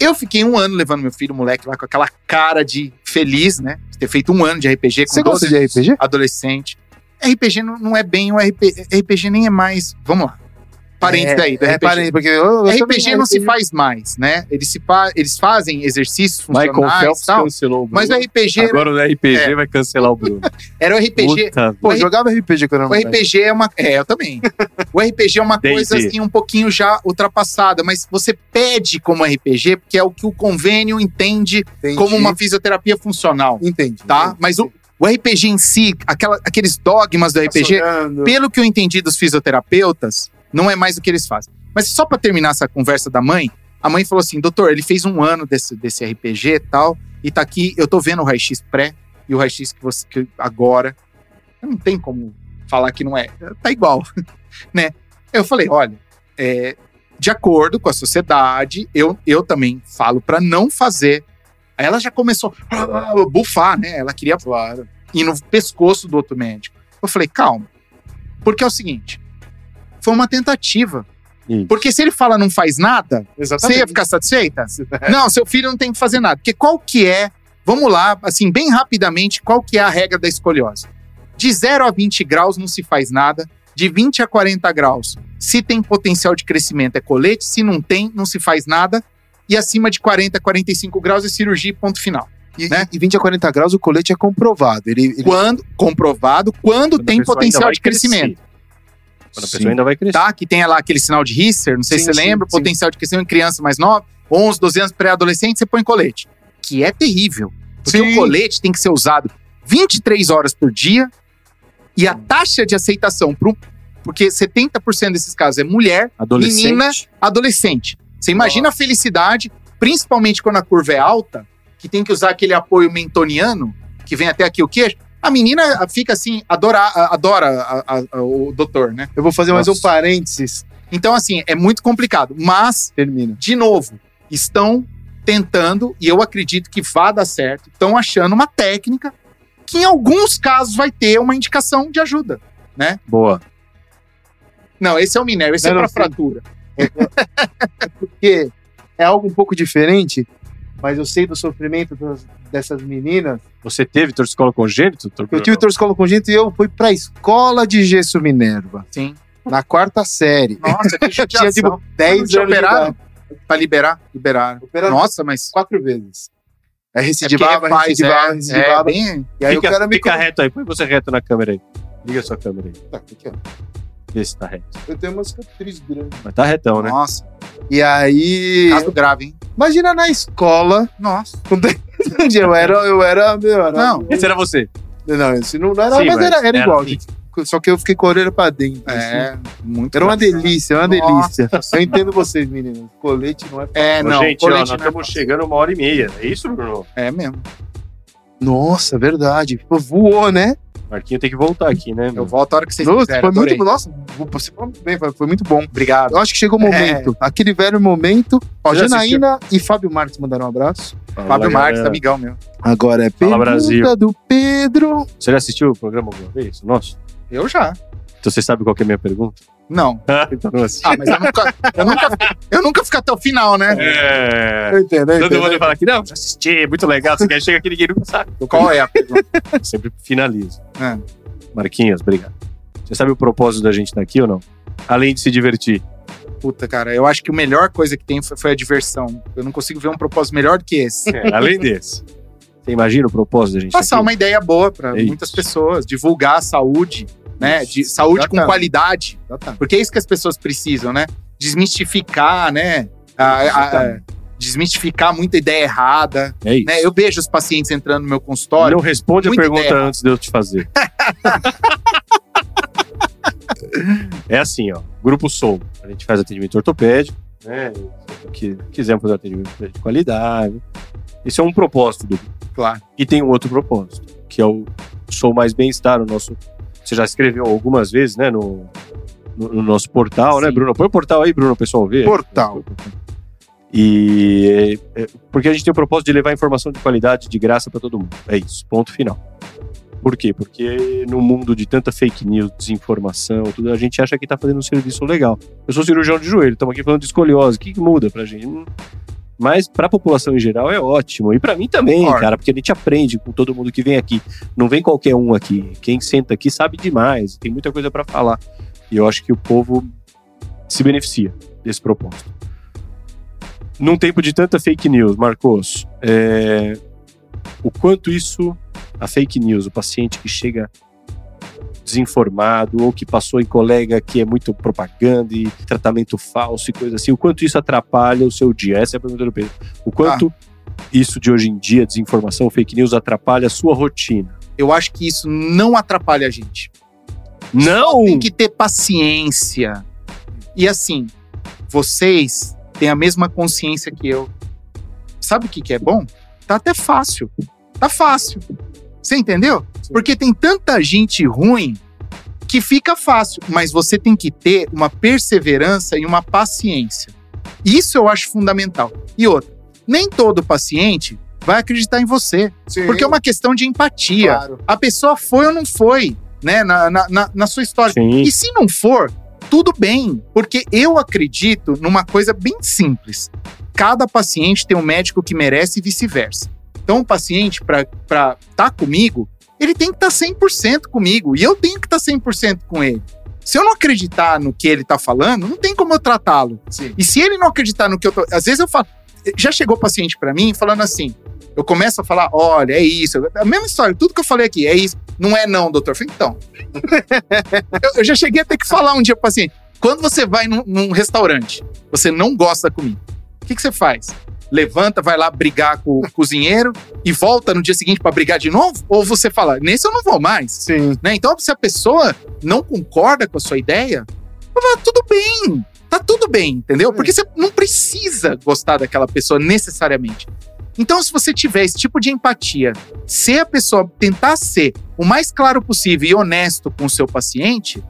[SPEAKER 4] Eu fiquei um ano levando meu filho, moleque, lá com aquela cara de feliz, né? De ter feito um ano de RPG com
[SPEAKER 2] Você gosta
[SPEAKER 4] 12
[SPEAKER 2] de RPG?
[SPEAKER 4] adolescente. RPG não, é bem o RPG. RPG nem é mais. Vamos lá. Parênteses aí do
[SPEAKER 2] É,
[SPEAKER 4] RPG.
[SPEAKER 2] parei, porque eu, eu
[SPEAKER 4] RPG não se faz mais, né? Eles, se fa- eles fazem exercícios
[SPEAKER 3] Michael
[SPEAKER 4] funcionais
[SPEAKER 3] Phelps
[SPEAKER 4] e tal.
[SPEAKER 3] cancelou o Bruno.
[SPEAKER 4] Mas o RPG,
[SPEAKER 3] Agora o RPG
[SPEAKER 4] É.
[SPEAKER 3] vai cancelar o Bruno.
[SPEAKER 4] era o RPG.
[SPEAKER 3] Puta,
[SPEAKER 2] Pô,
[SPEAKER 4] o
[SPEAKER 2] jogava RPG quando eu
[SPEAKER 4] O
[SPEAKER 2] era moleque.
[SPEAKER 4] RPG é uma. É, eu também. O RPG é uma coisa assim um pouquinho já ultrapassada, mas você pede como RPG, porque é o que o convênio entende
[SPEAKER 2] Entendi.
[SPEAKER 4] como uma fisioterapia funcional,
[SPEAKER 2] Entendi.
[SPEAKER 4] tá? Mas o, o RPG em si, aquela- aqueles dogmas do RPG,
[SPEAKER 2] Sonhando.
[SPEAKER 4] pelo que eu entendi dos fisioterapeutas, não é mais o que eles fazem. Mas só pra terminar essa conversa da mãe, a mãe falou assim: doutor, ele fez um ano desse, desse RPG e tal, e tá aqui, eu tô vendo o raio-x pré e o raio-x que você que agora. Não tem como falar que não é. Tá igual, né? Eu falei: olha, é, de acordo com a sociedade, eu, eu também falo pra não fazer. Aí ela já começou a bufar, né? Ela queria
[SPEAKER 2] Claro.
[SPEAKER 4] ir no pescoço do outro médico. Eu falei, calma. Porque é o seguinte: foi uma tentativa.
[SPEAKER 3] Isso.
[SPEAKER 4] Porque se ele fala não faz nada, você
[SPEAKER 2] Exatamente.
[SPEAKER 4] ia ficar satisfeita? Não, seu filho não tem que fazer nada. Porque qual que é, vamos lá, assim, bem rapidamente, qual que é a regra da escoliose? De 0 a 20 graus não se faz nada, de 20 a 40 graus, se tem potencial de crescimento é colete, se não tem, não se faz nada, e acima de 40 a 45 graus é cirurgia e ponto final.
[SPEAKER 2] E,
[SPEAKER 4] né?
[SPEAKER 2] e 20 a 40 graus o colete é comprovado. Ele, ele-
[SPEAKER 4] Quando, comprovado, quando
[SPEAKER 3] Quando
[SPEAKER 4] tem potencial de crescimento.
[SPEAKER 3] crescer. Quando a
[SPEAKER 2] Sim.
[SPEAKER 3] pessoa ainda vai crescer.
[SPEAKER 4] tá? Que tem lá aquele sinal de Risser, não sei
[SPEAKER 2] Sim,
[SPEAKER 4] se você
[SPEAKER 2] sim,
[SPEAKER 4] lembra,
[SPEAKER 2] sim.
[SPEAKER 4] potencial de crescimento em criança mais nova, 11, 12 anos, pré-adolescente, você põe colete. Que é terrível. Porque o colete tem que ser usado 23 horas por dia e a taxa de aceitação, pro, porque 70% desses casos é mulher,
[SPEAKER 3] Adolescente.
[SPEAKER 4] menina, adolescente. Você imagina a felicidade, principalmente quando a curva é alta, que tem que usar aquele apoio mentoniano, que vem até aqui o queixo. A menina fica assim, adora, adora a- a- o doutor, né?
[SPEAKER 2] Eu vou fazer mais um parênteses.
[SPEAKER 4] Então, assim, é muito complicado. Mas,
[SPEAKER 2] Termina.
[SPEAKER 4] de novo, estão tentando, e eu acredito que vá dar certo, estão achando uma técnica que em alguns casos vai ter uma indicação de ajuda.
[SPEAKER 3] Boa.
[SPEAKER 4] Não, esse é o minério, esse
[SPEAKER 2] Não,
[SPEAKER 4] é para fratura.
[SPEAKER 2] Porque é algo um pouco diferente, mas eu sei do sofrimento das- dessas meninas.
[SPEAKER 3] Você teve torcicolo congênito?
[SPEAKER 2] Eu tive torcicolo congênito e eu fui pra escola de gesso Minerva,
[SPEAKER 4] Sim.
[SPEAKER 2] na quarta série.
[SPEAKER 4] Nossa, que
[SPEAKER 2] Tinha
[SPEAKER 4] judiação.
[SPEAKER 2] tipo 10
[SPEAKER 4] Te
[SPEAKER 2] anos
[SPEAKER 4] operaram? Pra liberar? Liberaram.
[SPEAKER 2] Operaram
[SPEAKER 4] Nossa, mas...
[SPEAKER 2] quatro vezes. Aí
[SPEAKER 4] É
[SPEAKER 2] recidivava,
[SPEAKER 4] porque refaz,
[SPEAKER 2] recidivava,
[SPEAKER 4] é,
[SPEAKER 2] recidivava.
[SPEAKER 4] é bem...
[SPEAKER 2] E aí
[SPEAKER 3] fica,
[SPEAKER 2] o cara me
[SPEAKER 3] fica reto aí, põe você reto na câmera aí. Liga a sua câmera aí.
[SPEAKER 2] Tá, aqui, ó.
[SPEAKER 3] Vê se tá reto.
[SPEAKER 2] Eu tenho uma cicatriz grande.
[SPEAKER 3] Mas tá retão, né?
[SPEAKER 4] Nossa,
[SPEAKER 2] E aí.
[SPEAKER 4] caso grave, hein?
[SPEAKER 2] Imagina na escola.
[SPEAKER 4] Nossa.
[SPEAKER 2] Eu era, eu era, meu, era.
[SPEAKER 4] Não.
[SPEAKER 3] Esse era você.
[SPEAKER 2] Não, esse não era,
[SPEAKER 3] Sim,
[SPEAKER 2] mas,
[SPEAKER 3] mas
[SPEAKER 2] era, era
[SPEAKER 3] era
[SPEAKER 2] igual.
[SPEAKER 3] assim.
[SPEAKER 2] Só que eu fiquei com a orelha pra dentro. assim.
[SPEAKER 4] É, muito
[SPEAKER 2] Era uma
[SPEAKER 4] engraçado.
[SPEAKER 2] delícia, uma
[SPEAKER 4] Nossa.
[SPEAKER 2] delícia. Eu entendo vocês, meninos. Colete não é.
[SPEAKER 4] É,
[SPEAKER 3] Ô,
[SPEAKER 4] não,
[SPEAKER 3] gente, ó,
[SPEAKER 4] colete
[SPEAKER 3] nós
[SPEAKER 4] não é
[SPEAKER 3] estamos
[SPEAKER 4] fácil.
[SPEAKER 3] chegando uma hora e meia. É isso, Bruno?
[SPEAKER 4] É mesmo.
[SPEAKER 2] Nossa, verdade. Pô, voou, né?
[SPEAKER 3] Marquinho tem que voltar aqui, né?
[SPEAKER 4] Eu
[SPEAKER 3] meu?
[SPEAKER 4] volto a hora que vocês
[SPEAKER 2] Nossa,
[SPEAKER 4] quiserem.
[SPEAKER 2] foi
[SPEAKER 4] adorei.
[SPEAKER 2] muito. Nossa, você falou muito bem, foi, muito bom.
[SPEAKER 4] Obrigado.
[SPEAKER 2] Eu acho que chegou o momento. Aquele velho momento. Ó, Janaína e Fábio Marques mandaram um abraço.
[SPEAKER 3] Fala,
[SPEAKER 4] Fábio Marques,
[SPEAKER 3] galera.
[SPEAKER 4] amigão meu.
[SPEAKER 2] Agora é
[SPEAKER 3] Fala,
[SPEAKER 2] pergunta
[SPEAKER 3] Brasil.
[SPEAKER 2] do Pedro.
[SPEAKER 3] Você já assistiu o programa alguma vez? Nosso?
[SPEAKER 4] Eu já.
[SPEAKER 3] Então você sabe qual que é a minha pergunta?
[SPEAKER 4] Não.
[SPEAKER 3] então não.
[SPEAKER 4] Ah, mas eu nunca, eu nunca, eu nunca fico até o final, né?
[SPEAKER 3] É.
[SPEAKER 2] Eu entendo, eu
[SPEAKER 3] Todo
[SPEAKER 2] entendo.
[SPEAKER 3] mundo fala aqui, não, assisti, é muito legal. Você quer chega aqui, ninguém nunca sabe.
[SPEAKER 4] Qual é a pergunta?
[SPEAKER 3] Eu sempre finalizo.
[SPEAKER 4] É.
[SPEAKER 3] Marquinhos, obrigado. Você sabe o propósito da gente estar aqui ou não? Além de se divertir.
[SPEAKER 4] Puta, cara, eu acho que a melhor coisa que tem foi, foi a diversão. Eu não consigo ver um propósito melhor do que esse.
[SPEAKER 3] É, além desse. Você imagina o propósito da gente
[SPEAKER 4] Passar
[SPEAKER 3] aqui?
[SPEAKER 4] uma ideia boa para muitas pessoas, divulgar a saúde, né? De saúde com
[SPEAKER 2] Exatamente.
[SPEAKER 4] qualidade.
[SPEAKER 2] Exatamente.
[SPEAKER 4] Porque é isso que as pessoas precisam, né? Desmistificar, né? A- a- desmistificar muita ideia errada.
[SPEAKER 3] É isso.
[SPEAKER 4] Né? Eu vejo os pacientes entrando no meu consultório.
[SPEAKER 3] Não responde a pergunta antes de eu te fazer. é assim, ó. Grupo Soul. A gente faz atendimento ortopédico, né? Que quisermos fazer atendimento de qualidade. Esse é um propósito do grupo.
[SPEAKER 4] Claro.
[SPEAKER 3] E tem um outro propósito, que é o Sou Mais Bem-Estar, o nosso. Você já escreveu algumas vezes, né? No, no, no nosso portal, né,
[SPEAKER 4] Sim.
[SPEAKER 3] Bruno? Põe o portal aí, Bruno, o pessoal vê.
[SPEAKER 2] Portal.
[SPEAKER 3] E é, é, porque a gente tem o propósito de levar informação de qualidade de graça para todo mundo. É isso, ponto final. Por quê? Porque no mundo de tanta fake news, desinformação, tudo, a gente acha que tá fazendo um serviço legal. Eu sou cirurgião de joelho, estamos aqui falando de escoliose. O que, que muda pra gente? Mas para a população em geral é ótimo. E para mim também, cara, porque a gente aprende com todo mundo que vem aqui. Não vem qualquer um aqui. Quem senta aqui sabe demais, tem muita coisa para falar. E eu acho que o povo se beneficia desse propósito. Num tempo de tanta fake news, Marcos, é, o quanto isso, a fake news, o paciente que chega desinformado ou que passou em colega que é muito propaganda e tratamento falso e coisa assim, o quanto isso atrapalha o seu dia? Essa é a pergunta do Pedro. O quanto isso de hoje em dia, desinformação, fake news, atrapalha a sua rotina?
[SPEAKER 4] Eu acho que isso não atrapalha a gente.
[SPEAKER 3] Não!
[SPEAKER 4] Tem que ter paciência. E assim, vocês têm a mesma consciência que eu. Sabe o que, que é bom? Tá até fácil. Tá fácil. Você entendeu? Porque tem tanta gente ruim que fica fácil, mas você tem que ter uma perseverança e uma paciência. Isso eu acho fundamental. E outra, nem todo paciente vai acreditar em você,
[SPEAKER 2] Sim,
[SPEAKER 4] porque é uma questão de empatia.
[SPEAKER 2] claro.
[SPEAKER 4] A pessoa foi ou não foi, né, na, na, na- na sua história.
[SPEAKER 3] Sim.
[SPEAKER 4] E se não for, tudo bem, porque eu acredito numa coisa bem simples. Cada paciente tem um médico que merece e vice-versa. Então, o paciente, para estar tá comigo, ele tem que estar 100% comigo e eu tenho que estar 100% com ele. Se eu não acreditar no que ele está falando, não tem como eu tratá-lo. E se ele não acreditar no que eu tô. Às vezes eu falo. Já chegou paciente para mim falando assim. Eu começo a falar: olha, é isso. A mesma história, tudo que eu falei aqui, é isso. Não é não, doutor. Eu falei, então. eu, eu já cheguei a ter que falar um dia pro paciente: quando você vai num, num restaurante, você não gosta da comida, o que, que você faz? Levanta, vai lá brigar com o cozinheiro e volta no dia seguinte para brigar de novo? Ou você fala, nesse eu não vou mais?
[SPEAKER 2] Sim.
[SPEAKER 4] né? Então, se a pessoa não concorda com a sua ideia, fala, tudo bem, tá tudo bem, entendeu? Porque você não precisa gostar daquela pessoa necessariamente. Então, se você tiver esse tipo de empatia, se a pessoa tentar ser o mais claro possível e honesto com o seu paciente,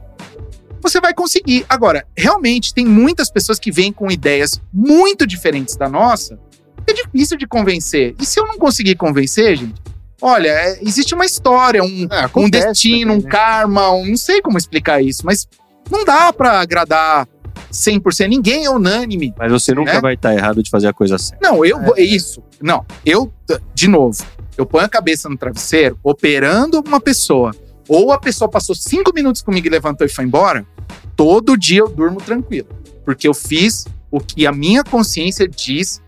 [SPEAKER 4] você vai conseguir. Agora, realmente, tem muitas pessoas que vêm com ideias muito diferentes da nossa, é difícil de convencer. E se eu não conseguir convencer, gente, olha, é- existe uma história, um,
[SPEAKER 2] É,
[SPEAKER 4] um destino,
[SPEAKER 2] também,
[SPEAKER 4] um
[SPEAKER 2] né?
[SPEAKER 4] karma, um, não sei como explicar isso, mas não dá pra agradar 100%. Ninguém é unânime.
[SPEAKER 3] Mas você nunca
[SPEAKER 4] Né?
[SPEAKER 3] vai estar errado de fazer a coisa certa.
[SPEAKER 4] Não, eu. É isso. Não, eu, de novo, eu ponho a cabeça no travesseiro, operando uma pessoa, ou a pessoa passou cinco minutos comigo e levantou e foi embora, todo dia eu durmo tranquilo. Porque eu fiz o que a minha consciência diz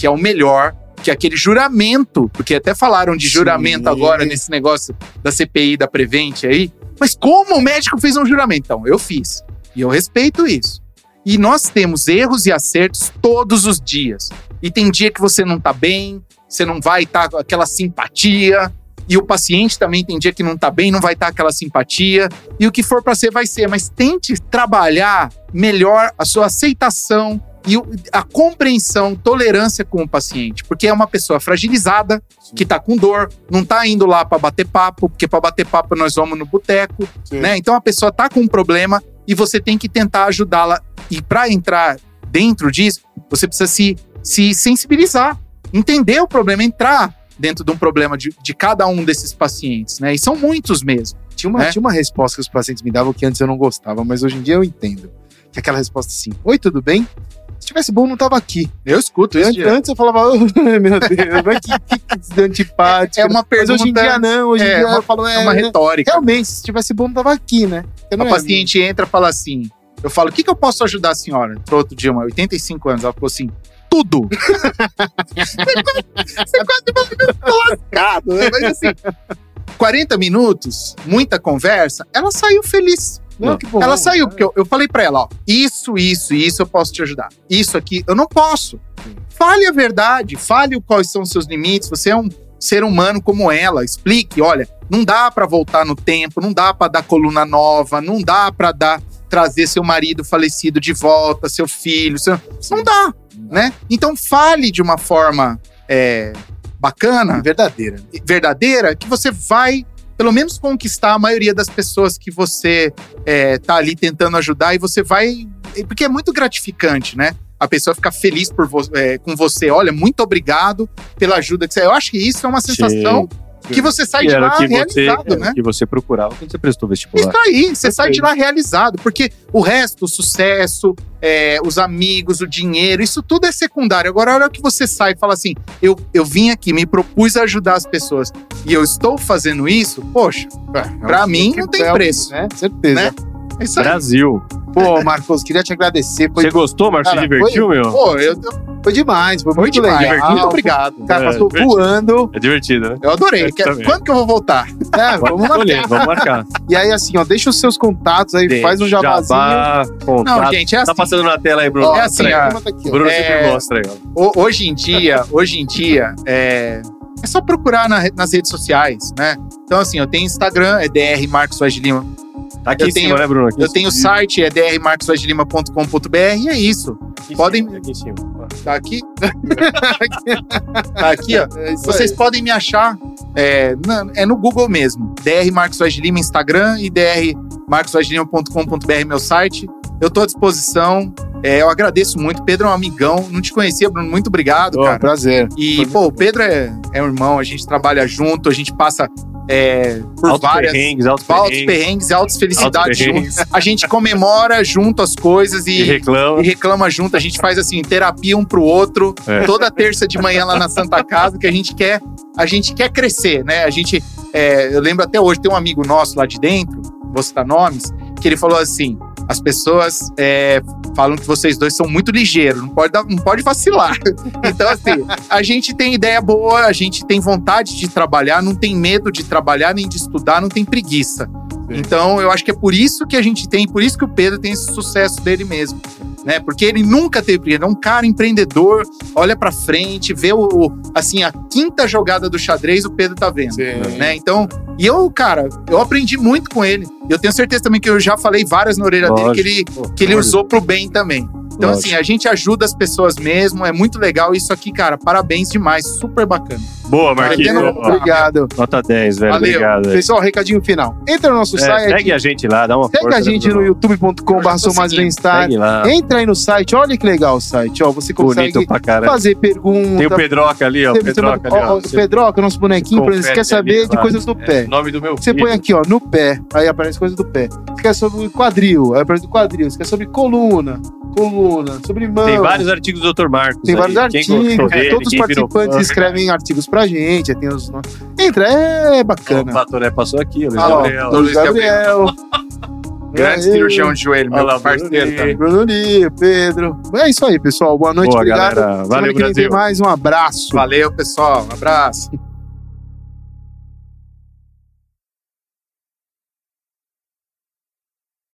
[SPEAKER 4] que é o melhor, que é aquele juramento, porque até falaram de
[SPEAKER 2] Sim.
[SPEAKER 4] juramento agora nesse negócio da CPI da Prevent aí. Mas como o médico fez um juramento? Então, eu fiz. E eu respeito isso. E nós temos erros e acertos todos os dias. E tem dia que você não tá bem, você não vai estar com aquela simpatia. E o paciente também tem dia que não tá bem, não vai estar aquela simpatia. E o que for para ser, vai ser. Mas tente trabalhar melhor a sua aceitação e a compreensão, tolerância com o paciente. Porque é uma pessoa fragilizada, que tá com dor, não tá indo lá para bater papo, porque para bater papo nós vamos no boteco, né? Então a pessoa tá com um problema e você tem que tentar ajudá-la. E para entrar dentro disso, você precisa se, se sensibilizar, entender o problema, entrar dentro de um problema de, de cada um desses pacientes, né? E são muitos mesmo.
[SPEAKER 2] Tinha uma,
[SPEAKER 4] É?
[SPEAKER 2] tinha uma resposta que os pacientes me davam que antes eu não gostava, mas hoje em dia eu entendo. Que é aquela resposta assim: Oi, tudo bem? Se tivesse bom, não tava aqui.
[SPEAKER 4] Eu escuto
[SPEAKER 2] Antes, antes eu falava, oh, meu Deus, mas que, que, que antipático.
[SPEAKER 4] É uma
[SPEAKER 2] Mas
[SPEAKER 4] pergunta,
[SPEAKER 2] hoje em dia não, hoje em
[SPEAKER 4] é
[SPEAKER 2] dia
[SPEAKER 4] uma-
[SPEAKER 2] eu falo, é,
[SPEAKER 4] é uma
[SPEAKER 2] né?
[SPEAKER 4] retórica.
[SPEAKER 2] Realmente, se tivesse bom, não tava aqui, né?
[SPEAKER 4] A
[SPEAKER 2] é-
[SPEAKER 4] paciente entra e fala assim: eu falo, o que, que eu posso ajudar a senhora? Entrou outro dia, uma 85 anos, ela falou assim: tudo. Você quase falou lascado, né? Mas assim, 40 minutos, muita conversa, ela saiu feliz.
[SPEAKER 2] Não, que bom.
[SPEAKER 4] ela saiu, porque eu, eu falei pra ela, ó, isso, isso, isso eu posso te ajudar. Isso aqui, eu não posso. Fale a verdade, fale quais são os seus limites. Você é um ser humano como ela. Explique, olha, não dá pra voltar no tempo, não dá pra dar coluna nova, não dá pra dar trazer seu marido falecido de volta, seu filho, seu- não dá, né? Então fale de uma forma é, bacana,
[SPEAKER 2] Verdadeira.
[SPEAKER 4] verdadeira, que você vai pelo menos conquistar a maioria das pessoas que você é, tá ali tentando ajudar e você vai. Porque é muito gratificante, né? A pessoa ficar feliz por vo- é, com você. Olha, muito obrigado pela ajuda que você. Eu acho que isso é uma sensação que você sai de lá
[SPEAKER 3] o que você,
[SPEAKER 4] realizado,
[SPEAKER 3] era
[SPEAKER 4] né?
[SPEAKER 3] o que você procurava quando você prestou vestibular.
[SPEAKER 4] Isso aí, você sai de lá realizado, porque o resto, o sucesso, é, os amigos, o dinheiro, isso tudo é secundário. Agora, a hora que você sai e fala assim: eu, eu vim aqui, me propus a ajudar as pessoas e eu estou fazendo isso, poxa, pra mim não tem
[SPEAKER 2] É,
[SPEAKER 4] preço.
[SPEAKER 2] Né? Certeza.
[SPEAKER 4] Né? É isso aí.
[SPEAKER 3] Brasil.
[SPEAKER 2] Pô, Marcos, queria te agradecer. Foi,
[SPEAKER 3] Você gostou, Marcos? Se
[SPEAKER 2] Cara,
[SPEAKER 3] divertiu, meu?
[SPEAKER 4] Pô, eu,
[SPEAKER 2] foi demais, foi,
[SPEAKER 4] foi
[SPEAKER 2] muito
[SPEAKER 4] demais.
[SPEAKER 2] legal.
[SPEAKER 4] Muito obrigado.
[SPEAKER 2] O cara
[SPEAKER 3] É,
[SPEAKER 2] passou
[SPEAKER 3] divertido.
[SPEAKER 2] voando.
[SPEAKER 3] É divertido, né?
[SPEAKER 4] Eu adorei.
[SPEAKER 3] Eu
[SPEAKER 4] Quer- quando que eu vou voltar?
[SPEAKER 2] É, vamos marcar.
[SPEAKER 3] vamos marcar.
[SPEAKER 2] E aí, assim, ó, deixa os seus contatos aí, faz um jabazinho.
[SPEAKER 3] Jabá, contato.
[SPEAKER 4] Não, gente, é assim.
[SPEAKER 3] Tá passando na tela aí, Bruno.
[SPEAKER 4] É assim,
[SPEAKER 3] aí.
[SPEAKER 4] ó.
[SPEAKER 2] Aqui.
[SPEAKER 3] Bruno
[SPEAKER 4] É-
[SPEAKER 3] sempre mostra aí. ó.
[SPEAKER 4] Ho- hoje em dia, hoje em dia, é, é só procurar na nas redes sociais, né? Então, assim, eu tenho Instagram, é DR Marcos Lima.
[SPEAKER 3] Tá aqui
[SPEAKER 4] Eu
[SPEAKER 3] em
[SPEAKER 4] tenho-
[SPEAKER 3] cima, né, Bruno? Aqui
[SPEAKER 4] Eu tenho o site, é drmarcosvazdilima.com.br e é isso.
[SPEAKER 3] Aqui em
[SPEAKER 4] podem-
[SPEAKER 3] cima, Aqui em cima.
[SPEAKER 4] Tá aqui? tá aqui, ó.
[SPEAKER 2] É
[SPEAKER 4] Vocês
[SPEAKER 2] aí.
[SPEAKER 4] podem me achar é, na- é no Google mesmo. DR Marcos Vaz de Lima Instagram e drmarcosvazdilima.com.br meu site. Eu tô à disposição. É, eu agradeço muito. Pedro é um amigão. Não te conhecia, Bruno. Muito obrigado,
[SPEAKER 2] Ó,
[SPEAKER 4] cara.
[SPEAKER 2] prazer.
[SPEAKER 4] E,
[SPEAKER 2] Foi
[SPEAKER 4] pô, o Pedro é, é um irmão, a gente trabalha junto, a gente passa é, por
[SPEAKER 3] Altos
[SPEAKER 4] várias.
[SPEAKER 3] perrengues, altos
[SPEAKER 4] Altos
[SPEAKER 3] perrengues.
[SPEAKER 4] perrengues, altas felicidades
[SPEAKER 3] Altos
[SPEAKER 4] juntos. A gente comemora junto as coisas
[SPEAKER 3] E
[SPEAKER 4] e,
[SPEAKER 3] reclama.
[SPEAKER 4] e reclama junto. A gente faz assim, terapia um pro outro,
[SPEAKER 3] É.
[SPEAKER 4] toda terça de manhã lá na Santa Casa, que a gente quer, a gente quer crescer, né? A gente. é, eu lembro até hoje, tem um amigo nosso lá de dentro, vou citar nomes, que ele falou assim: as pessoas é, falam que vocês dois são muito ligeiros, não pode, dar- não pode vacilar. Então, assim, a gente tem ideia boa, a gente tem vontade de trabalhar, não tem medo de trabalhar, nem de estudar, não tem preguiça. Então, eu acho que é por isso que a gente tem, por isso que o Pedro tem esse sucesso dele mesmo. Né? Porque ele nunca teve preguiça. É um cara empreendedor, olha pra frente, vê o, assim, a quinta jogada do xadrez, o Pedro tá vendo. Né? Então, e eu, cara, eu aprendi muito com ele. Eu tenho certeza também que eu já falei várias na orelha dele que ele,
[SPEAKER 3] Lógico.
[SPEAKER 4] que ele usou pro bem também. Então,
[SPEAKER 3] Lógico.
[SPEAKER 4] assim, a gente ajuda as pessoas mesmo, é muito legal. Isso aqui, cara, parabéns demais, super bacana.
[SPEAKER 3] Boa, Marquinhos.
[SPEAKER 2] Obrigado.
[SPEAKER 3] Nota 10, velho.
[SPEAKER 4] Valeu.
[SPEAKER 3] Obrigado. velho.
[SPEAKER 2] Pessoal, recadinho final. Entra no nosso
[SPEAKER 3] É,
[SPEAKER 2] site.
[SPEAKER 3] segue a gente lá, dá uma
[SPEAKER 2] Segue
[SPEAKER 3] força,
[SPEAKER 2] a
[SPEAKER 3] né,
[SPEAKER 2] gente no youtube.com.br sou mais bem-estar.
[SPEAKER 3] Segue lá.
[SPEAKER 2] Entra aí no site, olha que legal o site. Ó, você consegue fazer pergunta.
[SPEAKER 3] Tem o Pedroca ali, ó.
[SPEAKER 2] Você-
[SPEAKER 3] Pedroca ali, ó.
[SPEAKER 2] ó, Pedroca, nosso bonequinho, por exemplo, você quer saber
[SPEAKER 3] ali,
[SPEAKER 2] de
[SPEAKER 3] lá.
[SPEAKER 2] coisas do
[SPEAKER 3] É,
[SPEAKER 2] pé.
[SPEAKER 3] nome do meu
[SPEAKER 2] Você
[SPEAKER 3] filho.
[SPEAKER 2] põe aqui, ó, no pé. Aí aparece coisa do pé. Você quer sobre quadril, aí aparece do quadril. Você quer sobre coluna, coluna, sobre mão.
[SPEAKER 3] Tem vários artigos do Dr. Marcos.
[SPEAKER 2] Tem vários artigos.
[SPEAKER 3] dele,
[SPEAKER 2] todos os participantes
[SPEAKER 3] fã.
[SPEAKER 2] escrevem artigos pra gente. Tem os... Entra, é
[SPEAKER 3] O
[SPEAKER 2] bacana.
[SPEAKER 3] Patoré passou aqui, o Luiz
[SPEAKER 4] Ah,
[SPEAKER 3] Gabriel.
[SPEAKER 4] do Luiz
[SPEAKER 2] Gabriel.
[SPEAKER 4] Grande
[SPEAKER 2] É,
[SPEAKER 4] cirurgião de joelho, meu
[SPEAKER 3] Olha lá,
[SPEAKER 4] parceiro
[SPEAKER 3] Bruno.
[SPEAKER 2] Bruno Lee, Pedro. É isso aí, pessoal. Boa noite,
[SPEAKER 3] Boa,
[SPEAKER 2] obrigado.
[SPEAKER 3] galera.
[SPEAKER 2] Semana
[SPEAKER 3] Valeu,
[SPEAKER 2] tem
[SPEAKER 3] Brasil.
[SPEAKER 2] mais. Um abraço.
[SPEAKER 4] Valeu, pessoal. Um abraço.